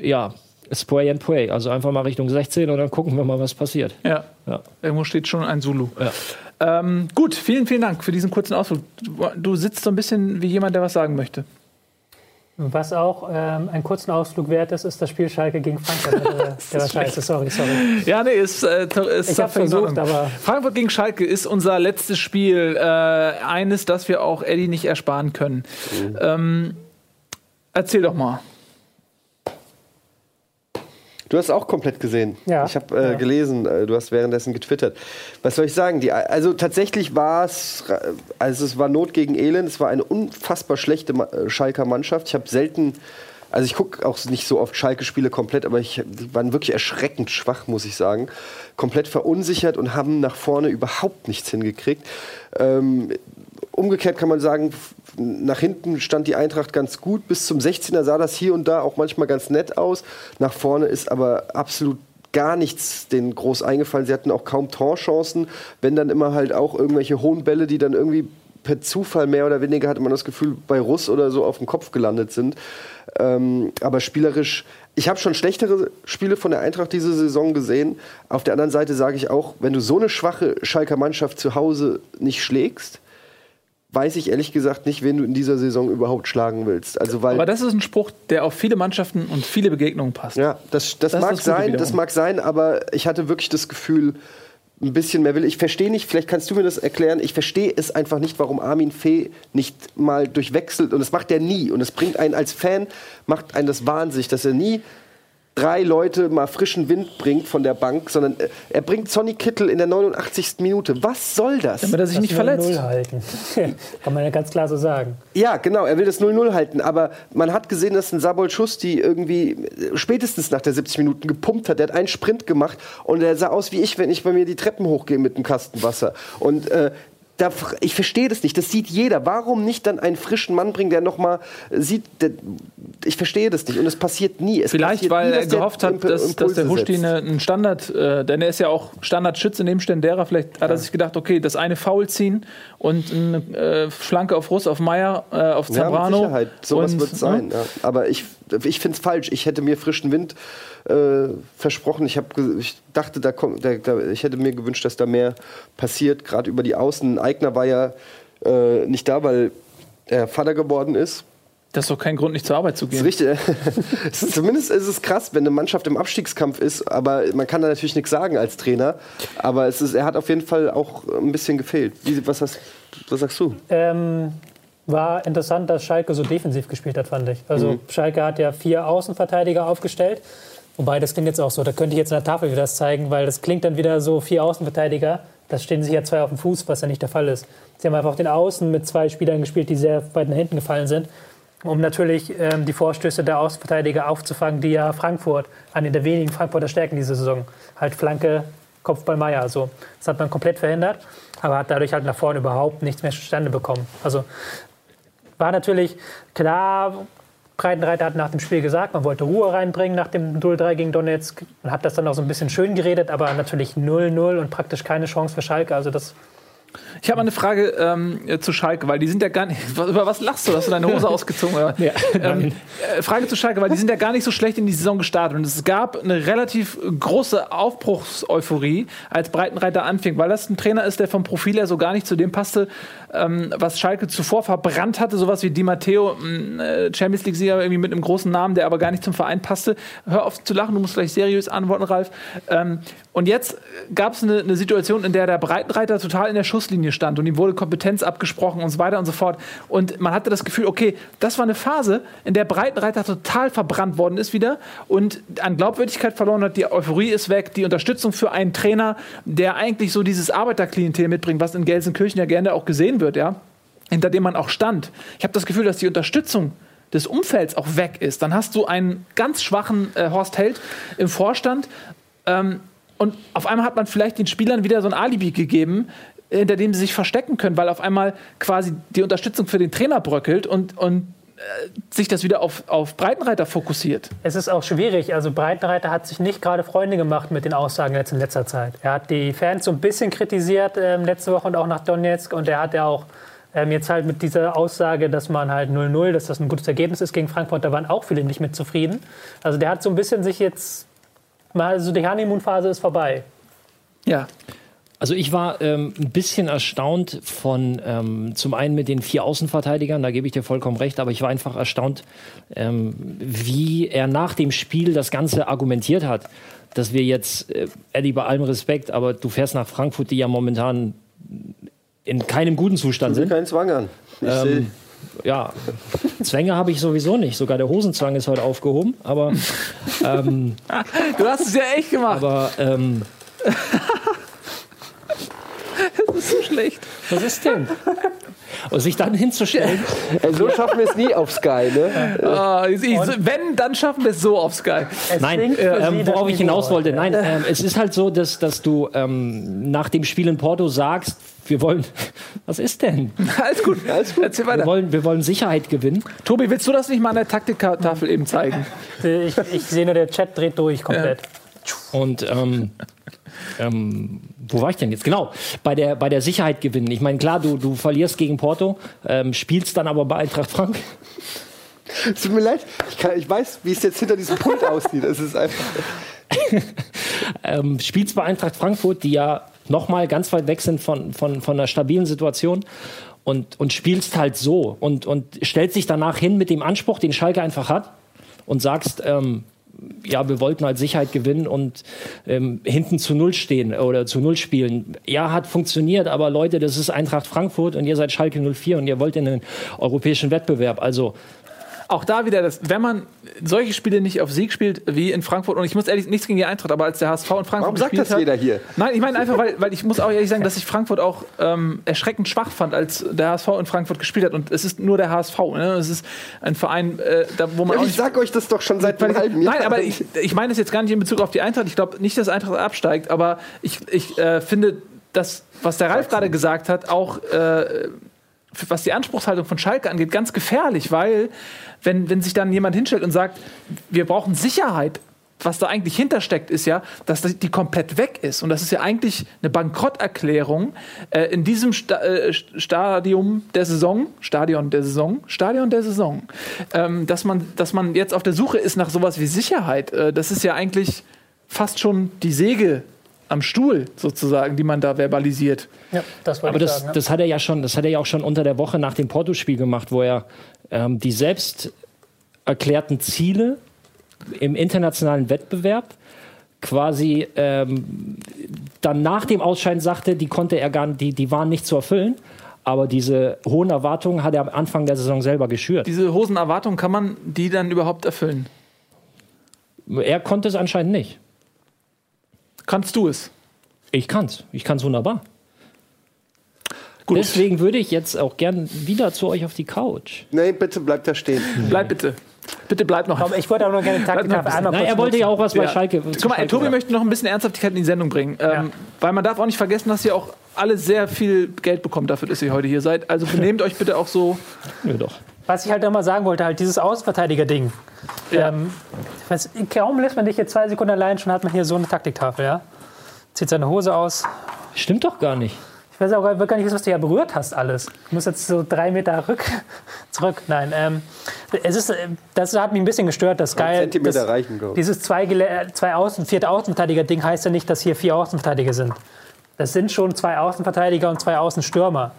ja Spray and Pray, also einfach mal Richtung 16 und dann gucken wir mal, was passiert. Ja. Ja. Irgendwo steht schon ein Zulu. Ja. Ähm, gut, vielen, vielen Dank für diesen kurzen Ausflug. Du, sitzt so ein bisschen wie jemand, der was sagen möchte. Was auch ähm, einen kurzen Ausflug wert ist, ist das Spiel Schalke gegen Frankfurt. Äh, der war scheiße, sorry, sorry. Ja, nee, ist, äh, ist Ich habe versucht, aber Frankfurt gegen Schalke ist unser letztes Spiel. Äh, eines, das wir auch Eddie nicht ersparen können. Ähm, erzähl doch mal. Du hast auch komplett gesehen. Ja. Ich habe äh, Ja. gelesen, äh, du hast währenddessen getwittert. Was soll ich sagen? Die, also tatsächlich war es, also es war Not gegen Elend. Es war eine unfassbar schlechte äh, Schalker Mannschaft. Ich habe selten, also ich gucke auch nicht so oft Schalke-Spiele komplett, aber ich, die waren wirklich erschreckend schwach, muss ich sagen. Komplett verunsichert und haben nach vorne überhaupt nichts hingekriegt. Ähm, umgekehrt kann man sagen, nach hinten stand die Eintracht ganz gut. Bis zum 16er sah das hier und da auch manchmal ganz nett aus. Nach vorne ist aber absolut gar nichts denen groß eingefallen. Sie hatten auch kaum Torchancen, wenn dann immer halt auch irgendwelche hohen Bälle, die dann irgendwie per Zufall mehr oder weniger hatte man das Gefühl bei Russ oder so auf dem Kopf gelandet sind. Ähm, aber spielerisch, ich habe schon schlechtere Spiele von der Eintracht diese Saison gesehen. Auf der anderen Seite sage ich auch, wenn du so eine schwache Schalker Mannschaft zu Hause nicht schlägst, weiß ich ehrlich gesagt nicht, wen du in dieser Saison überhaupt schlagen willst. Also weil Aber das ist ein Spruch, der auf viele Mannschaften und viele Begegnungen passt. ja, das, das, Das mag das sein, das mag sein, aber ich hatte wirklich das Gefühl, ein bisschen mehr will. Ich verstehe nicht, vielleicht kannst du mir das erklären, ich verstehe es einfach nicht, warum Armin Fee nicht mal durchwechselt. Und das macht er nie. Und es bringt einen als Fan, macht einen das wahnsinnig, dass er nie drei Leute mal frischen Wind bringt von der Bank, sondern äh, er bringt Sonny Kittel in der 89. Minute. Was soll das? Damit er sich das nicht verletzt. 0-0 halten. Kann man ja ganz klar so sagen. Ja, genau, er will das 0-0 halten, aber man hat gesehen, dass ein Sabol Schusti irgendwie äh, spätestens nach der 70 Minuten gepumpt hat. Der hat einen Sprint gemacht und er sah aus wie ich, wenn ich bei mir die Treppen hochgehe mit einem Kasten Wasser. Und äh, da, ich verstehe das nicht, das sieht jeder. Warum nicht dann einen frischen Mann bringen, der nochmal sieht, der, ich verstehe das nicht und es passiert nie. Es Vielleicht, passiert weil nie, er gehofft hat, Imp- dass, dass der Huschti einen Standard, äh, denn er ist ja auch Standardschütze neben Stendera. Vielleicht hat er sich gedacht, okay, das eine Foul ziehen und eine äh, Flanke auf Russ, auf Meier, äh, auf Ja, mit Zambrano. Sicherheit. Sowas wird es sein. Ja. Aber ich, ich finde es falsch. Ich hätte mir frischen Wind äh, versprochen. Ich, hab, ge- ich dachte, da kommt, da, da, ich hätte mir gewünscht, dass da mehr passiert. Gerade über die Außen. Eigner war ja äh, nicht da, weil er Vater geworden ist. Das ist doch kein Grund, nicht zur Arbeit zu Das ist gehen. richtig. Zumindest ist es krass, wenn eine Mannschaft im Abstiegskampf ist, aber man kann da natürlich nichts sagen als Trainer. Aber es ist, er hat auf jeden Fall auch ein bisschen gefehlt. Wie, was, hast, was sagst du? Ähm, war interessant, dass Schalke so defensiv gespielt hat, fand ich. Also Schalke hat ja vier Außenverteidiger aufgestellt. Wobei, das klingt jetzt auch so, da könnte ich jetzt an der Tafel wieder das zeigen, weil das klingt dann wieder so, vier Außenverteidiger, da stehen sich ja zwei auf dem Fuß, was ja nicht der Fall ist. Sie haben einfach den Außen mit zwei Spielern gespielt, die sehr weit nach hinten gefallen sind, um natürlich ähm, die Vorstöße der Außenverteidiger aufzufangen, die ja Frankfurt, eine der wenigen Frankfurter Stärken diese Saison, halt Flanke, Kopfball Meier, so. Das hat man komplett verhindert, aber hat dadurch halt nach vorne überhaupt nichts mehr zustande bekommen. Also war natürlich klar, Breitenreiter hat nach dem Spiel gesagt, man wollte Ruhe reinbringen nach dem 0-3 gegen Donetsk und hat das dann auch so ein bisschen schön geredet, aber natürlich 0-0 und praktisch keine Chance für Schalke. Also das Ich habe mal eine Frage ähm, zu Schalke, weil die sind ja gar nicht. Über was lachst du? Hast du deine Hose ausgezogen? Oder? Ja, ähm, äh, Frage zu Schalke, weil die sind ja gar nicht so schlecht in die Saison gestartet. Und es gab eine relativ große Aufbruchseuphorie, als Breitenreiter anfing, weil das ein Trainer ist, der vom Profil her so gar nicht zu dem passte, ähm, was Schalke zuvor verbrannt hatte. Sowas wie Di Matteo, äh, Champions League-Sieger irgendwie mit einem großen Namen, der aber gar nicht zum Verein passte. Hör auf zu lachen, du musst gleich seriös antworten, Ralf. Und jetzt gab es eine, eine Situation, in der der Breitenreiter total in der Schusslinie stand und ihm wurde Kompetenz abgesprochen und so weiter und so fort. Und man hatte das Gefühl, okay, das war eine Phase, in der Breitenreiter total verbrannt worden ist wieder und an Glaubwürdigkeit verloren hat. Die Euphorie ist weg, die Unterstützung für einen Trainer, der eigentlich so dieses Arbeiterklientel mitbringt, was in Gelsenkirchen ja gerne auch gesehen wird, ja, hinter dem man auch stand. Ich habe das Gefühl, dass die Unterstützung des Umfelds auch weg ist. Dann hast du einen ganz schwachen äh, Horst Held im Vorstand. Ähm, und auf einmal hat man vielleicht den Spielern wieder so ein Alibi gegeben, hinter dem sie sich verstecken können, weil auf einmal quasi die Unterstützung für den Trainer bröckelt und, und äh, sich das wieder auf, auf Breitenreiter fokussiert. Es ist auch schwierig. Also Breitenreiter hat sich nicht gerade Freunde gemacht mit den Aussagen jetzt in letzter Zeit. Er hat die Fans so ein bisschen kritisiert ähm, letzte Woche und auch nach Donetsk. Und er hat ja auch ähm, jetzt halt mit dieser Aussage, dass man halt 0-0, dass das ein gutes Ergebnis ist gegen Frankfurt, da waren auch viele nicht mit zufrieden. Also der hat so ein bisschen sich jetzt, also die Honeymoon-Phase ist vorbei. Ja. Also ich war ähm, ein bisschen erstaunt von ähm, zum einen mit den vier Außenverteidigern, da gebe ich dir vollkommen recht, aber ich war einfach erstaunt, ähm, wie er nach dem Spiel das Ganze argumentiert hat, dass wir jetzt, äh, Eddie, bei allem Respekt, aber du fährst nach Frankfurt, die ja momentan in keinem guten Zustand Ich will sind. keinen Zwang an. Ich Ähm, ja, Zwänge habe ich sowieso nicht. Sogar der Hosenzwang ist heute aufgehoben. Aber, ähm, Du hast es ja echt gemacht. aber ähm, das ist so schlecht. Was ist denn? und sich dann hinzustellen, Ey, so schaffen wir es nie auf Sky, ne? Ich- ich- wenn, dann schaffen wir es so auf Sky. Es Nein, für ähm, worauf ich hinaus wollte. Nein, ähm, es ist halt so, dass, dass du ähm, nach dem Spiel in Porto sagst, wir wollen, was ist denn? Alles gut. Alles gut. Erzähl Wir weiter. wollen, wir wollen Sicherheit gewinnen. Tobi, willst du das nicht mal an der Taktiktafel eben zeigen? Ich, ich sehe nur, der Chat dreht durch komplett. Und ähm, ähm, wo war ich denn jetzt? Genau, bei der, bei der Sicherheit gewinnen. Ich meine, klar, du, du verlierst gegen Porto, ähm, spielst dann aber bei Eintracht Frank. Es tut mir leid, ich, kann, ich weiß, wie es jetzt hinter diesem Pult aussieht. Es ist einfach. ähm, spielst bei Eintracht Frankfurt, die ja nochmal ganz weit weg sind von, von, von einer stabilen Situation und, und spielst halt so und, und stellst dich danach hin mit dem Anspruch, den Schalke einfach hat und sagst, ähm, ja, wir wollten halt Sicherheit gewinnen und ähm, hinten zu Null stehen oder zu Null spielen. Ja, hat funktioniert, aber Leute, das ist Eintracht Frankfurt und ihr seid Schalke 04 und ihr wollt in den europäischen Wettbewerb. Also Auch da wieder, das, wenn man solche Spiele nicht auf Sieg spielt, wie in Frankfurt, und ich muss ehrlich, nichts gegen die Eintracht, aber als der HSV in Frankfurt Warum sagt gespielt das hat, jeder hier? Nein, ich meine einfach, weil, weil ich muss auch ehrlich sagen, dass ich Frankfurt auch ähm, erschreckend schwach fand, als der HSV in Frankfurt gespielt hat. Und es ist nur der HSV. Ne? Es ist ein Verein, äh, da, wo man Ja, auch ich nicht sag euch das doch schon seit einem halben Jahr. Nein, aber ich, ich meine es jetzt gar nicht in Bezug auf die Eintracht. Ich glaube nicht, dass Eintracht absteigt, aber ich, ich äh, finde, das, was der Ralf gerade gesagt hat, auch äh, was die Anspruchshaltung von Schalke angeht, ganz gefährlich, weil wenn, wenn sich dann jemand hinstellt und sagt, wir brauchen Sicherheit, was da eigentlich hintersteckt, ist ja, dass die komplett weg ist. Und das ist ja eigentlich eine Bankrotterklärung äh, in diesem Sta äh, Stadium der Saison, Stadion der Saison, Stadion der Saison, ähm, dass, man, dass man jetzt auf der Suche ist nach sowas wie Sicherheit. Äh, das ist ja eigentlich fast schon die Säge am Stuhl sozusagen, die man da verbalisiert. Ja, das wollte Aber ich das, sagen. ja. das hat er ja schon, das hat er ja auch schon unter der Woche nach dem Porto-Spiel gemacht, wo er ähm, die selbst erklärten Ziele im internationalen Wettbewerb quasi ähm, dann nach dem Ausscheiden sagte, die konnte er gar die, die waren nicht zu erfüllen. Aber diese hohen Erwartungen hat er am Anfang der Saison selber geschürt. Diese hohen Erwartungen, kann man die dann überhaupt erfüllen? Er konnte es anscheinend nicht. Kannst du es? Ich kann's. Ich kann's wunderbar. Gut. Deswegen würde ich jetzt auch gern wieder zu euch auf die Couch. Nee, bitte bleibt da stehen. Bleib bitte. Bitte bleib noch. Aber ich wollte auch noch gerne Bleib noch ein einmal Nein, er wollte ja auch was bei Ja. Schalke. Guck mal, Schalke Tobi sagen. möchte noch ein bisschen Ernsthaftigkeit in die Sendung bringen. Ähm, Ja. Weil man darf auch nicht vergessen, dass ihr auch alle sehr viel Geld bekommt dafür, dass ihr heute hier seid. Also benehmt euch bitte auch so. Nö, doch. Was ich halt nochmal sagen wollte, halt dieses Außenverteidiger-Ding. Ja. Ähm, was, kaum lässt man dich jetzt zwei Sekunden allein, schon hat man hier so eine Taktiktafel, ja? Zieht seine Hose aus. Stimmt doch gar nicht. Ich weiß auch gar nicht, was du ja berührt hast alles. Du musst jetzt so drei Meter rück, zurück. Nein, ähm, es ist, äh, das hat mich ein bisschen gestört. Das geil. Zentimeter das, reichen, glaub ich. Dieses zwei, Gele- zwei Außen, vierte Außenverteidiger-Ding heißt ja nicht, dass hier vier Außenverteidiger sind. Das sind schon zwei Außenverteidiger und zwei Außenstürmer.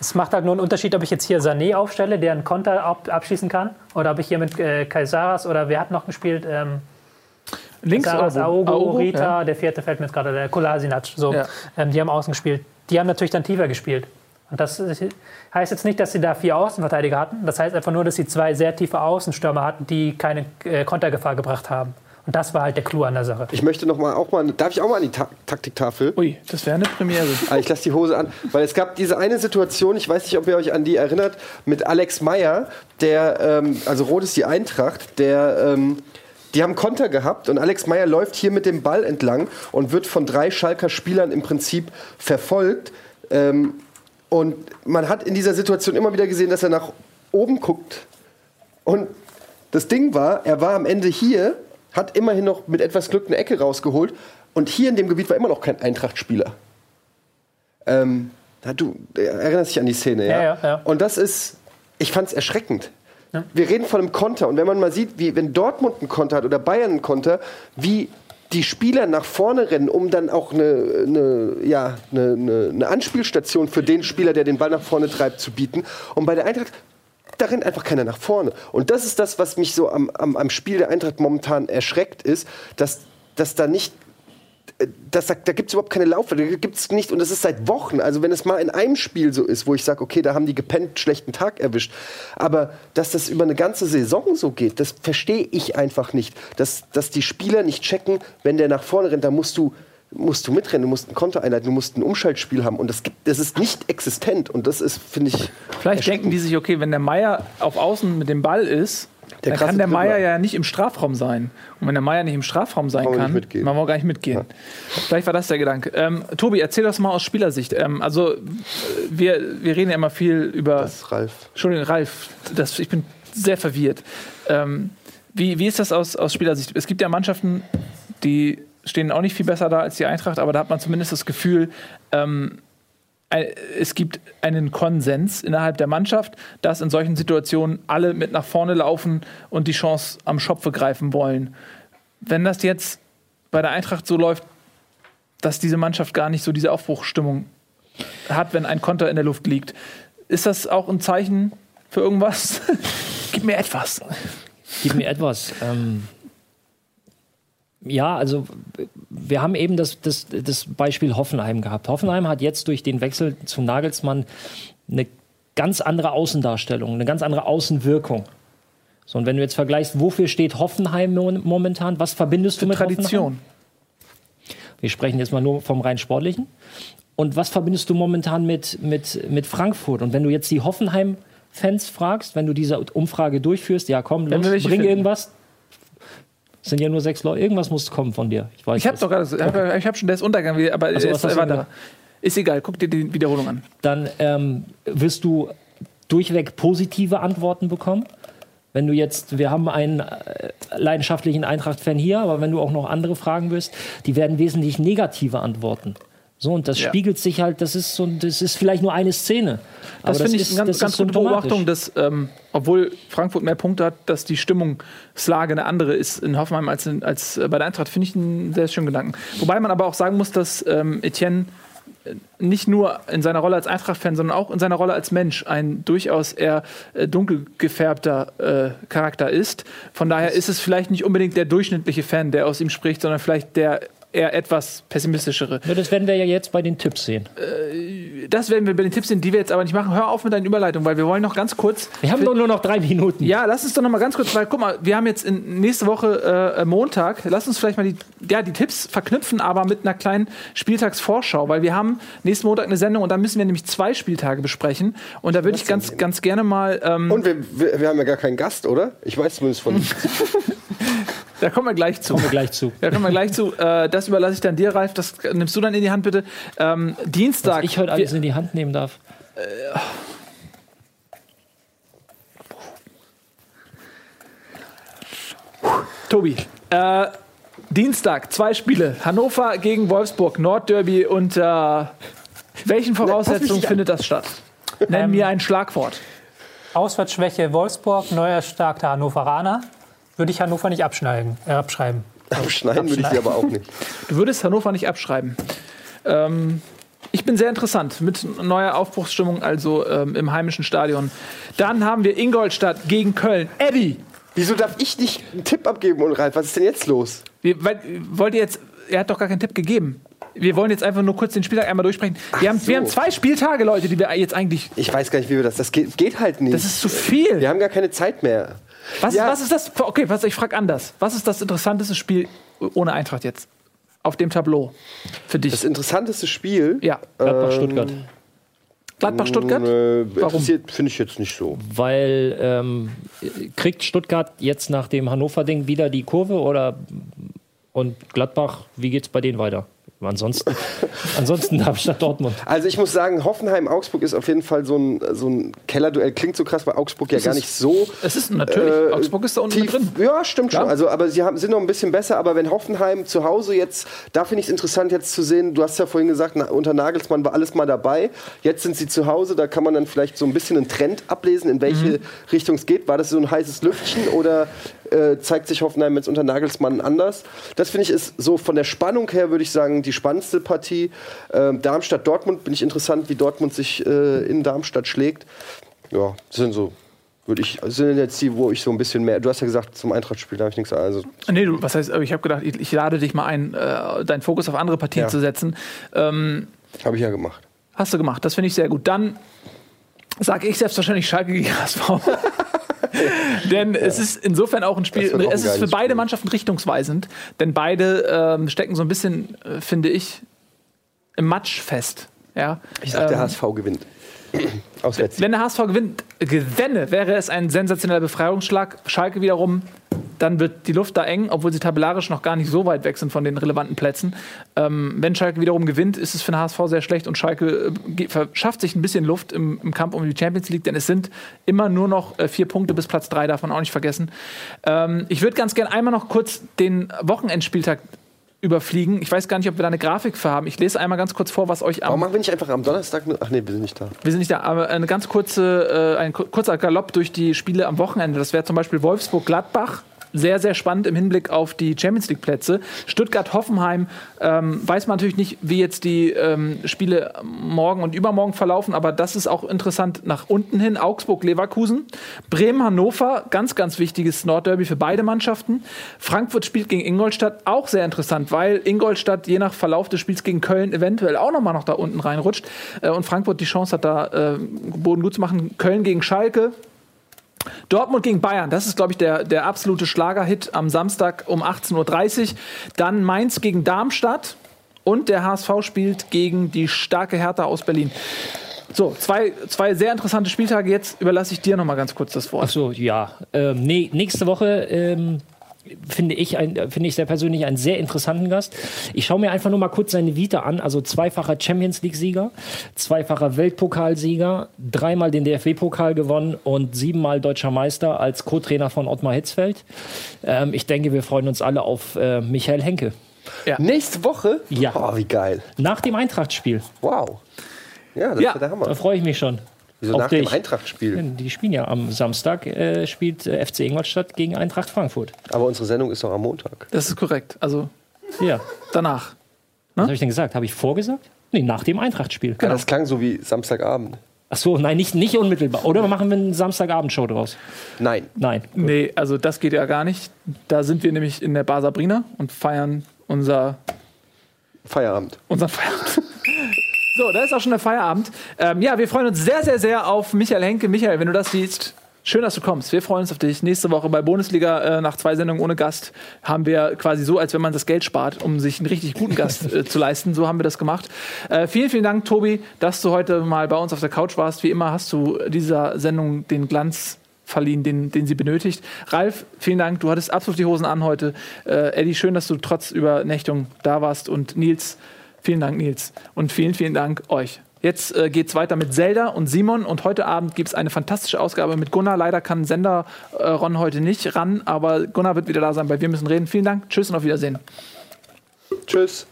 Es macht halt nur einen Unterschied, ob ich jetzt hier Sané aufstelle, der einen Konter ab, abschließen kann, oder ob ich hier mit äh, Kaisaras oder wer hat noch gespielt? Ähm, Links Saras, Augo, Aogo, Aogo, Rita, ja. der vierte fällt mir jetzt gerade, der Kolasinac. So, Ja. ähm, die haben außen gespielt. Die haben natürlich dann tiefer gespielt. Und das heißt jetzt nicht, dass sie da vier Außenverteidiger hatten. Das heißt einfach nur, dass sie zwei sehr tiefe Außenstürmer hatten, die keine äh, Kontergefahr gebracht haben. Und das war halt der Clou an der Sache. Ich möchte noch mal auch mal, darf ich auch mal an die Ta Taktiktafel? Ui, das wäre eine Premiere. Ah, ich lasse die Hose an, weil es gab diese eine Situation, ich weiß nicht, ob ihr euch an die erinnert, mit Alex Meyer, der, ähm, also Rot ist die Eintracht, der, ähm, die haben Konter gehabt und Alex Meyer läuft hier mit dem Ball entlang und wird von drei Schalker Spielern im Prinzip verfolgt. Ähm, und man hat in dieser Situation immer wieder gesehen, dass er nach oben guckt. Und das Ding war, er war am Ende hier, hat immerhin noch mit etwas Glück eine Ecke rausgeholt. Und hier in dem Gebiet war immer noch kein Eintracht-Spieler. Ähm, du erinnerst dich an die Szene, ja? Ja, ja, ja. Und das ist, ich fand es erschreckend. Wir reden von einem Konter. Und wenn man mal sieht, wie, wenn Dortmund einen Konter hat oder Bayern einen Konter, wie die Spieler nach vorne rennen, um dann auch eine, eine, ja, eine, eine Anspielstation für den Spieler, der den Ball nach vorne treibt, zu bieten. Und bei der Eintracht, da rennt einfach keiner nach vorne. Und das ist das, was mich so am, am, am Spiel der Eintracht momentan erschreckt, ist, dass, dass da nicht das sagt, da gibt es überhaupt keine Laufwelle, da gibt es nicht, und das ist seit Wochen. Also wenn es mal in einem Spiel so ist, wo ich sage, okay, da haben die gepennt, schlechten Tag erwischt. Aber dass das über eine ganze Saison so geht, das verstehe ich einfach nicht. Dass, dass die Spieler nicht checken, wenn der nach vorne rennt, da musst du, musst du mitrennen, du musst einen Konter einleiten, du musst ein Umschaltspiel haben. Und das, gibt, das ist nicht existent. Und das ist, finde ich. Vielleicht denken die sich, okay, wenn der Meier auf Außen mit dem Ball ist, Der dann kann der. Meier ja nicht im Strafraum sein. Und wenn der Meier nicht im Strafraum sein kann, man wir gar nicht mitgehen. Vielleicht war das der Gedanke. Ähm, Tobi, erzähl das mal aus Spielersicht. Ähm, also, wir, wir reden ja immer viel über. Das ist Ralf. Entschuldigung, Ralf, das, ich bin sehr verwirrt. Ähm, wie, wie ist das aus, aus Spielersicht? Es gibt ja Mannschaften, die stehen auch nicht viel besser da als die Eintracht, aber da hat man zumindest das Gefühl, ähm, es gibt einen Konsens innerhalb der Mannschaft, dass in solchen Situationen alle mit nach vorne laufen und die Chance am Schopfe greifen wollen. Wenn das jetzt bei der Eintracht so läuft, dass diese Mannschaft gar nicht so diese Aufbruchsstimmung hat, wenn ein Konter in der Luft liegt, ist das auch ein Zeichen für irgendwas? Gib mir etwas. Gib mir etwas. Ähm, ja, also wir haben eben das, das, das Beispiel Hoffenheim gehabt. Hoffenheim hat jetzt durch den Wechsel zu Nagelsmann eine ganz andere Außendarstellung, eine ganz andere Außenwirkung. So, und wenn du jetzt vergleichst, wofür steht Hoffenheim mo- momentan? Was verbindest du mit Hoffenheim? Tradition. Wir sprechen jetzt mal nur vom rein sportlichen. Und was verbindest du momentan mit, mit, mit Frankfurt? Und wenn du jetzt die Hoffenheim-Fans fragst, wenn du diese Umfrage durchführst, ja komm, los, bring finden. irgendwas. Es sind ja nur sechs Leute. Irgendwas muss kommen von dir. Ich weiß Ich habe doch gerade, ich habe hab schon, der ist untergegangen, aber Also, ist, war da. Ist egal, guck dir die Wiederholung an. Dann ähm, wirst du durchweg positive Antworten bekommen. Wenn du jetzt, wir haben einen äh, leidenschaftlichen Eintracht-Fan hier, aber wenn du auch noch andere fragen wirst, die werden wesentlich negative Antworten. So, und das Ja. spiegelt sich halt, das ist so, das ist vielleicht nur eine Szene. Das finde ich ist- eine ganz, ganz gute. Beobachtung, dass, ähm, obwohl Frankfurt mehr Punkte hat, dass die Stimmungslage eine andere ist in Hoffenheim als, in, als äh, bei der Eintracht, finde ich einen sehr schönen Gedanken. Wobei man aber auch sagen muss, dass ähm, Etienne äh, nicht nur in seiner Rolle als Eintracht-Fan, sondern auch in seiner Rolle als Mensch ein durchaus eher äh, dunkel gefärbter äh, Charakter ist. Von daher ist es vielleicht nicht unbedingt der durchschnittliche Fan, der aus ihm spricht, sondern vielleicht der eher etwas pessimistischere. Ja, das werden wir ja jetzt bei den Tipps sehen. Das werden wir bei den Tipps sehen, die wir jetzt aber nicht machen. Hör auf mit deinen Überleitungen, weil wir wollen noch ganz kurz Wir haben doch nur noch drei Minuten. Ja, lass uns doch noch mal ganz kurz, weil guck mal, wir haben jetzt in, nächste Woche äh, Montag, lass uns vielleicht mal die, ja, die Tipps verknüpfen, aber mit einer kleinen Spieltagsvorschau, weil wir haben nächsten Montag eine Sendung und da müssen wir nämlich zwei Spieltage besprechen und da würde ich ganz, ganz gerne mal, ähm, Und wir, wir, wir haben ja gar keinen Gast, oder? Ich weiß zumindest von. da kommen wir gleich zu. Kommen wir gleich zu. Da kommen wir gleich zu. Äh, das überlasse ich dann dir, Ralf. Das nimmst du dann in die Hand, bitte. Ähm, Dienstag. Ich heute alles in die Hand nehmen darf. Tobi. Äh, Dienstag, zwei Spiele. Hannover gegen Wolfsburg, Nordderby und äh, welchen Voraussetzungen an. findet das statt? Nenn Ähm, mir ein Schlagwort. Auswärtsschwäche Wolfsburg, neuer starker Hannoveraner. Würde ich Hannover nicht abschneiden, äh, abschreiben. Abschneiden würde ich sie aber auch nicht. Du würdest Hannover nicht abschreiben. Ähm, ich bin sehr interessant mit neuer Aufbruchsstimmung, also ähm, im heimischen Stadion. Dann haben wir Ingolstadt gegen Köln. Eddie, Wieso darf ich nicht einen Tipp abgeben und Ralf? Was ist denn jetzt los? wir, weil, wollt ihr jetzt, er hat doch gar keinen Tipp gegeben. Wir wollen jetzt einfach nur kurz den Spieltag einmal durchsprechen. Wir haben, so. wir haben zwei Spieltage, Leute, die wir jetzt eigentlich. Ich weiß gar nicht, wie wir das. Das geht, geht halt nicht. Das ist zu viel. wir haben gar keine Zeit mehr. Was, Ja. was ist das? Okay, was, ich frage anders. Was ist das interessanteste Spiel ohne Eintracht jetzt? Auf dem Tableau. Für dich. Das interessanteste Spiel. ja. Gladbach, Stuttgart. Gladbach-Stuttgart? Äh, Warum? finde ich jetzt nicht so. Weil ähm, kriegt Stuttgart jetzt nach dem Hannover-Ding wieder die Kurve oder und Gladbach, wie geht's bei denen weiter? Ansonsten, ansonsten Darmstadt Dortmund. Also ich muss sagen, Hoffenheim-Augsburg ist auf jeden Fall so ein, so ein Kellerduell. Klingt so krass, weil Augsburg ja gar es- nicht so Es ist natürlich. Äh, Augsburg ist da unten tief. drin. Ja, stimmt Klar. schon. Also, aber sie haben, sind noch ein bisschen besser. Aber wenn Hoffenheim zu Hause jetzt, da finde ich es interessant jetzt zu sehen, du hast ja vorhin gesagt, na, unter Nagelsmann war alles mal dabei. Jetzt sind sie zu Hause, da kann man dann vielleicht so ein bisschen einen Trend ablesen, in welche Mhm. Richtung es geht. War das so ein heißes Lüftchen oder äh, zeigt sich Hoffenheim jetzt unter Nagelsmann anders? Das finde ich ist so von der Spannung her, würde ich sagen, die spannendste Partie. Ähm, Darmstadt-Dortmund bin ich interessant, wie Dortmund sich äh, in Darmstadt schlägt. Ja, das sind so würde ich, sind jetzt die, wo ich so ein bisschen mehr. Du hast ja gesagt, zum Eintrachtspiel, habe ich nichts. Also, Nee, du, was heißt, ich habe gedacht, ich, ich lade dich mal ein, äh, deinen Fokus auf andere Partien Ja. zu setzen. Ähm, habe ich ja gemacht. hast du gemacht, das finde ich sehr gut. Dann sage ich selbstverständlich Schalke gegen HSV. denn es ist insofern auch ein Spiel, es ist für beide Spiel. Mannschaften richtungsweisend, denn beide ähm, stecken so ein bisschen, äh, finde ich, im Matsch fest. Ja? Ich sag, der Ähm, HSV gewinnt. Auswärts. Wenn der HSV gewinnt, gewinne, wäre es ein sensationeller Befreiungsschlag. Schalke wiederum, dann wird die Luft da eng, obwohl sie tabellarisch noch gar nicht so weit weg sind von den relevanten Plätzen. Ähm, wenn Schalke wiederum gewinnt, ist es für den HSV sehr schlecht und Schalke äh, verschafft sich ein bisschen Luft im, im Kampf um die Champions League, denn es sind immer nur noch äh, vier Punkte bis Platz drei, darf man auch nicht vergessen. Ähm, ich würde ganz gerne einmal noch kurz den Wochenendspieltag überfliegen. Ich weiß gar nicht, ob wir da eine Grafik für haben. Ich lese einmal ganz kurz vor, was euch am Warum machen wir nicht einfach am Donnerstag? Ach nee, wir sind nicht da. wir sind nicht da, aber eine ganz kurze, äh, ein ku- kurzer Galopp durch die Spiele am Wochenende. Das wäre zum Beispiel Wolfsburg-Gladbach. Sehr, sehr spannend im Hinblick auf die Champions League-Plätze. Stuttgart-Hoffenheim ähm, weiß man natürlich nicht, wie jetzt die ähm, Spiele morgen und übermorgen verlaufen, aber das ist auch interessant nach unten hin. Augsburg-Leverkusen. Bremen-Hannover, ganz, ganz wichtiges Nordderby für beide Mannschaften. Frankfurt spielt gegen Ingolstadt, auch sehr interessant, weil Ingolstadt je nach Verlauf des Spiels gegen Köln eventuell auch nochmal noch da unten reinrutscht äh, und Frankfurt die Chance hat, da äh, Boden gut zu machen. Köln gegen Schalke. Dortmund gegen Bayern, das ist, glaube ich, der, der absolute Schlagerhit am Samstag um 18.30 Uhr. Dann Mainz gegen Darmstadt und der HSV spielt gegen die starke Hertha aus Berlin. So, zwei, zwei sehr interessante Spieltage. Jetzt überlasse ich dir noch mal ganz kurz das Wort. Ach so, ja. Ähm, nee, nächste Woche ähm, finde ich, ein, finde ich sehr persönlich einen sehr interessanten Gast. Ich schaue mir einfach nur mal kurz seine Vita an. Also zweifacher Champions League-Sieger, zweifacher Weltpokalsieger, dreimal den DFB-Pokal gewonnen und siebenmal deutscher Meister als Co-Trainer von Ottmar Hitzfeld. Ähm, ich denke, wir freuen uns alle auf äh, Michael Henke. Nächste Woche? Ja. Oh, wie geil. Nach dem Eintracht-Spiel. Wow. Ja, das Ja. ja der Hammer. Da freue ich mich schon. Wieso nach dem Eintracht-Spiel? Die spielen ja am Samstag, äh, spielt äh, FC Ingolstadt gegen Eintracht Frankfurt. Aber unsere Sendung ist doch am Montag. Das ist korrekt. Also Ja. danach. Was habe ich denn gesagt? Habe ich vorgesagt? Nee, nach dem Eintracht-Spiel. Ja, das klang so wie Samstagabend. Ach so, nein, nicht, nicht unmittelbar. Oder machen wir eine Samstagabendshow draus? Nein. Nein. Nee, also das geht ja gar nicht. Da sind wir nämlich in der Bar Sabrina und feiern unser Feierabend. unseren Feierabend. So, da ist auch schon der Feierabend. Ähm, ja, wir freuen uns sehr, sehr, sehr auf Michael Henke. Michael, wenn du das siehst, schön, dass du kommst. Wir freuen uns auf dich. Nächste Woche bei Bundesliga äh, nach zwei Sendungen ohne Gast haben wir quasi so, als wenn man das Geld spart, um sich einen richtig guten Gast äh, zu leisten. So haben wir das gemacht. Äh, vielen, vielen Dank, Tobi, dass du heute mal bei uns auf der Couch warst. Wie immer hast du dieser Sendung den Glanz verliehen, den, den sie benötigt. Ralf, vielen Dank. Du hattest absolut die Hosen an heute. Äh, Eddie, schön, dass du trotz Übernächtung da warst. Und Nils, Vielen Dank, Nils. Und vielen, vielen Dank euch. Jetzt äh, geht es weiter mit Zelda und Simon. Und heute Abend gibt es eine fantastische Ausgabe mit Gunnar. Leider kann Sender äh, Ron heute nicht ran, aber Gunnar wird wieder da sein weil Wir müssen reden. Vielen Dank. Tschüss und auf Wiedersehen. Tschüss.